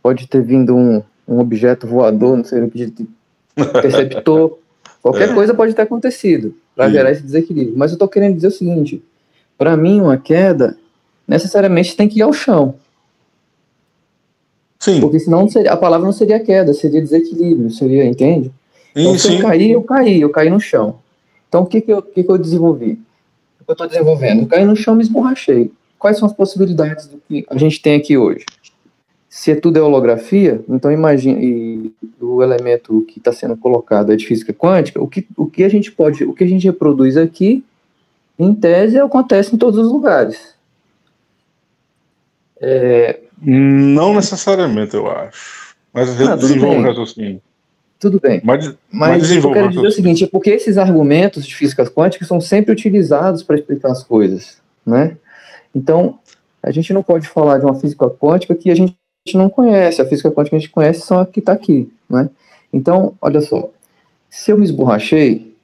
pode ter vindo um, um objeto voador, não sei o que te perceptor, qualquer é. coisa pode ter acontecido para gerar esse desequilíbrio. Mas eu estou querendo dizer o seguinte: para mim, uma queda necessariamente tem que ir ao chão. Sim. Porque senão seria, a palavra não seria queda, seria desequilíbrio, seria, entende? Então, se eu cair, eu caí, eu caí no chão. Então, o que, que, eu, que, que eu desenvolvi? O que eu estou desenvolvendo? Eu caí no chão e me esborrachei. Quais são as possibilidades do que a gente tem aqui hoje? Se tudo é holografia, então imagine o elemento que está sendo colocado é de física quântica, o que, o que a gente pode, o que a gente reproduz aqui, em tese, acontece em todos os lugares. É... Não necessariamente, eu acho. Mas ah, desenvolve o raciocínio. Tudo bem. Mas, mas, mas eu quero dizer o seguinte, é porque esses argumentos de física quântica são sempre utilizados para explicar as coisas, né? Então, a gente não pode falar de uma física quântica que a gente não conhece. A física quântica que a gente conhece são a que está aqui, né? Então, olha só, se eu me esborrachei,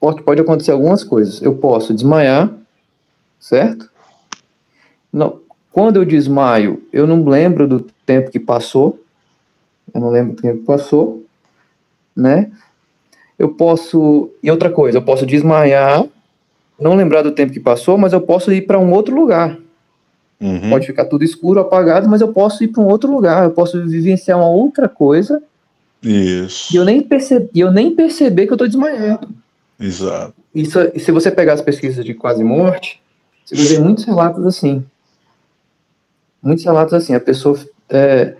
pode, pode acontecer algumas coisas. Eu posso desmaiar, certo? Não, quando eu desmaio, eu não lembro do tempo que passou, eu não lembro o tempo que passou, né? Eu posso. E outra coisa, eu posso desmaiar, não lembrar do tempo que passou, mas eu posso ir para um outro lugar. Uhum. Pode ficar tudo escuro, apagado, mas eu posso ir para um outro lugar, eu posso vivenciar uma outra coisa. Isso. E eu nem percebi, eu nem perceber que eu estou desmaiado. Exato. Isso, e se você pegar as pesquisas de quase morte, você vai ver muitos relatos assim. Muitos relatos assim, a pessoa é,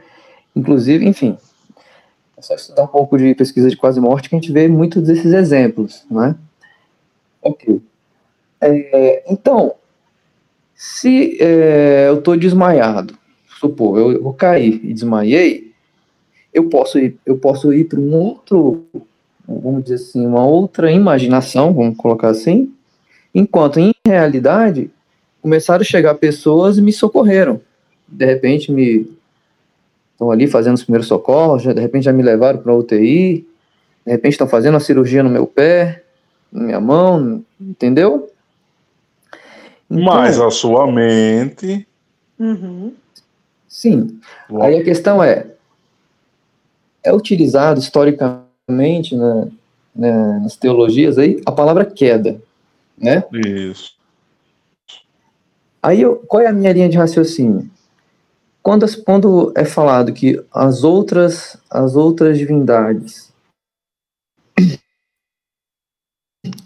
inclusive, enfim, é só estudar um pouco de pesquisa de quase morte que a gente vê muitos desses exemplos, né? Ok. É, então, se é, eu estou desmaiado, supor, eu, eu caí e desmaiei, eu posso ir, eu posso ir para um outro, vamos dizer assim, uma outra imaginação, vamos colocar assim, enquanto em realidade começaram a chegar pessoas e me socorreram. De repente me estão ali fazendo os primeiros socorros, de repente já me levaram para UTI, de repente estão fazendo a cirurgia no meu pé, na minha mão, entendeu? Então, Mas a sua mente. Uhum. Sim. Aí a questão é: é utilizado historicamente né, né, nas teologias aí a palavra queda, né? Isso. Aí eu, qual é a minha linha de raciocínio? Quando, quando é falado que as outras as outras divindades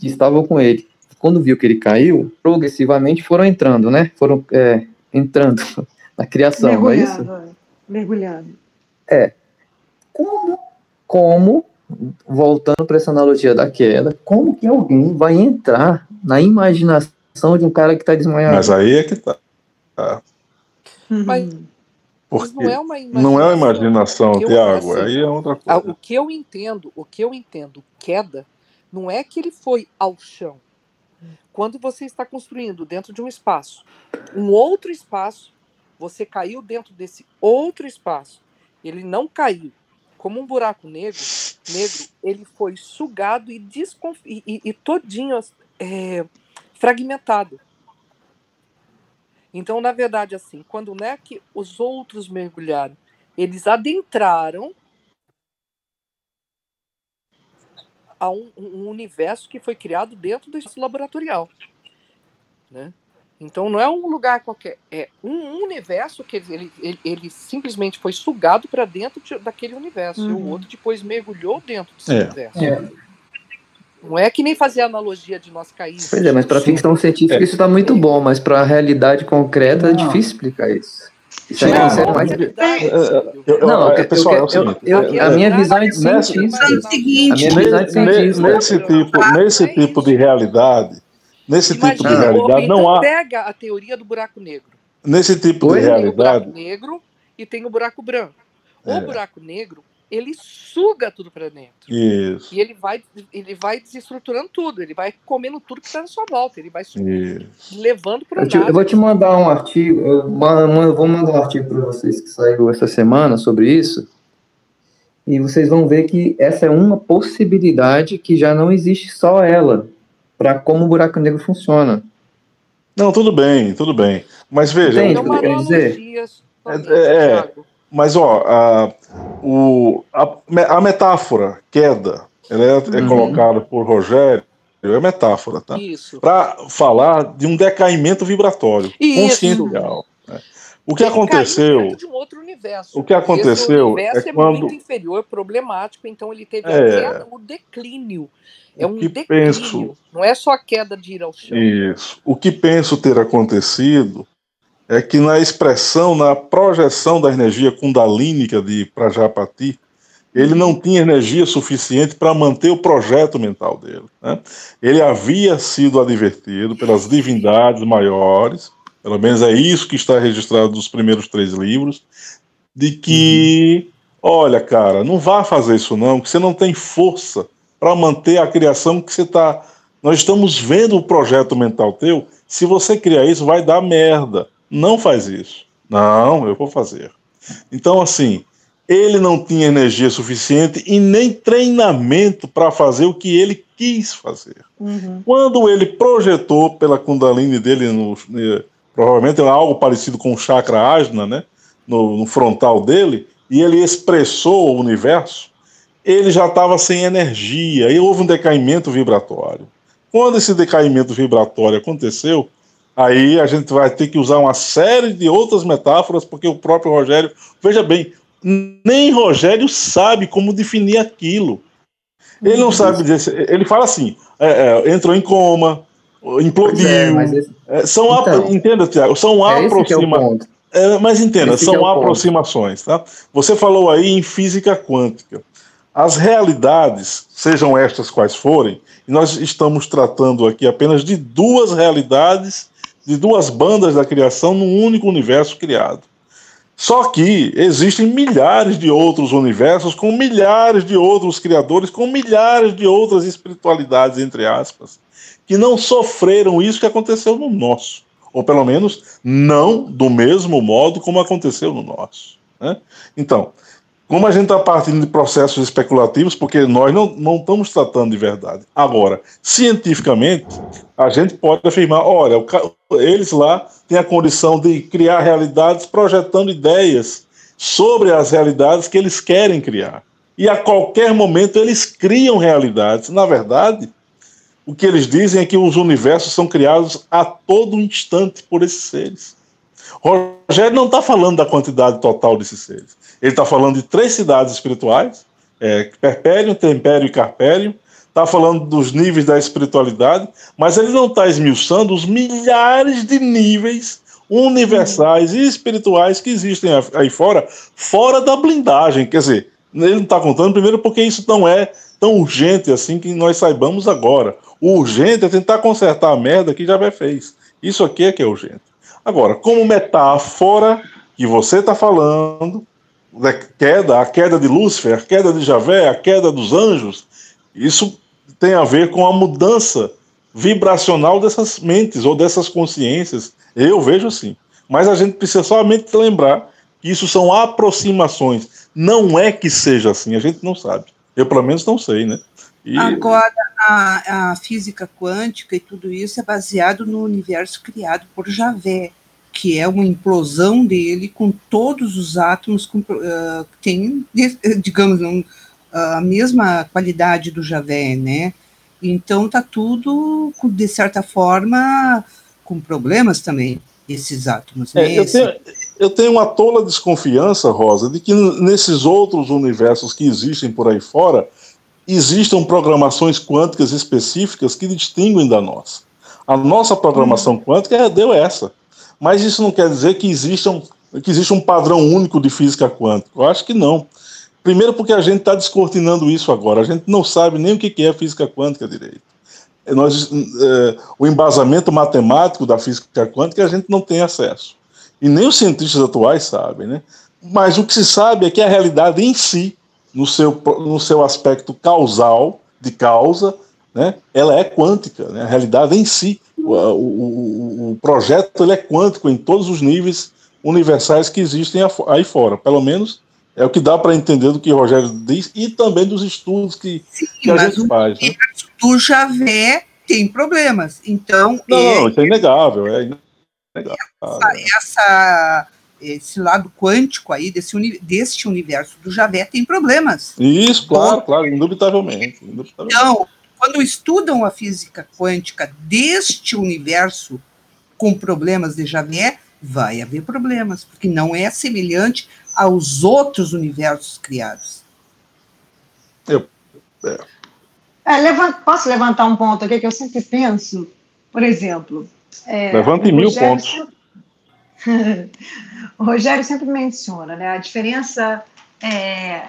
que estavam com ele, quando viu que ele caiu, progressivamente foram entrando, né? Foram é, entrando na criação, Mergulhado, não é isso? Mergulhado. É. Como, como voltando para essa analogia da queda, como que alguém vai entrar na imaginação de um cara que está desmaiado? Mas aí é que tá. tá. Mas, Porque não é uma não é imaginação, Tiago. assim, Aí é outra ah, coisa. o que eu entendo, o que eu entendo, queda, não é que ele foi ao chão. Quando você está construindo dentro de um espaço, um outro espaço, você caiu dentro desse outro espaço. Ele não caiu. Como um buraco negro, negro ele foi sugado e, desconf... e, e- e todinho é, fragmentado. Então, na verdade, assim, quando não é que os outros mergulharam, eles adentraram a um, um universo que foi criado dentro do espaço laboratorial, né? Então não é um lugar qualquer, é um universo que ele, ele, ele simplesmente foi sugado para dentro de- daquele universo e o Uhum. outro depois mergulhou dentro desse É. universo. É. Não é que nem fazer a analogia de nós cairmos. Pois é, mas para ficção científica É. isso está muito bom, mas para a realidade concreta é Não. difícil explicar isso. Isso aí Não, consegue Não, mais. é É, é, Não, é, pessoal, é é- a minha visão é de cientista. É é. Nesse tipo, nesse tipo de realidade, nesse tipo de Imagina, realidade, então não há. pega a teoria do buraco negro. Nesse tipo de Oi? Tem o realidade, buraco negro e tem o buraco branco. O É. buraco negro, ele suga tudo para dentro. isso, E ele vai, ele vai desestruturando tudo, ele vai comendo tudo que está na sua volta, ele vai isso. levando para Eu, te- eu vou te mandar um artigo, eu, eu vou mandar um artigo para vocês que saiu essa semana sobre isso, e vocês vão ver que essa é uma possibilidade que já não existe só ela, para como o buraco negro funciona. Não, tudo bem, tudo bem. Mas veja, Entende? É o que uma eu quero dizer? analogia É, somente, é, Thiago. Mas ó, a, o, a, a metáfora queda, ela é, é Uhum. colocada por Rogério, é metáfora, tá? Isso. Para falar de um decaimento vibratório, Isso. consciencial. né? O que Ele aconteceu? de um outro universo. O que aconteceu Esse universo é é, quando- muito inferior, problemático, então ele teve É. a queda, o declínio. É O um que declínio. penso- Não é só a queda de ir ao chão. Isso. O que penso ter acontecido é que na expressão, na projeção da energia kundalínica de Prajapati, ele não tinha energia suficiente para manter o projeto mental dele. né? Ele havia sido advertido pelas divindades maiores, pelo menos é isso que está registrado nos primeiros três livros, de que, olha, cara, não vá fazer isso não, que você não tem força para manter a criação que você está. Nós estamos vendo o projeto mental teu. Se você criar isso, vai dar merda. Não faz isso. Não, eu vou fazer. Então, assim, ele não tinha energia suficiente e nem treinamento para fazer o que ele quis fazer. Uhum. Quando ele projetou pela Kundalini dele, no, eh, provavelmente era algo parecido com o chakra Ajna, né? No, no frontal dele, e ele expressou o universo, ele já estava sem energia e houve um decaimento vibratório. Quando esse decaimento vibratório aconteceu, aí a gente vai ter que usar uma série de outras metáforas, porque o próprio Rogério, veja bem, nem Rogério sabe como definir aquilo. Ele não sabe dizer. Ele fala assim: é, é, entrou em coma, implodiu. É, mas esse- É, são, Então, apro- entenda, Tiago, são é é o aproxima, ponto. É, mas entenda, Esse são é aproximações. Tá? Você falou aí em física quântica. As realidades, sejam estas quais forem, nós estamos tratando aqui apenas de duas realidades, de duas bandas da criação num único universo criado. Só que existem milhares de outros universos com milhares de outros criadores, com milhares de outras espiritualidades, entre aspas, que não sofreram isso que aconteceu no nosso. Ou pelo menos não do mesmo modo como aconteceu no nosso. Né? Então, como a gente está partindo de processos especulativos, porque nós não, não estamos tratando de verdade. Agora, cientificamente, a gente pode afirmar: olha, eles lá têm a condição de criar realidades projetando ideias sobre as realidades que eles querem criar. E a qualquer momento eles criam realidades. Na verdade, o que eles dizem é que os universos são criados a todo instante por esses seres. Rogério não está falando da quantidade total desses seres. Ele está falando de três cidades espirituais, é, Perpério, Tempério e Carpério. Está falando dos níveis da espiritualidade, mas ele não está esmiuçando os milhares de níveis universais e espirituais que existem aí fora, fora da blindagem. Quer dizer, ele não está contando primeiro porque isso não é tão urgente assim que nós saibamos agora. O urgente é tentar consertar a merda que já fez. Isso aqui é que é urgente. Agora, como metáfora que você está falando, da queda, a queda de Lúcifer, a queda de Javé, a queda dos anjos, isso tem a ver com a mudança vibracional dessas mentes ou dessas consciências. Eu vejo assim. Mas a gente precisa somente lembrar que isso são aproximações. Não é que seja assim, a gente não sabe. Eu, pelo menos, não sei, né? E... Agora, a, a física quântica e tudo isso é baseado no universo criado por Javé que é uma implosão dele com todos os átomos com, uh, que têm, digamos, a mesma qualidade do Javé, né? Então tá tudo, de certa forma, com problemas também, esses átomos. É, eu, tenho, eu tenho uma tola desconfiança, Rosa, de que nesses outros universos que existem por aí fora, existam programações quânticas específicas que distinguem da nossa. A nossa programação hum. quântica deu essa. Mas isso não quer dizer que exista um, que existe um padrão único de física quântica. Eu acho que não. Primeiro, porque a gente está descortinando isso agora. A gente não sabe nem o que é física quântica direito. É, nós, é, o embasamento matemático da física quântica a gente não tem acesso. E nem os cientistas atuais sabem. Né? Mas o que se sabe é que a realidade em si, no seu, no seu aspecto causal, de causa, né, ela é quântica. Né? A realidade em si o, o, o, projeto ele é quântico em todos os níveis universais que existem aí fora. Pelo menos é o que dá para entender do que o Rogério diz e também dos estudos que, Sim, que a gente faz. Né? Do Javé tem problemas. Então. Não, é, isso é inegável. É inegável. Essa, essa, esse lado quântico aí, desse, uni, deste universo do Javé, tem problemas. Isso, claro, claro, indubitavelmente, indubitavelmente. Então, quando estudam a física quântica deste universo com problemas de Javé, vai haver problemas, porque não é semelhante aos outros universos criados. Eu, é. É, levant, posso levantar um ponto aqui que eu sempre penso? Por exemplo. É, Levante mil pontos. Sempre, o Rogério sempre menciona né, a diferença é,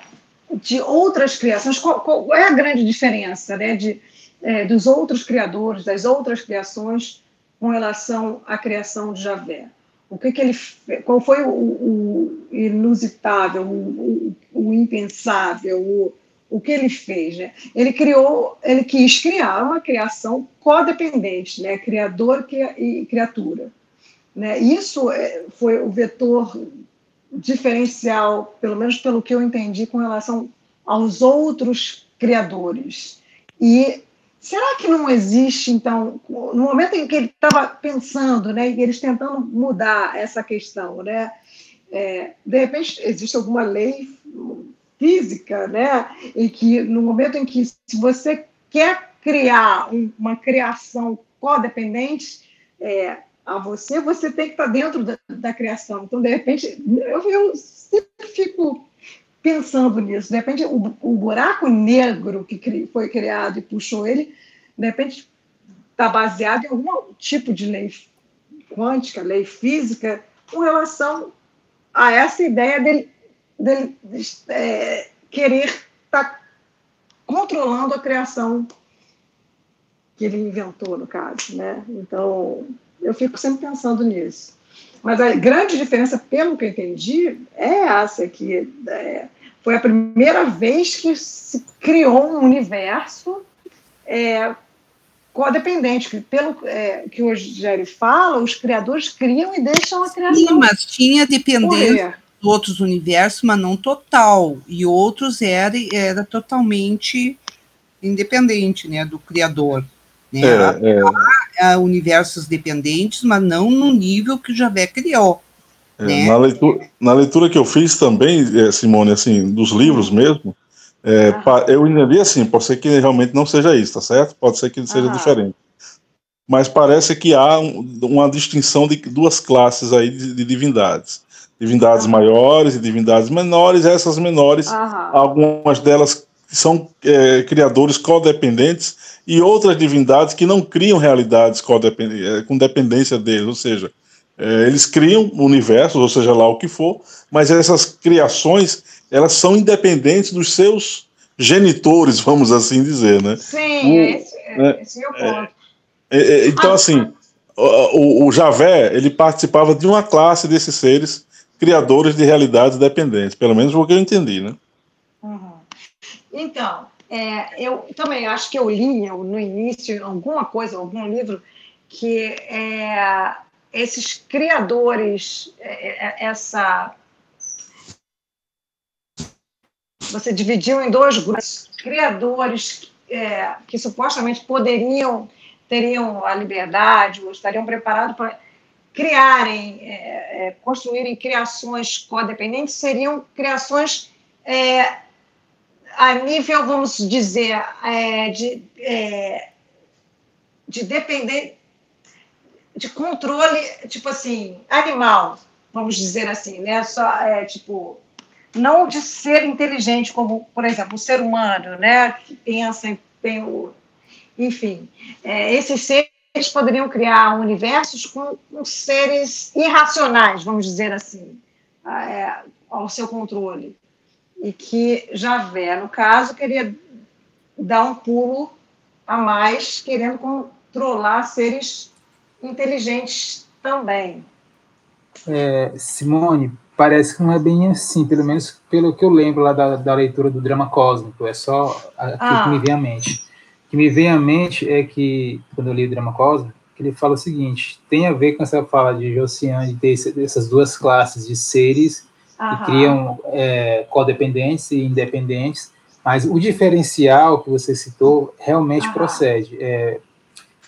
de outras criações. Qual, qual, é a grande diferença né, de, é, dos outros criadores, das outras criações, com relação à criação de Javé? O que, que ele, qual foi o, o inusitável, o, o, o impensável, o, o que ele fez? Né? Ele criou, ele quis criar uma criação codependente, né? criador e criatura. Né? Isso é, foi o vetor diferencial, pelo menos pelo que eu entendi, com relação aos outros criadores. E será que não existe, então, no momento em que ele estava pensando, né, e eles tentando mudar essa questão, né, é, de repente existe alguma lei física, né, em que no momento em que se você quer criar uma criação codependente, é, a você, você tem que estar dentro da, da criação. Então, de repente, eu, eu sempre fico pensando nisso. De repente, o, o buraco negro que cri, foi criado e puxou ele, de repente, está baseado em algum tipo de lei quântica, lei física, com relação a essa ideia dele, dele é, querer estar tá controlando a criação que ele inventou, no caso. Né? Então, eu fico sempre pensando nisso. Mas a grande diferença, pelo que eu entendi, é essa, que é, foi a primeira vez que se criou um universo é, codependente. Pelo é, que o Rogério fala, os criadores criam e deixam a criação. Sim, mas tinha dependência de outros universos, mas não total. E outros era, era totalmente independente né, do criador. Né? É, é. Há, universos dependentes, mas não no nível que o Javé criou. É, né? na, leitura, na leitura que eu fiz também, é, Simone, assim, dos livros mesmo, é, ah. eu entendi assim, pode ser que realmente não seja isso, tá certo? Pode ser que seja ah. diferente. Mas parece que há um, uma distinção de duas classes aí de, de divindades. Divindades ah. maiores e divindades menores, essas menores, algumas delas são é, criadores codependentes e outras divindades que não criam realidades é, com dependência deles, ou seja, é, eles criam universos, ou seja lá o que for, mas essas criações elas são independentes dos seus genitores, vamos assim dizer, né? Sim, o, esse, né, esse é o ponto. É, é, então, ah, assim, o, o, Javé, ele participava de uma classe desses seres criadores de realidades dependentes, pelo menos o que eu entendi, né? Então, é, eu também acho que eu li no início alguma coisa, algum livro, que é, esses criadores, é, é, essa. Você dividiu em dois grupos, criadores é, que supostamente poderiam, teriam a liberdade ou estariam preparados para criarem, é, é, construírem criações codependentes, seriam criações é, a nível, vamos dizer, de, de depender de controle, tipo assim, animal, vamos dizer assim, né? Só, é, tipo, não de ser inteligente, como, por exemplo, o ser humano, né? Que pensa, tem o. Enfim, é, esses seres poderiam criar universos com, com seres irracionais, vamos dizer assim, é, ao seu controle. E que Javé, no caso, queria dar um pulo a mais, querendo controlar seres inteligentes também. É, Simone, parece que não é bem assim, pelo menos pelo que eu lembro lá da, da leitura do drama cósmico, é só aquilo ah. que me vem à mente. O que me vem à mente é que, quando eu li o drama cósmico, ele fala o seguinte, tem a ver com essa fala de Josiane, de ter essas duas classes de seres Aham. que criam é, codependentes e independentes, mas o diferencial que você citou realmente Aham. procede. É,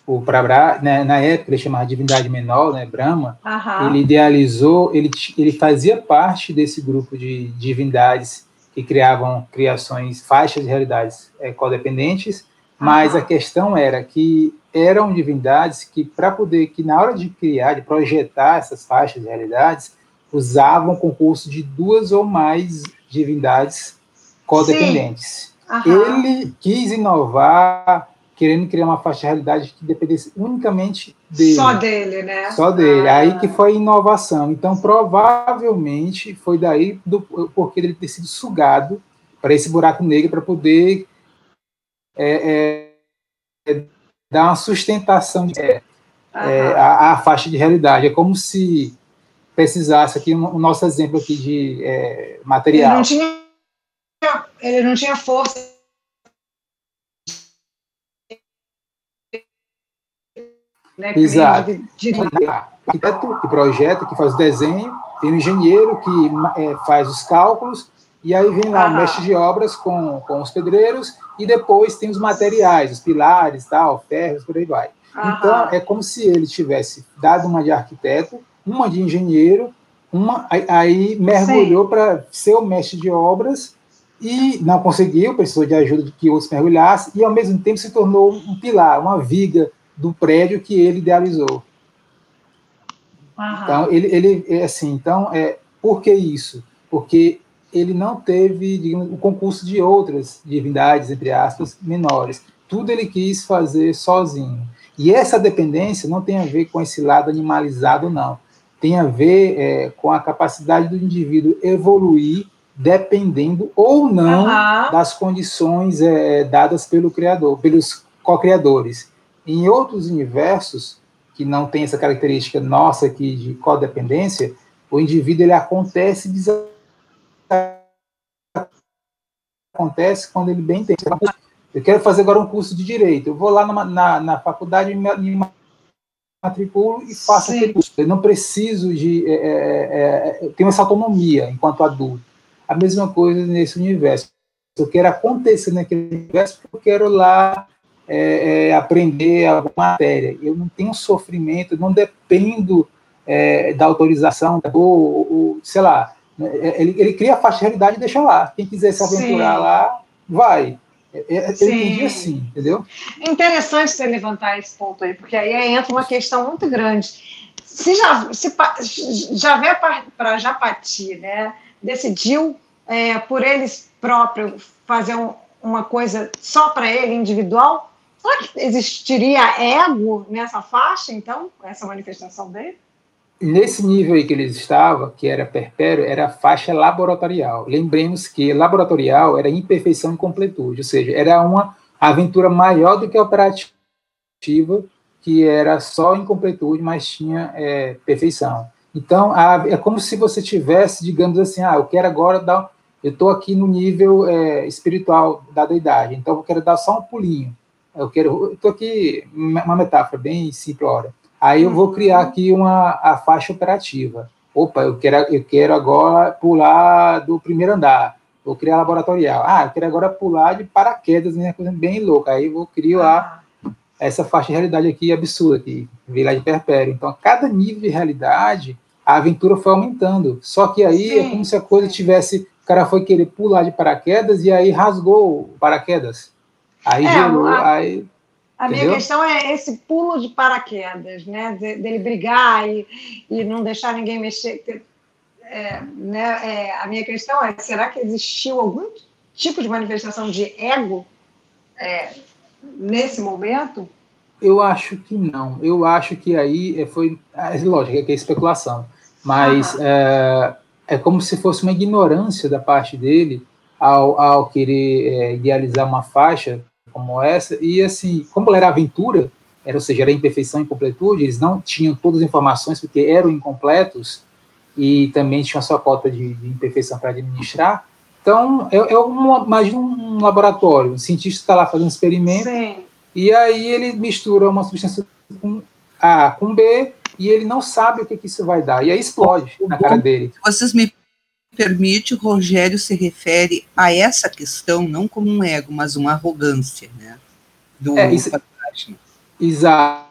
o Prabra, né, na época ele chamava de divindade menor, né, Brahma, uhum. ele idealizou, ele, ele fazia parte desse grupo de divindades que criavam criações, faixas de realidades é, codependentes, mas a questão era que eram divindades que, para poder, que na hora de criar, de projetar essas faixas de realidades, usavam concurso de duas ou mais divindades codependentes. Ele quis inovar querendo criar uma faixa de realidade que dependesse unicamente dele. Só dele, né? Só dele. Ah. Aí que foi inovação. Então, provavelmente, foi daí do porquê ele ter sido sugado para esse buraco negro para poder é, é, dar uma sustentação de, é, à, à, faixa de realidade. É como se precisasse aqui um nosso exemplo aqui de é, material. Ele não tinha, ele não tinha força Né, Exato. De, de... Arquiteto que projeta, que faz o desenho, tem o engenheiro que é, faz os cálculos, e aí vem lá ah. o mestre de obras com, com os pedreiros, e depois tem os materiais, os pilares, tal, ferros, por aí vai. Ah. Então, é como se ele tivesse dado uma de arquiteto, uma de engenheiro, uma, aí mergulhou para ser o mestre de obras e não conseguiu, precisou de ajuda de que outros mergulhassem, e ao mesmo tempo se tornou um pilar, uma viga do prédio que ele idealizou. Uhum. Então, ele, ele é assim, então, é, por que isso? Porque ele não teve, digamos, o concurso de outras divindades, entre aspas, menores. Tudo ele quis fazer sozinho. E essa dependência não tem a ver com esse lado animalizado, não. Tem a ver é, com a capacidade do indivíduo evoluir dependendo ou não uhum. das condições é, dadas pelo criador, pelos co-criadores. Em outros universos que não tem essa característica nossa aqui de codependência, o indivíduo ele acontece acontece quando ele bem tem. Eu quero fazer agora um curso de direito. Eu vou lá na, na, na faculdade, me matriculo e faço Sim. aquele curso. Eu não preciso de. É, é, é, tenho essa autonomia enquanto adulto. A mesma coisa nesse universo. Eu quero acontecer naquele universo porque eu quero lá é, é, aprender alguma matéria. Eu não tenho sofrimento, não dependo é, da autorização, ou, ou, sei lá. Né, ele, ele cria a faixa de realidade e deixa lá. Quem quiser se aventurar Sim. lá, vai. É, é, eu entendi assim, entendeu? É interessante você levantar esse ponto aí, porque aí entra uma questão muito grande. Se, já, se Javé para Japati né, decidiu é, por eles próprios fazer um, uma coisa só para ele, individual, será que existiria ego nessa faixa, então, essa manifestação dele? Nesse nível aí que eles estavam, que era perpério, era a faixa laboratorial. Lembremos que laboratorial era imperfeição e completude, ou seja, era uma aventura maior do que a operativa, que era só incompletude, mas tinha é, perfeição. Então, a, é como se você tivesse, digamos assim, ah, eu quero agora dar, eu estou aqui no nível é, espiritual da deidade, então eu quero dar só um pulinho. Eu quero, estou aqui, uma metáfora bem simples, Aí eu vou criar uhum. aqui uma a faixa operativa. Opa, eu quero, eu quero agora pular do primeiro andar. Vou criar laboratorial. Ah, eu quero agora pular de paraquedas, né? Coisa bem louca. Aí eu vou criar essa faixa de realidade aqui absurda, que veio lá de perpério. Então, a cada nível de realidade, a aventura foi aumentando. Só que aí Sim. é como se a coisa tivesse. O cara foi querer pular de paraquedas e aí rasgou o paraquedas. Aí é, gerou. A... Aí a Entendeu? minha questão é esse pulo de paraquedas, né? De, dele brigar e, e não deixar ninguém mexer. É, né? É, a minha questão é: será que existiu algum tipo de manifestação de ego é, nesse momento? Eu acho que não. Eu acho que aí é, foi. É, lógico, que é especulação. Mas é, é, como se fosse uma ignorância da parte dele ao, ao querer é, idealizar uma faixa como essa, e assim, como era aventura, era, ou seja, era imperfeição e incompletude, eles não tinham todas as informações porque eram incompletos e também tinham a sua cota de, de imperfeição para administrar. Então, é, é uma, imagina um laboratório, um cientista está lá fazendo um experimento, Sim. e aí ele mistura uma substância com A com B, e ele não sabe o que, que isso vai dar, e aí explode na cara dele. Vocês me permite, o Rogério se refere a essa questão não como um ego, mas uma arrogância, né? Do é, isso, Exato.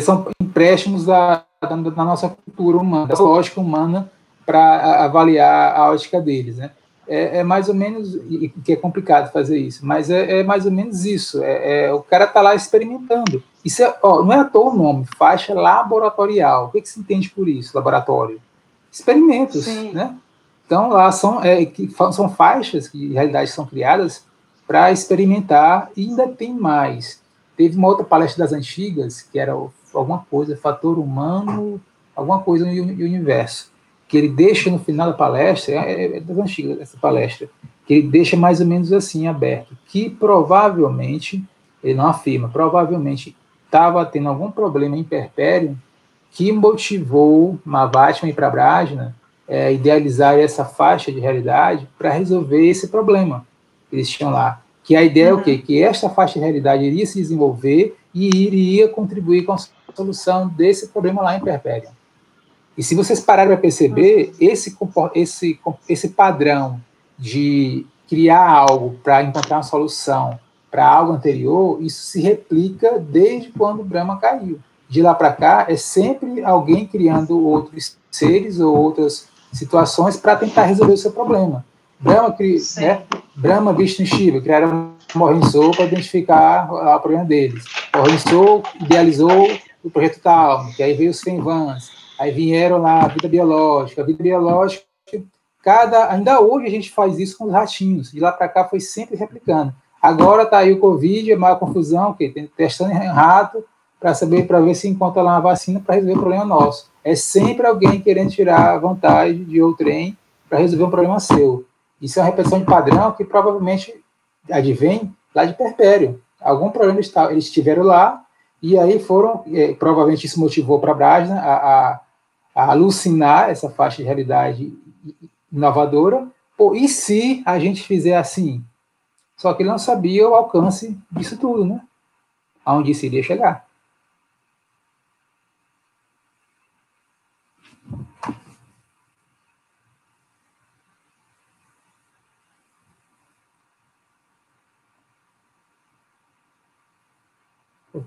São empréstimos da, da, da, nossa cultura humana, da lógica humana, para avaliar a ótica deles, né? É, é, mais ou menos, que é complicado fazer isso, mas é, é mais ou menos isso. É, é o cara está lá experimentando. Isso é, ó, não é à toa o nome, faixa laboratorial. O que, que se entende por isso, laboratório? Experimentos, Sim. né? Então, lá são, é, são faixas que, em realidade, são criadas para experimentar e ainda tem mais. Teve uma outra palestra das antigas, que era alguma coisa, fator humano, alguma coisa no universo, que ele deixa no final da palestra, é, é das antigas essa palestra, que ele deixa mais ou menos assim aberto, que provavelmente, ele não afirma, provavelmente estava tendo algum problema em perpério que motivou Mavatma e Prabhajna é, idealizar essa faixa de realidade para resolver esse problema que eles tinham lá. Que a ideia uhum. é o quê? Uhum. Que esta faixa de realidade iria se desenvolver e iria contribuir com a solução desse problema lá em Perpéria. E se vocês pararem para perceber, uhum. esse, esse, esse padrão de criar algo para encontrar uma solução para algo anterior, isso se replica desde quando o Brahma caiu. De lá para cá, é sempre alguém criando outros seres ou outras situações para tentar resolver o seu problema. Brahma, né, Brahma Vishnu e Shiva criaram Morrinso para identificar o problema deles. Morrinso idealizou o projeto tal, que aí veio os Fenvans, aí vieram lá a vida biológica. A vida biológica, cada, ainda hoje a gente faz isso com os ratinhos, de lá para cá foi sempre replicando. Agora está aí o Covid, é maior confusão, que testando em rato para saber, para ver se encontra lá uma vacina para resolver o problema nosso. É sempre alguém querendo tirar vantagem de outrem para resolver um problema seu. Isso é uma repetição de padrão que provavelmente advém lá de Perpério. Algum problema eles tiveram lá, e aí foram, é, provavelmente isso motivou para Brasna a, a, a, alucinar essa faixa de realidade inovadora. Pô, e se a gente fizer assim? Só que ele não sabia o alcance disso tudo, né? Aonde isso iria chegar.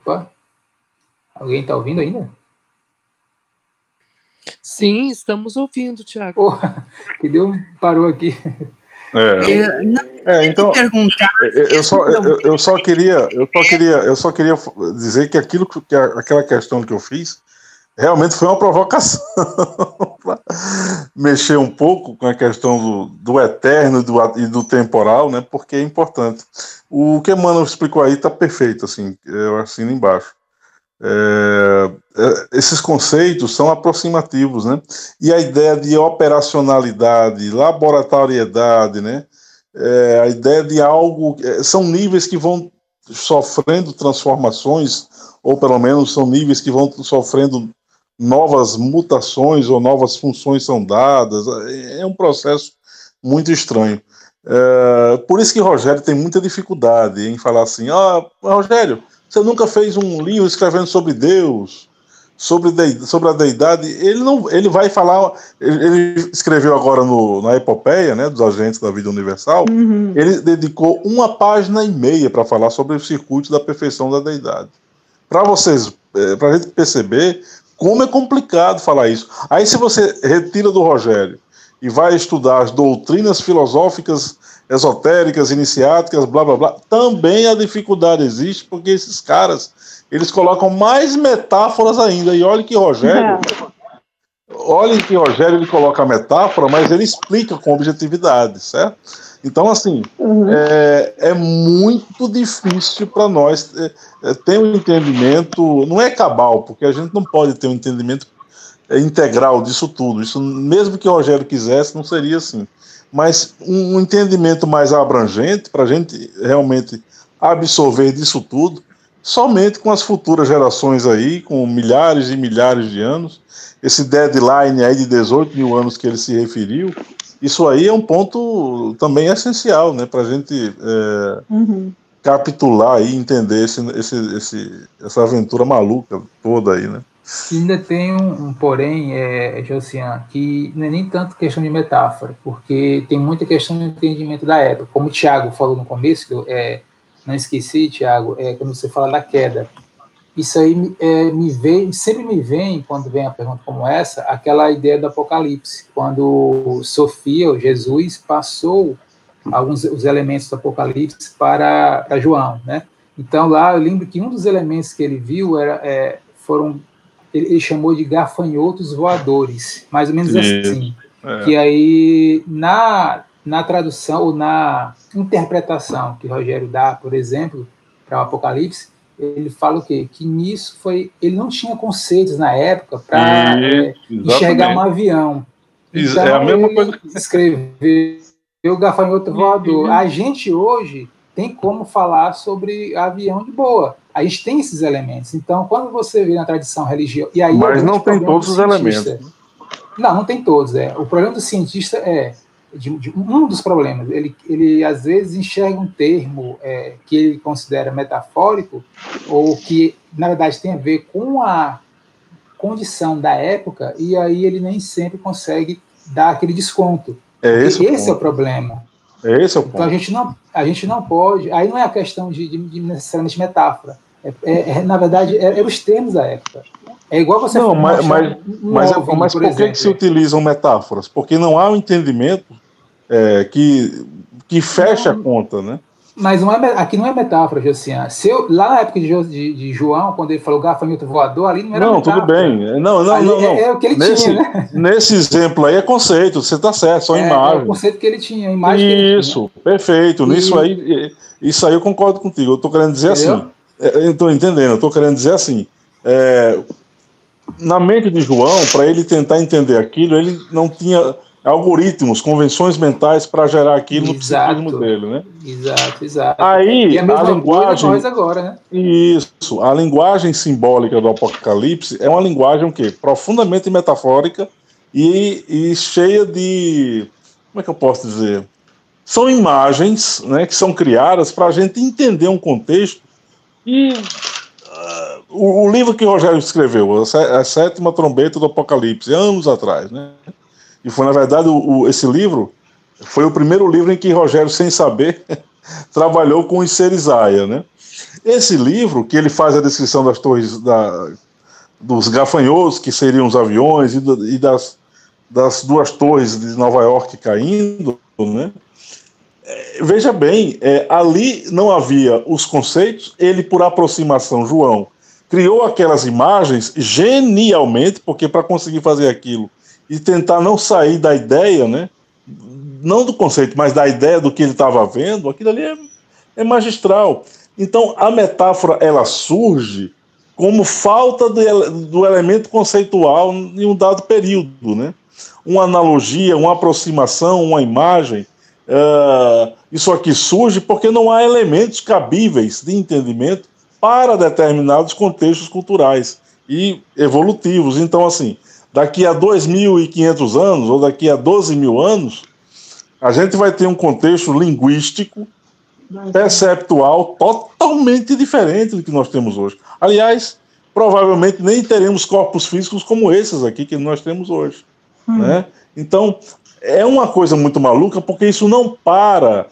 Opa! Alguém está ouvindo ainda? Sim, estamos ouvindo, Tiago. Oh, que deu, parou aqui. É, é então perguntar, eu, só, eu, eu, só queria, eu só queria, eu só queria dizer que aquilo que aquela questão que eu fiz realmente foi uma provocação para mexer um pouco com a questão do, do eterno do, e do temporal, né? Porque é importante. O que Emmanuel explicou aí está perfeito, assim, eu assino embaixo. É, é, esses conceitos são aproximativos, né? E a ideia de operacionalidade, laboratoriedade, né? É, a ideia de algo é, são níveis que vão sofrendo transformações, ou pelo menos são níveis que vão sofrendo novas mutações ou novas funções são dadas. É um processo muito estranho. É, por isso que Rogério tem muita dificuldade em falar assim: ah, Rogério, você nunca fez um livro escrevendo sobre Deus, sobre, de, sobre a deidade. Ele não, ele vai falar. Ele, ele escreveu agora no, na epopeia, né, dos agentes da vida universal. Uhum. Ele dedicou uma página e meia para falar sobre o circuito da perfeição da deidade. Para vocês, é, para a gente perceber como é complicado falar isso. Aí, se você retira do Rogério e vai estudar as doutrinas filosóficas esotéricas, iniciáticas, blá blá blá, também a dificuldade existe, porque esses caras eles colocam mais metáforas ainda. E olha que Rogério. É. Olhem que Rogério ele coloca a metáfora, mas ele explica com objetividade, certo? Então, assim, uhum. é, é, muito difícil para nós é, é, ter um entendimento, não é cabal, porque a gente não pode ter um entendimento é, integral disso tudo. Isso, mesmo que o Rogério quisesse, não seria assim mas um entendimento mais abrangente para a gente realmente absorver disso tudo, somente com as futuras gerações aí, com milhares e milhares de anos, esse deadline aí de 18 mil anos que ele se referiu, isso aí é um ponto também essencial, né, para a gente é, uhum. capitular e entender esse, esse, esse, essa aventura maluca toda aí, né. Ainda tem um, um porém, é, Josian, que não é nem tanto questão de metáfora, porque tem muita questão de entendimento da época. Como o Tiago falou no começo, que eu é, não esqueci, Tiago, é quando você fala da queda. Isso aí é, me vem, sempre me vem, quando vem a pergunta como essa, aquela ideia do Apocalipse, quando Sofia, ou Jesus, passou alguns os elementos do Apocalipse para, para João, né? Então lá eu lembro que um dos elementos que ele viu era, é, foram ele, ele chamou de gafanhotos voadores, mais ou menos assim. É. Que aí, na, na tradução ou na interpretação que Rogério dá, por exemplo, para o Apocalipse, ele fala o quê? Que nisso foi. Ele não tinha conceitos na época para é, enxergar um avião. Então, é a então, mesma coisa que. Escreveu o gafanhoto voador. Uhum. A gente hoje tem como falar sobre avião de boa. A gente tem esses elementos. Então, quando você vê na tradição religiosa. E aí Mas não tem todos os elementos. Não, não tem todos. É. O problema do cientista é. De, de, um dos problemas, ele, ele às vezes enxerga um termo é, que ele considera metafórico, ou que, na verdade, tem a ver com a condição da época, e aí ele nem sempre consegue dar aquele desconto. É esse, esse é o problema. É esse é o ponto. Então a gente não, a gente não pode. Aí não é a questão de, de, de necessariamente metáfora. É, é, é, na verdade, é, é, os termos da época. É igual você. Não, mas, mas, um mas, mas por, por que, que, se utilizam metáforas? Porque não há um entendimento é, que, que fecha não, a conta, né? Mas não é, aqui não é metáfora, Josiane. Se eu, lá na época de, de, de, João, quando ele falou gafanhoto voador, ali não era Não, metáfora. tudo bem. Não, não, ali não. não. É, é, o que ele nesse, tinha, né? Nesse exemplo aí é conceito, você está certo, são é, imagens. É o conceito que ele tinha, a imagem Isso, perfeito. E... Nisso aí, isso aí eu concordo contigo. Eu estou querendo dizer Entendeu? assim. Eu estou entendendo, eu estou querendo dizer assim. É, na mente de João, para ele tentar entender aquilo, ele não tinha algoritmos, convenções mentais para gerar aquilo exato, no psiquismo dele, né? Exato, exato. Aí e a, a linguagem agora, né? Isso, a linguagem simbólica do Apocalipse é uma linguagem o quê? profundamente metafórica e, e cheia de como é que eu posso dizer? São imagens, né, que são criadas para a gente entender um contexto e uh, o, o, livro que o Rogério escreveu, a, sétima trombeta do Apocalipse, anos atrás, né? E foi, na verdade, o, o, esse livro foi o primeiro livro em que Rogério, sem saber, trabalhou com Iserizaia, né? Esse livro, que ele faz a descrição das torres, da, dos gafanhotos, que seriam os aviões, e, do, e das, das duas torres de Nova York caindo, né? É, veja bem, é, ali não havia os conceitos, ele, por aproximação, João, criou aquelas imagens genialmente, porque para conseguir fazer aquilo, e tentar não sair da ideia, né? Não do conceito, mas da ideia do que ele estava vendo, aquilo ali é, é, magistral. Então a metáfora ela surge como falta do, do elemento conceitual em um dado período, né? Uma analogia, uma aproximação, uma imagem. Uh, isso aqui surge porque não há elementos cabíveis de entendimento para determinados contextos culturais e evolutivos. Então, assim, daqui a 2.500 anos, ou daqui a 12 mil anos, a gente vai ter um contexto linguístico, perceptual, totalmente diferente do que nós temos hoje. Aliás, provavelmente nem teremos corpos físicos como esses aqui que nós temos hoje. Hum. Né? Então, é uma coisa muito maluca, porque isso não para.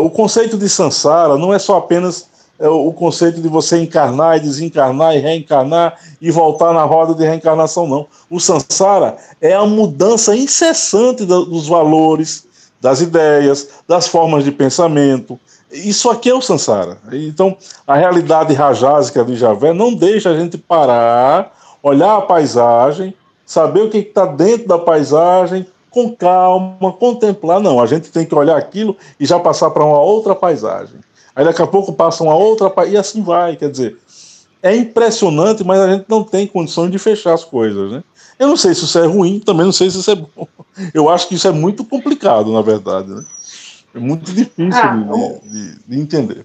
O conceito de Sansara não é só apenas o conceito de você encarnar e desencarnar e reencarnar e voltar na roda de reencarnação, não. O samsara é a mudança incessante dos valores, das ideias, das formas de pensamento. Isso aqui é o samsara. Então, a realidade rajásica de Javé não deixa a gente parar, olhar a paisagem, saber o que está dentro da paisagem, com calma, contemplar. Não, a gente tem que olhar aquilo e já passar para uma outra paisagem. Aí daqui a pouco passa uma outra, e assim vai. Quer dizer, é impressionante, mas a gente não tem condições de fechar as coisas, né? Eu não sei se isso é ruim, também não sei se isso é bom. Eu acho que isso é muito complicado, na verdade, né? É muito difícil ah, de, de, de, entender.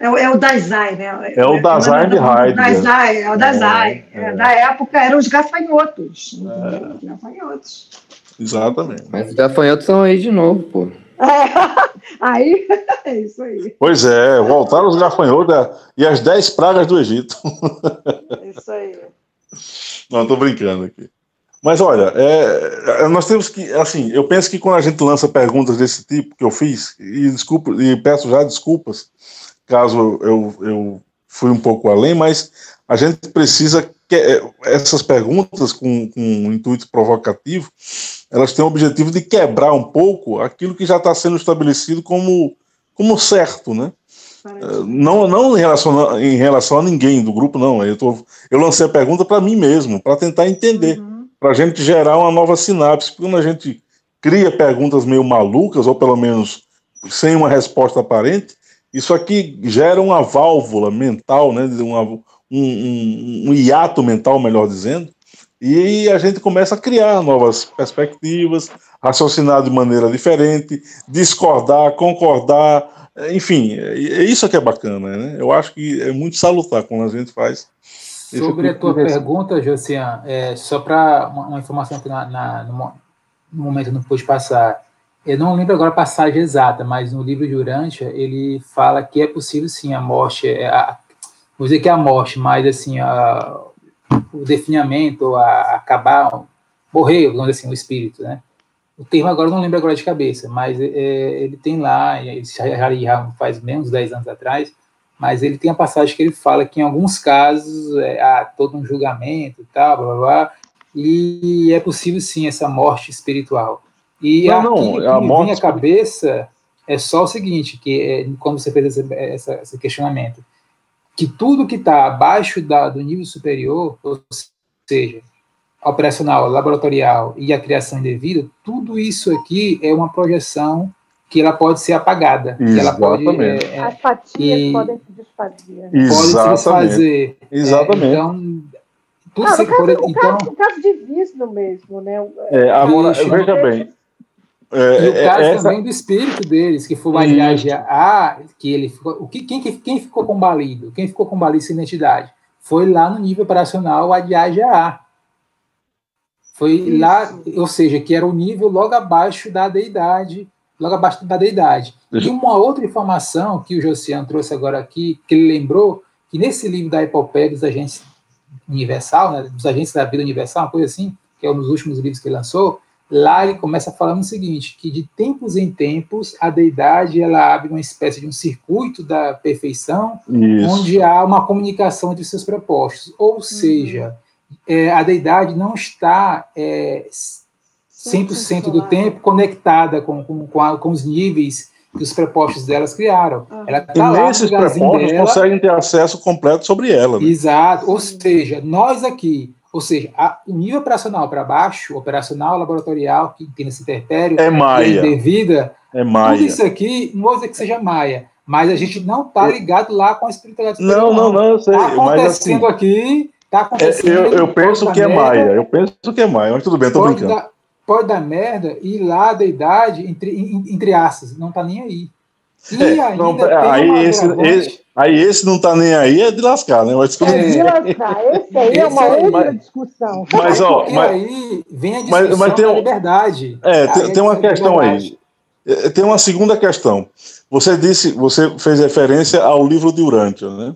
É o, é o Dazai, né? É o Dazai de Heidegger. Dazai, é o Dazai. É, é. Da época eram os gafanhotos. É. Gafanhotos. Exatamente. Mas os gafanhotos são aí de novo, pô. É, aí, é isso aí. Pois é, voltaram os gafanhotos e as dez pragas do Egito. É isso aí. Não, estou brincando aqui. Mas olha, é, nós temos que, assim, eu penso que quando a gente lança perguntas desse tipo que eu fiz, e desculpa, e peço já desculpas caso eu, eu fui um pouco além, mas a gente precisa que essas perguntas com, com um intuito provocativo, elas têm o objetivo de quebrar um pouco aquilo que já está sendo estabelecido como, como certo, né? Não, não em, relação, em relação a ninguém do grupo, não. Eu, tô, eu lancei a pergunta para mim mesmo, para tentar entender, uhum. para a gente gerar uma nova sinapse. Porque quando a gente cria perguntas meio malucas, ou pelo menos sem uma resposta aparente, isso aqui gera uma válvula mental, né, uma, um, um, um hiato mental, melhor dizendo, e a gente começa a criar novas perspectivas, raciocinar de maneira diferente, discordar, concordar, enfim, é, isso que é bacana, né? Eu acho que é muito salutar quando a gente faz. Sobre a tua pergunta, Josian, é, só para uma, uma, informação que na, na, no, no, momento não pude passar, eu não lembro agora a passagem exata, mas no livro de Urântia ele fala que é possível sim a morte, é, a, vou dizer que é a morte, mas assim, a, o definhamento, a acabar, morrer, vamos dizer assim, o espírito, né? O termo agora eu não lembro agora de cabeça, mas é, ele tem lá, ele já, já faz menos de 10 anos atrás, mas ele tem a passagem que ele fala que em alguns casos é, há todo um julgamento e tal, blá, blá, blá, e é possível sim essa morte espiritual. E não, não, que, a que morte... vem à cabeça é só o seguinte, que é, quando você fez esse, essa, esse questionamento, que tudo que está abaixo da, do nível superior, ou seja, operacional, laboratorial e a criação indevida, tudo isso aqui é uma projeção que ela pode ser apagada. Exatamente. ela pode, é, é, As fatias e, podem se desfazer. Podem se desfazer. Exatamente. É, então, Tudo ah, no, caso, por... então... caso, caso de vício mesmo, né? É, agora, veja bem. É, e o é, caso essa... também do espírito deles, que foi o viagem A, que ele ficou. O que, quem, quem ficou combalido? Quem ficou combalido sem identidade? Foi lá no nível operacional a viagem A. Foi Isso. lá, ou seja, que era o nível logo abaixo da deidade, logo abaixo da deidade. E uma outra informação que o Josiano trouxe agora aqui, que ele lembrou, que nesse livro da epopeia dos agentes universal, né, dos agentes da vida universal, uma coisa assim, que é um dos últimos livros que ele lançou, lá ele começa falando o seguinte, que de tempos em tempos a deidade ela abre uma espécie de um circuito da perfeição, Isso. onde há uma comunicação entre seus propostos, ou uhum. seja, é, a deidade não está é, 100% do tempo conectada com, com, com, a, com os níveis que os prepostos delas criaram. Uhum. Ela tá e nesses prepostos dela, conseguem ter acesso completo sobre ela. Né? Exato. Ou seja, nós aqui ou seja, a, o nível operacional para baixo, operacional, laboratorial, que tem nesse interpério, é Maia. devida, é Maia. tudo isso aqui, não vou dizer que seja Maia, mas a gente não está ligado lá com a espiritualidade. Não, não, não, eu sei. Está acontecendo assim, aqui, está acontecendo. É, eu, eu penso que é merda, Maia, eu penso que é Maia, mas tudo bem, estou brincando. Dar, pode dar merda e lá da idade, entre, entre aspas, não está nem aí. E é, ainda não, aí, esse, esse, aí esse não tá nem aí, é de lascar, né? Mas, é de lascar, esse aí é uma outra mas, discussão. Mas, ó, mas, aí vem a discussão mas, mas tem, da liberdade. É, tem, tem uma questão aí. É, tem uma segunda questão. Você disse, você fez referência ao livro de Urântia, né?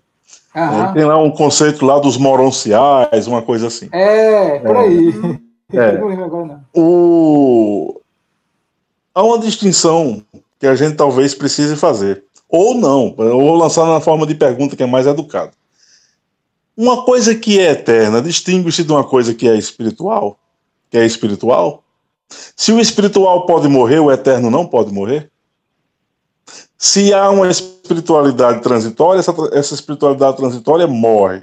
É, tem lá um conceito lá dos moronciais, uma coisa assim. É, por aí. É. Não lembro agora, não. O... Há uma distinção que a gente talvez precise fazer. Ou não, eu vou lançar na forma de pergunta que é mais educada. Uma coisa que é eterna distingue-se de uma coisa que é espiritual? Que é espiritual? Se o espiritual pode morrer, o eterno não pode morrer? Se há uma espiritualidade transitória, essa, essa espiritualidade transitória morre.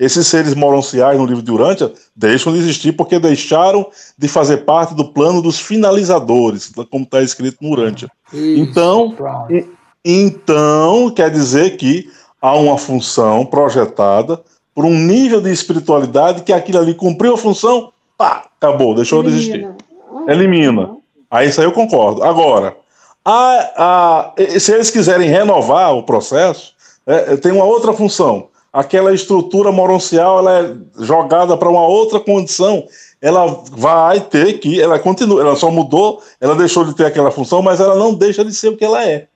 Esses seres moronciais no livro de Urântia deixam de existir porque deixaram de fazer parte do plano dos finalizadores, como está escrito no Urântia. Então, então, quer dizer que há uma função projetada por um nível de espiritualidade que aquilo ali cumpriu a função, pá, acabou, deixou Elimina. de existir. Elimina. Aí isso aí eu concordo. Agora, a, a, se eles quiserem renovar o processo, é, tem uma outra função aquela estrutura moroncial ela é jogada para uma outra condição, ela vai ter que, ela continua, ela só mudou, ela deixou de ter aquela função, mas ela não deixa de ser o que ela é.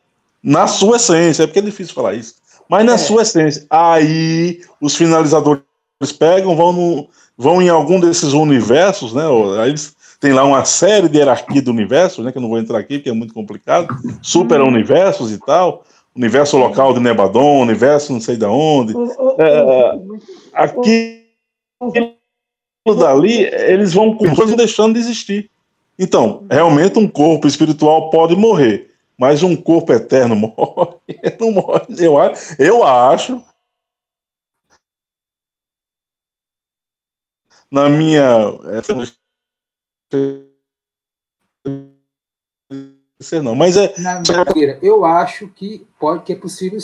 Na sua essência, é porque é difícil falar isso, mas na é. sua essência. Aí os finalizadores pegam, vão, no, vão em algum desses universos, né? Aí eles tem lá uma série de hierarquia do universo, né? Que eu não vou entrar aqui, porque é muito complicado, super universos e tal universo local de Nebadon, universo não sei de onde. É, aquilo dali, eles vão deixando de existir. Então, realmente um corpo espiritual pode morrer, mas um corpo eterno morre, não morre. Eu, eu acho, na minha ser não, mas é. Na eu acho que pode que é possível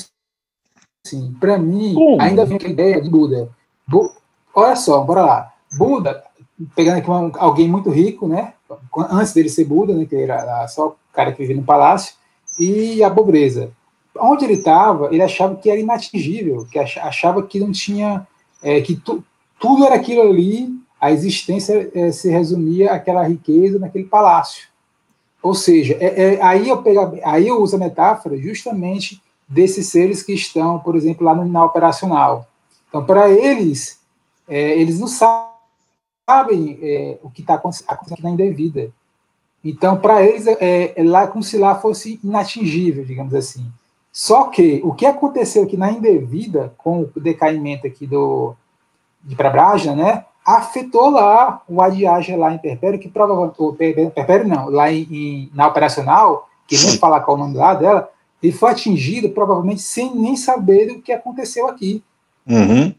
sim. Para mim, Como? ainda vem aquela ideia de Buda. Bu, olha só, bora lá. Buda, pegando aqui uma, alguém muito rico, né? Antes dele ser Buda, né? Que era só o cara que vivia no palácio, e a pobreza. Onde ele estava, ele achava que era inatingível, que achava que não tinha, é, que tu, tudo era aquilo ali, a existência é, se resumia àquela riqueza naquele palácio. Ou seja, é, é, aí, eu pego, aí eu uso a metáfora justamente desses seres que estão, por exemplo, lá no, na operacional. Então, para eles, é, eles não sabem é, o que está acontecendo na indevida. Então, para eles, é, é, lá como se lá fosse inatingível, digamos assim. Só que o que aconteceu aqui na indevida, com o decaimento aqui do de Prabrajna, né, afetou lá o adiagem lá em Perpério, que provavelmente, Perpério não, lá em, em, na operacional, que nem falar qual o nome lá dela, ele foi atingido provavelmente sem nem saber o que aconteceu aqui. Uhum.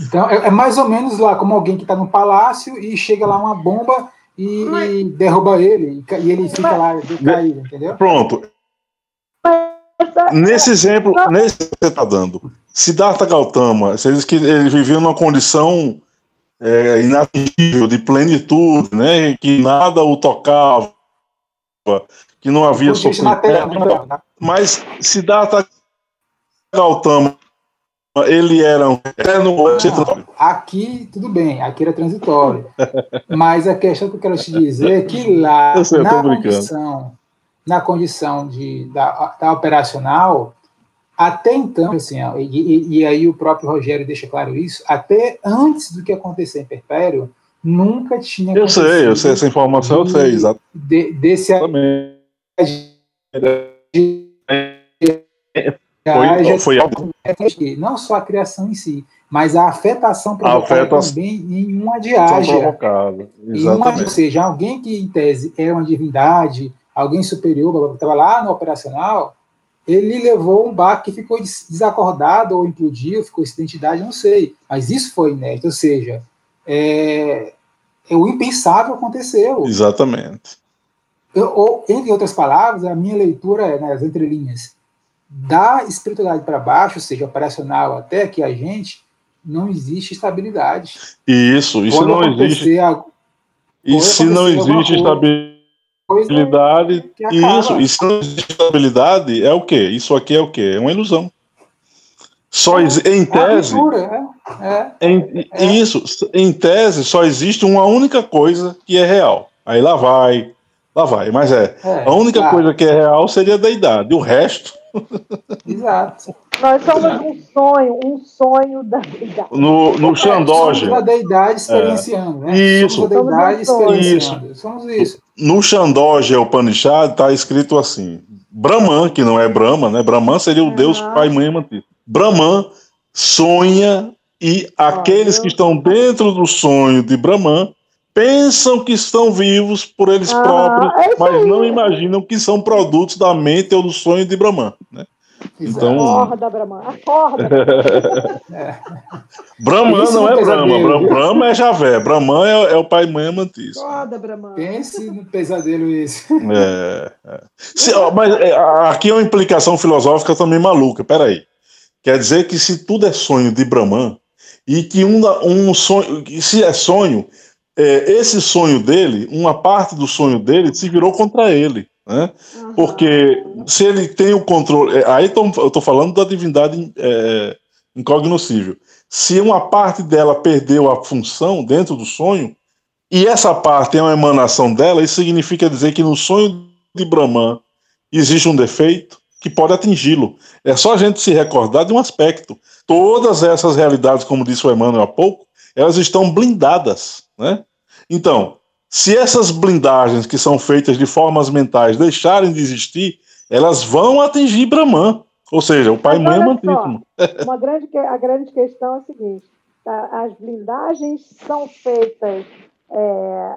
Então, é, é, mais ou menos lá como alguém que está no palácio e chega lá uma bomba e, Mas... e derruba ele, e ele fica lá decaído, entendeu? Pronto. Nesse exemplo, nesse que você está dando, Siddhartha Gautama, você diz que ele vivia numa condição é, inatingível, de plenitude, né? Que nada o tocava, que não havia sofrimento. Né? Mas Siddhartha Gautama, ele era um não, Aqui, tudo bem, aqui era transitório. Mas a questão que eu quero te dizer é que lá, sei, na, condição, na condição de, da, da operacional, até então, assim, ó, e, e, aí o próprio Rogério deixa claro isso, até antes do que acontecer em Perpério, nunca tinha Eu sei, eu sei essa informação, de, eu sei, exato. De, desse foi, foi algo. Não só a criação em si, mas a afetação provocada afetação também em uma diágia. Em uma, ou seja, alguém que em tese é uma divindade, alguém superior, estava lá no operacional, ele levou um baque que ficou desacordado ou implodiu, ficou sem identidade, não sei. Mas isso foi inédito, ou seja, é, é o impensável aconteceu. Exatamente. Eu, ou, entre outras palavras, a minha leitura é, nas entrelinhas, da espiritualidade para baixo, ou seja, operacional até que a gente, não existe estabilidade. Isso, isso Quando não existe. A, e se não existe estabilidade Estabilidade, isso, isso não existe estabilidade é o quê? Isso aqui é o quê? É uma ilusão. Só é, em tese. É, é, em, é. Isso, em tese, só existe uma única coisa que é real. Aí lá vai, lá vai. Mas é, é a única coisa que é real seria a deidade. O resto. Exato. Nós somos um sonho, um sonho da deidade. No, no Xandoja. Somos a deidade experienciando, né? Isso. Somos a deidade experienciando. Isso. Somos isso. No Xandoja Upanishad está escrito assim: Brahman, que não é Brahma, né? Brahman seria o Deus Pai, Mãe e Mantido. Brahman sonha e aqueles que estão dentro do sonho de Brahman pensam que estão vivos por eles ah, próprios, é mas não imaginam que são produtos da mente ou do sonho de Brahman. Né? Então, acorda, Brahman, acorda. é. Brahman não é Brahma, Brahma é Javé, Brahman é, é, o pai e mãe amantíssimo. Acorda, Brahman. Pense no pesadelo isso. É, é. Se, ó, mas é, aqui é uma implicação filosófica também maluca, peraí. Quer dizer que se tudo é sonho de Brahman, e que um, um sonho, se é sonho, é, esse sonho dele, uma parte do sonho dele se virou contra ele. Né? Uhum. Porque se ele tem o controle. É, aí tô, eu estou falando da divindade é, incognoscível. Se uma parte dela perdeu a função dentro do sonho, e essa parte é uma emanação dela, isso significa dizer que no sonho de Brahman existe um defeito que pode atingi-lo. É só a gente se recordar de um aspecto. Todas essas realidades, como disse o Emmanuel há pouco, elas estão blindadas. Né? Então, se essas blindagens que são feitas de formas mentais deixarem de existir, elas vão atingir Brahman, ou seja, o pai e mãe amantíssimo. Uma grande, a grande questão é a seguinte: tá? as blindagens são feitas é,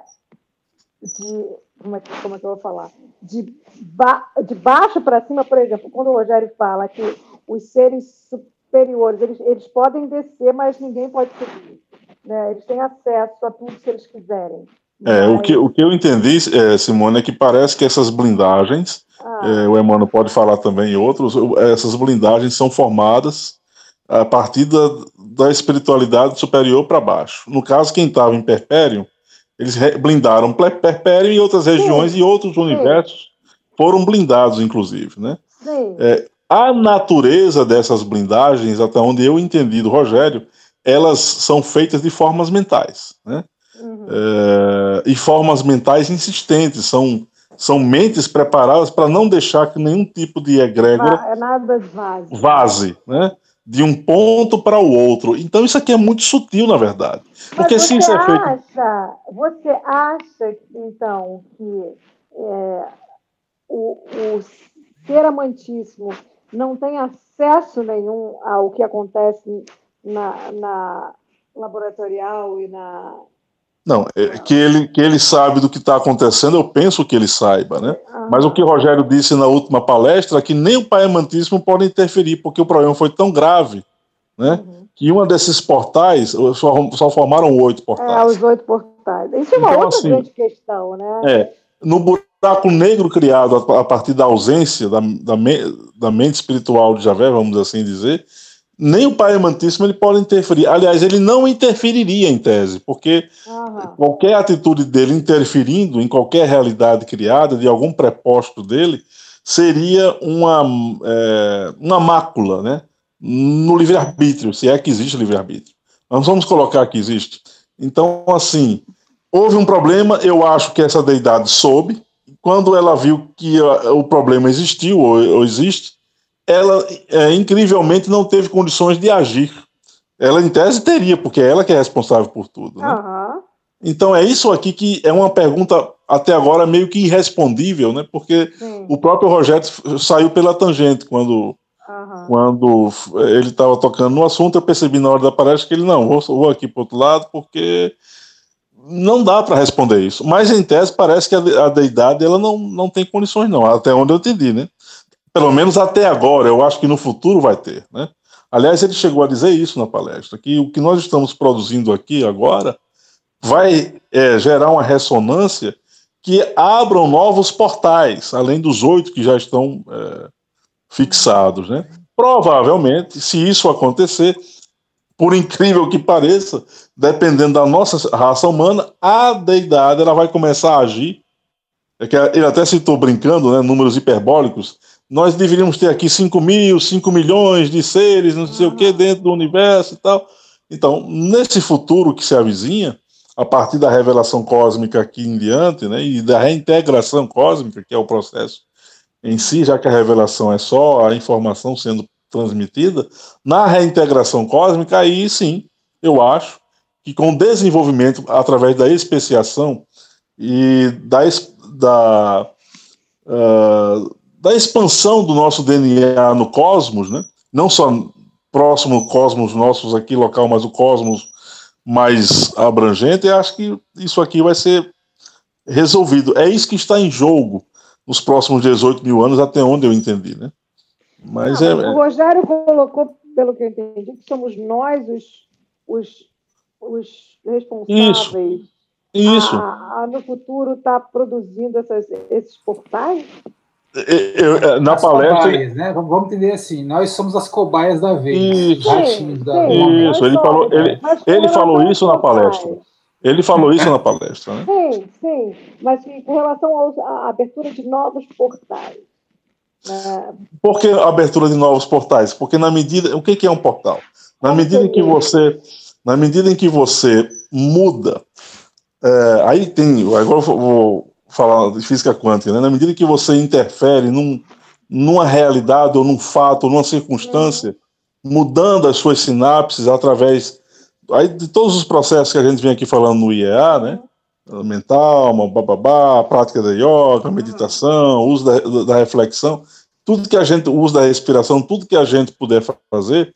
de. Como é, que, como é que eu vou falar? De, ba, de baixo para cima, por exemplo, quando o Rogério fala que os seres superiores eles, eles podem descer, mas ninguém pode subir. Né? Eles têm acesso a tudo se eles quiserem. É, o que, o que eu entendi, é, Simone, é que parece que essas blindagens, ah. é, o Emmanuel pode falar também e outros, essas blindagens são formadas a partir da, da espiritualidade superior para baixo. No caso, quem estava em Perpério, eles blindaram Perpério e outras regiões Sim. e outros universos foram blindados, inclusive. Né? É, a natureza dessas blindagens, até onde eu entendi do Rogério, elas são feitas de formas mentais. Né? Uhum. É, e formas mentais insistentes, são, são mentes preparadas para não deixar que nenhum tipo de egrégora é nada vaze. vaze, né? De um ponto para o outro. Então isso aqui é muito sutil, na verdade. Porque Mas se isso é feito. Acha, você acha, então, que é, o, o ser amantíssimo não tem acesso nenhum ao que acontece na, na laboratorial e na, não, é que ele, que ele sabe do que está acontecendo, eu penso que ele saiba, né? Mas o que o Rogério disse na última palestra é que nem o Pai Amantíssimo pode interferir, porque o problema foi tão grave, né? Uhum. Que uma desses portais, só, só formaram oito portais. É, os oito portais. Isso é uma então, outra assim, grande questão, né? É, no buraco negro criado a, a partir da ausência da, da, me, da mente espiritual de Javé, vamos assim dizer, nem o Pai Amantíssimo ele pode interferir. Aliás, ele não interferiria em tese, porque uhum. qualquer atitude dele interferindo em qualquer realidade criada, de algum preposto dele, seria uma, é, uma mácula né, no livre-arbítrio, se é que existe livre-arbítrio. Nós vamos colocar que existe. Então, assim, houve um problema, eu acho que essa deidade soube, quando ela viu que o problema existiu ou, ou existe, ela é, incrivelmente não teve condições de agir. Ela, em tese, teria, porque é ela que é responsável por tudo. Né? Uhum. Então, é isso aqui que é uma pergunta, até agora, meio que irrespondível, né? porque Sim. o próprio Rogério saiu pela tangente quando, uhum. quando ele estava tocando no assunto. Eu percebi na hora da palestra que ele, não, vou, vou aqui para outro lado, porque não dá para responder isso. Mas, em tese, parece que a, a deidade ela não, não tem condições, não, até onde eu entendi, né? Pelo menos até agora, eu acho que no futuro vai ter, né? Aliás, ele chegou a dizer isso na palestra, que o que nós estamos produzindo aqui agora vai é, gerar uma ressonância que abram novos portais, além dos oito que já estão é, fixados, né? Provavelmente, se isso acontecer, por incrível que pareça, dependendo da nossa raça humana, a deidade ela vai começar a agir. É que ele até citou brincando, né, números hiperbólicos, nós deveríamos ter aqui 5 mil, 5 milhões de seres, não sei o que, dentro do universo e tal. Então, nesse futuro que se avizinha, a partir da revelação cósmica aqui em diante, né, e da reintegração cósmica, que é o processo em si, já que a revelação é só a informação sendo transmitida, na reintegração cósmica, aí sim, eu acho que com o desenvolvimento através da especiação e da, da uh, da expansão do nosso DNA no cosmos, né? não só próximo cosmos nossos aqui local, mas o cosmos mais abrangente, eu acho que isso aqui vai ser resolvido. É isso que está em jogo nos próximos 18 mil anos, até onde eu entendi, né? Mas Não, é, O Rogério colocou, pelo que eu entendi, que somos nós os, os, os responsáveis. Isso. Isso. A, a, no futuro está produzindo essas, esses portais? Eu, eu, na as palestra. Cobaias, né? Vamos entender assim, nós somos as cobaias da vez. Isso, da... isso. ele falou, ele, ele falou isso na palestra. Ele falou isso na palestra, né? Sim, sim. Mas com relação à abertura de novos portais. Né? Por que abertura de novos portais? Porque na medida. O que é um portal? Na medida em que você. Na medida em que você muda. É, aí tem. Agora eu vou falar de física quântica, né? na medida que você interfere num, numa realidade ou num fato ou numa circunstância, mudando as suas sinapses através aí, de todos os processos que a gente vem aqui falando no IEA, né? Mental, bababá, prática da yoga, a meditação, uso da, da reflexão, tudo que a gente usa da respiração, tudo que a gente puder fazer,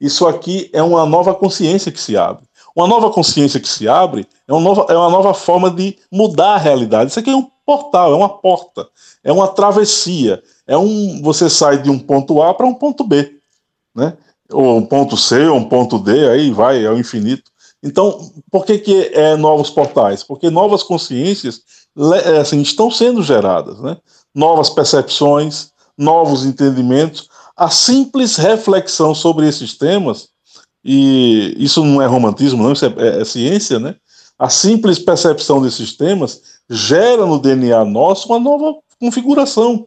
isso aqui é uma nova consciência que se abre. Uma nova consciência que se abre é uma nova, é uma nova forma de mudar a realidade. Isso aqui é um portal, é uma porta, é uma travessia. É um, você sai de um ponto A para um ponto B, né? Ou um ponto C, ou um ponto D, aí vai, é o infinito. Então, por que, que é novos portais? Porque novas consciências é, assim, estão sendo geradas, né? novas percepções, novos entendimentos. A simples reflexão sobre esses temas e isso não é romantismo, não, isso é, é, é ciência, né? A simples percepção desses temas gera no DNA nosso uma nova configuração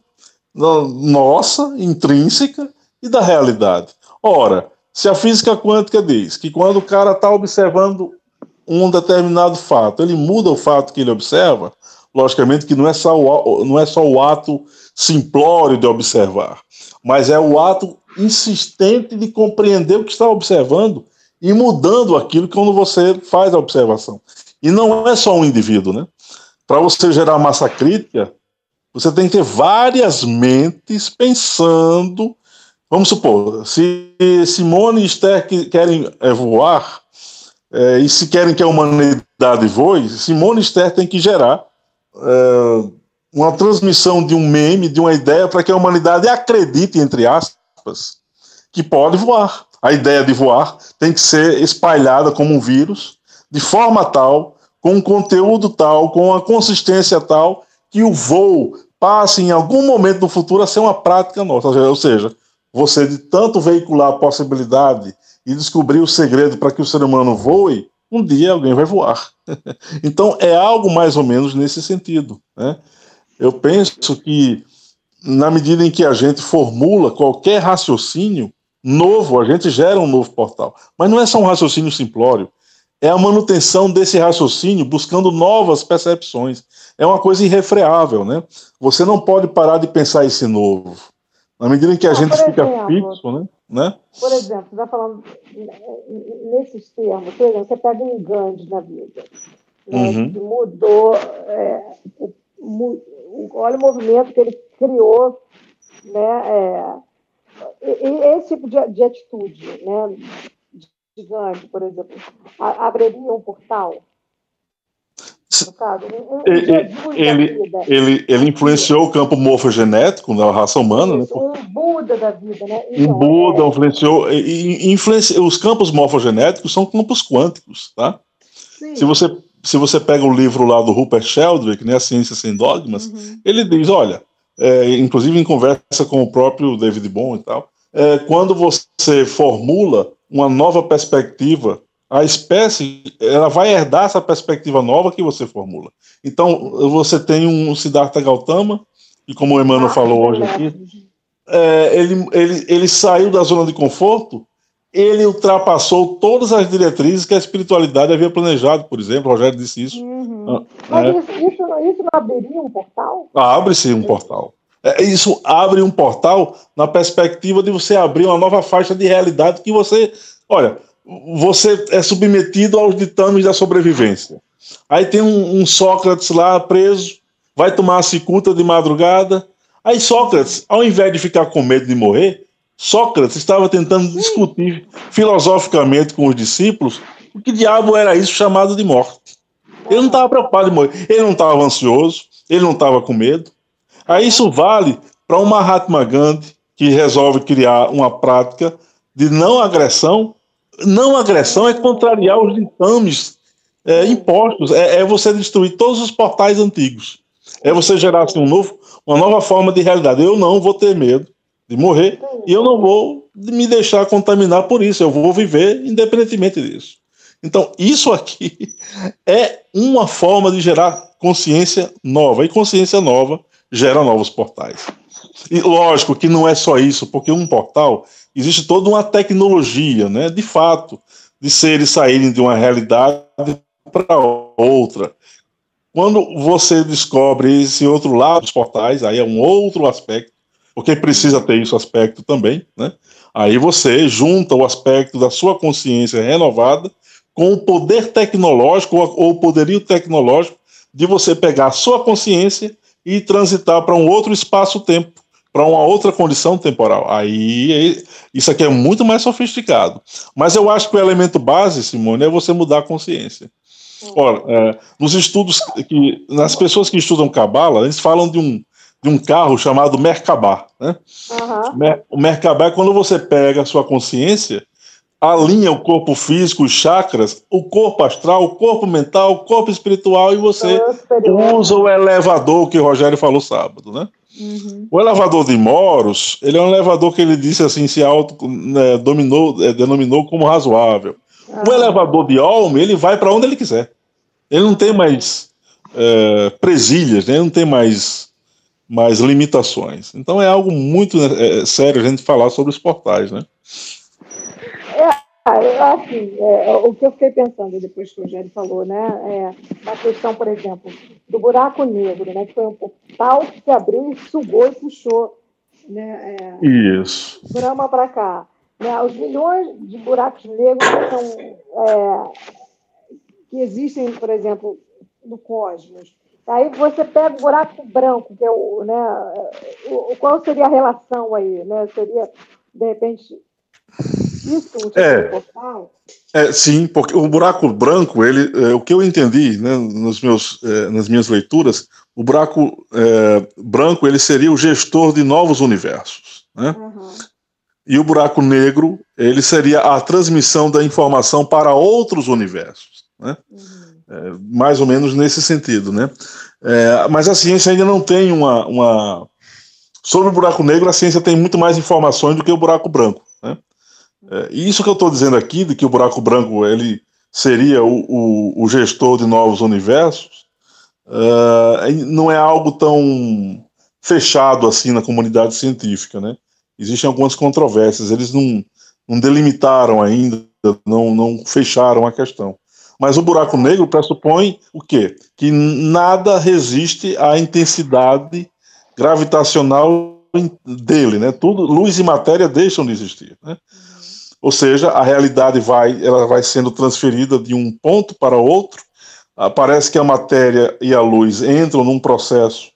nossa, intrínseca e da realidade. Ora, se a física quântica diz que quando o cara está observando um determinado fato, ele muda o fato que ele observa, logicamente que não é só o, não é só o ato simplório de observar, mas é o ato insistente de compreender o que está observando e mudando aquilo quando você faz a observação. E não é só um indivíduo, né? Para você gerar massa crítica, você tem que ter várias mentes pensando. Vamos supor, se Simone e Esther querem é, voar, é, e se querem que a humanidade voe, Simone e Esther tem que gerar é, uma transmissão de um meme, de uma ideia, para que a humanidade acredite, entre aspas, que pode voar. A ideia de voar tem que ser espalhada como um vírus, de forma tal, com um conteúdo tal, com uma consistência tal, que o voo passe em algum momento no futuro a ser uma prática nossa. Ou seja, você de tanto veicular a possibilidade e descobrir o segredo para que o ser humano voe, um dia alguém vai voar. então é algo mais ou menos nesse sentido. Né? Eu penso que na medida em que a gente formula qualquer raciocínio novo, a gente gera um novo portal. Mas não é só um raciocínio simplório, é a manutenção desse raciocínio buscando novas percepções. É uma coisa irrefreável, né? Você não pode parar de pensar esse novo. Na medida em que a gente fica fixo, né? né? Por exemplo, você está falando nesses termos, por exemplo, você pega um Gandhi na vida, né, uhum. que mudou, é, olha o movimento que ele criou, né, é, esse tipo de, de, atitude, né, Gandhi, por exemplo, abriria um portal? Caso, um, um ele, ele, ele, influenciou o campo morfogenético da raça humana. Né? Um Buda da vida, né? Um então, Buda é... influenciou, influenciou. Os campos morfogenéticos são campos quânticos, tá? Sim. Se você se você pega o livro lá do Rupert Sheldrake, né, A Ciência Sem Dogmas, uhum. ele diz, olha, é, inclusive em conversa com o próprio David Bohm e tal, é, quando você formula uma nova perspectiva, a espécie ela vai herdar essa perspectiva nova que você formula. Então, você tem um Siddhartha Gautama, e como o Emmanuel ah, falou hoje aqui, é, ele, ele, ele saiu da zona de conforto ele ultrapassou todas as diretrizes que a espiritualidade havia planejado, por exemplo, o Rogério disse isso. Uhum. Ah, Mas é. isso, isso, isso, não abriria um portal? Abre-se um portal. É, isso abre um portal na perspectiva de você abrir uma nova faixa de realidade que você. Olha, você é submetido aos ditames da sobrevivência. Aí tem um, um Sócrates lá preso, vai tomar a cicuta de madrugada. Aí Sócrates, ao invés de ficar com medo de morrer, Sócrates estava tentando discutir filosoficamente com os discípulos o que diabo era isso chamado de morte. Ele não estava preocupado em morrer, ele não estava ansioso, ele não estava com medo. Aí isso vale para um Mahatma Gandhi que resolve criar uma prática de não agressão. Não agressão é contrariar os ditames é, impostos, é, é, você destruir todos os portais antigos. É você gerar assim, um novo, uma nova forma de realidade. Eu não vou ter medo de morrer, e eu não vou me deixar contaminar por isso, eu vou viver independentemente disso. Então, isso aqui é uma forma de gerar consciência nova, e consciência nova gera novos portais. E lógico que não é só isso, porque um portal existe toda uma tecnologia, né, de fato, de seres saírem de uma realidade para outra. Quando você descobre esse outro lado dos portais, aí é um outro aspecto porque precisa ter esse aspecto também, né? Aí você junta o aspecto da sua consciência renovada com o poder tecnológico ou o poderio tecnológico de você pegar a sua consciência e transitar para um outro espaço-tempo, para uma outra condição temporal. Aí isso aqui é muito mais sofisticado. Mas eu acho que o elemento base, Simone, é você mudar a consciência. Ora, é, nos estudos que nas pessoas que estudam cabala, eles falam de um de um carro chamado Merkabah. Né? Uhum. O Merkabah é quando você pega a sua consciência, alinha o corpo físico, os chakras, o corpo astral, o corpo mental, o corpo espiritual e você usa o elevador que o Rogério falou sábado, né? Uhum. O elevador de Moros, ele é um elevador que ele disse assim, se auto né, dominou, é, denominou como razoável. Uhum. O elevador de Olme, ele vai para onde ele quiser. Ele não tem mais é, presilhas, né? ele não tem mais mais limitações. Então é algo muito né, é, sério a gente falar sobre os portais, né? É, assim, é, o que eu fiquei pensando depois que o Rogério falou, né, é a questão, por exemplo, do buraco negro, né, que foi um portal que se abriu e sugou e puxou, né, é, Isso. Brahma para cá. Né, os milhões de buracos negros que, são, é, que existem, por exemplo, no cosmos, Aí você pega o buraco branco, que é o, né, o, qual seria a relação aí, né? Seria, de repente, isso um é, portal? É, sim, porque o buraco branco, ele, é, o que eu entendi né, nos meus, é, nas minhas leituras, o buraco é, branco ele seria o gestor de novos universos. Né? Uhum. E o buraco negro ele seria a transmissão da informação para outros universos. Né? Uhum. É, mais ou menos nesse sentido, né? É, mas a ciência ainda não tem uma, uma, Sobre o buraco negro, a ciência tem muito mais informações do que o buraco branco. Né? É, e isso que eu estou dizendo aqui, de que o buraco branco ele seria o, o, o gestor de novos universos, uh, não é algo tão fechado assim na comunidade científica. Né? Existem algumas controvérsias, eles não, não delimitaram ainda, não, não fecharam a questão. Mas o buraco negro pressupõe o quê? Que nada resiste à intensidade gravitacional dele, né? Tudo, luz e matéria deixam de existir, né? Ou seja, a realidade vai, ela vai sendo transferida de um ponto para outro. Parece que a matéria e a luz entram num processo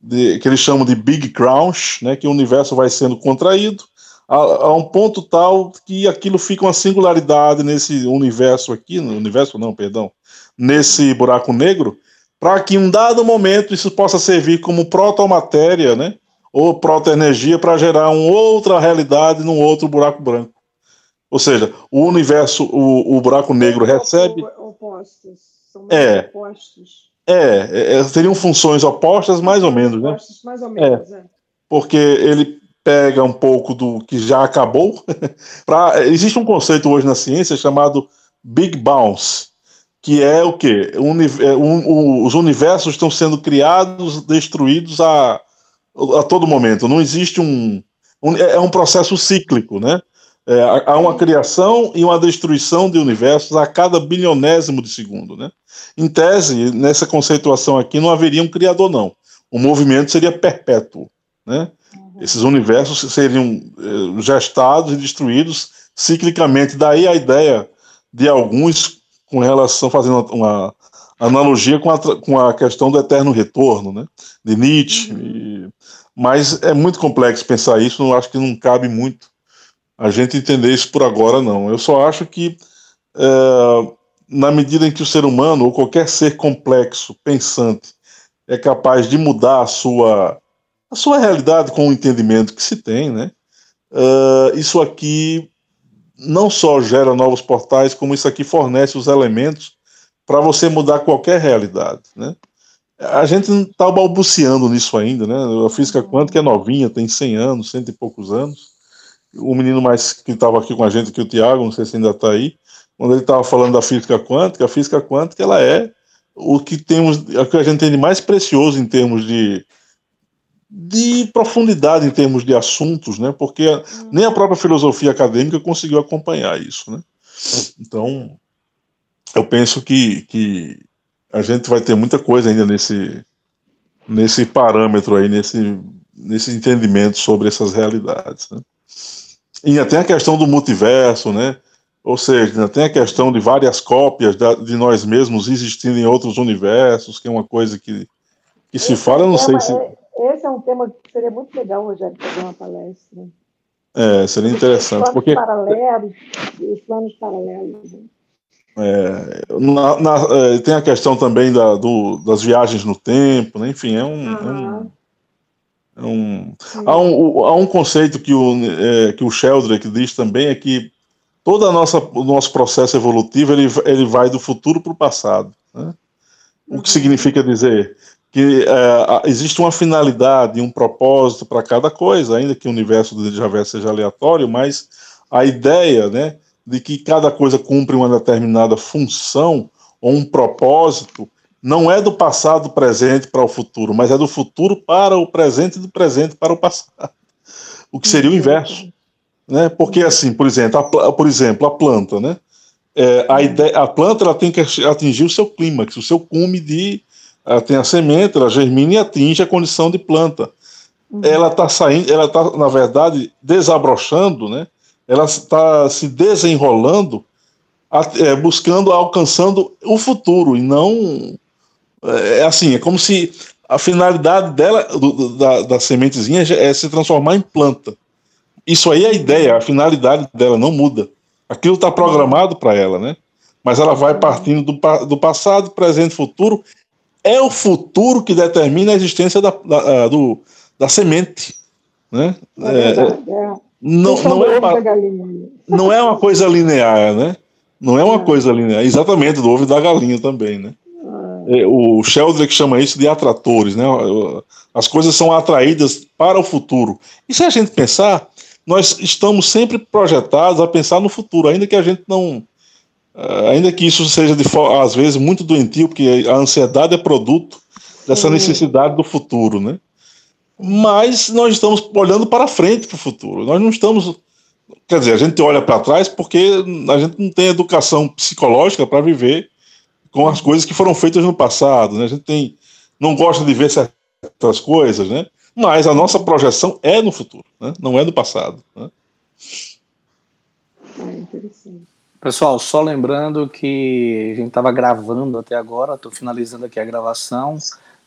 de, que eles chamam de Big Crunch, né? Que o universo vai sendo contraído a, a, um ponto tal que aquilo fica uma singularidade nesse universo aqui, no universo não, perdão, nesse buraco negro, para que em um dado momento isso possa servir como protomatéria, né? Ou protoenergia para gerar uma outra realidade num outro buraco branco. Ou seja, o universo, o, o buraco negro recebe. Opostos. São é, opostos. É, é, é, teriam funções opostas, mais ou menos, né? Opostos, mais ou menos, é. é. Porque ele pega um pouco do que já acabou. pra, existe um conceito hoje na ciência chamado Big Bounce, que é o que? É, um, um, os universos estão sendo criados, destruídos a, a todo momento. Não existe um, um é, é um processo cíclico, né? É, há uma criação e uma destruição de universos a cada bilionésimo de segundo, né? Em tese, nessa conceituação aqui, não haveria um criador, não. O movimento seria perpétuo, né? Esses universos seriam eh, gestados e destruídos ciclicamente. Daí a ideia de alguns com relação, fazendo uma analogia com a, com a questão do eterno retorno, né? De Nietzsche. Uhum. E, mas é muito complexo pensar isso, não acho que não cabe muito a gente entender isso por agora, não. Eu só acho que, é, na medida em que o ser humano, ou qualquer ser complexo, pensante, é capaz de mudar a sua a sua realidade com o entendimento que se tem, né? Uh, isso aqui não só gera novos portais, como isso aqui fornece os elementos para você mudar qualquer realidade, né? A gente não está balbuciando nisso ainda, né? A física quântica é novinha, tem 100 anos, cento e poucos anos. O menino mais que estava aqui com a gente, que o Tiago, não sei se ainda está aí, quando ele estava falando da física quântica, a física quântica ela é o que temos, o que a gente tem de mais precioso em termos de de profundidade em termos de assuntos, né? Porque nem a própria filosofia acadêmica conseguiu acompanhar isso, né? Então, eu penso que, que a gente vai ter muita coisa ainda nesse nesse parâmetro aí, nesse nesse entendimento sobre essas realidades, né? E tem a questão do multiverso, né? Ou seja, ainda tem a questão de várias cópias de nós mesmos existindo em outros universos, que é uma coisa que, que se fala, eu não sei se é esse é um tema que seria muito legal, Rogério, fazer uma palestra. É, seria interessante. Os planos porque... paralelos, os planos paralelos. Né? É, na, na, é, tem a questão também da, do, das viagens no tempo, né? enfim, é um. Uhum. É um, há, um há um conceito que o, é, que o Sheldrake diz também, é que todo nossa, o nosso processo evolutivo ele, ele vai do futuro para o passado. Né? O que uhum. significa dizer que é, existe uma finalidade, um propósito para cada coisa, ainda que o universo do Javé seja aleatório, mas a ideia né, de que cada coisa cumpre uma determinada função ou um propósito não é do passado presente para o futuro, mas é do futuro para o presente e do presente para o passado. O que seria o inverso. Né? Porque, assim, por exemplo, a, por exemplo, a planta, né? É, a, ideia, a planta ela tem que atingir o seu clímax, o seu cume de ela tem a semente, ela germina e atinge a condição de planta. Uhum. Ela está saindo, ela está, na verdade, desabrochando, né? ela está se desenrolando, é, buscando, alcançando o futuro, e não. É, é assim, é como se a finalidade dela, do, da, da sementezinha, é se transformar em planta. Isso aí é a ideia, a finalidade dela não muda. Aquilo está programado para ela, né? Mas ela vai partindo do, do passado, presente e futuro é o futuro que determina a existência da, da, do, da semente. Né? É, é, é. Não, não, é uma, não é uma coisa linear, né? Não é uma é. coisa linear. Exatamente, do ovo e da galinha também, né? é, o Sheldrick chama isso de atratores, né? As coisas são atraídas para o futuro. E se a gente pensar, nós estamos sempre projetados a pensar no futuro, ainda que a gente não. Eh, ainda que isso seja, de, às vezes, muito doentio, porque a ansiedade é produto dessa necessidade do futuro, né? Mas nós estamos olhando para frente para o futuro. Nós não estamos. Quer dizer, a gente olha para trás porque a gente não tem educação psicológica para viver com as coisas que foram feitas no passado, né? A gente tem, não gosta de ver certas coisas, né? Mas a nossa projeção é no futuro, né? não é no passado. Né? É Pessoal, só lembrando que a gente estava gravando até agora, estou finalizando aqui a gravação.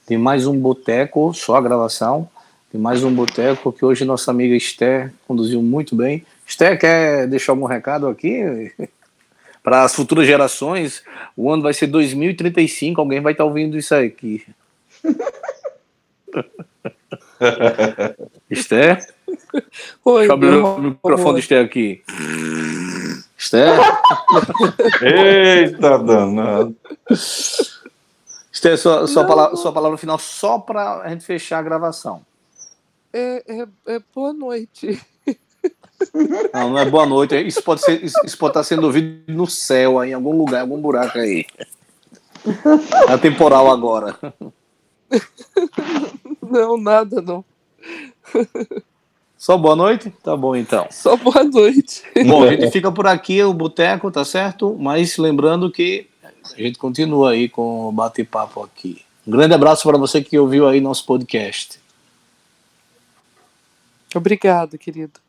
Tem mais um boteco, só a gravação. Tem mais um boteco que hoje nossa amiga Esther conduziu muito bem. Esther, quer deixar algum recado aqui? Para as futuras gerações, o ano vai ser 2035, alguém vai estar tá ouvindo isso aqui. Esther? Oi, Deixa eu abrir o microfone do Esther aqui. Esther? Eita, danado. Esther, sua, sua, palavra, sua palavra final só para a gente fechar a gravação. É, é, é, boa noite. Não, não é boa noite. Isso pode, ser, isso, isso pode estar sendo ouvido no céu, aí, em algum lugar, em algum buraco aí. É temporal agora. Não, nada não. Só boa noite? Tá bom então. Só boa noite. Bom, a gente fica por aqui, o Boteco, tá certo? Mas lembrando que a gente continua aí com o bate-papo aqui. Um grande abraço para você que ouviu aí nosso podcast. Obrigado, querido.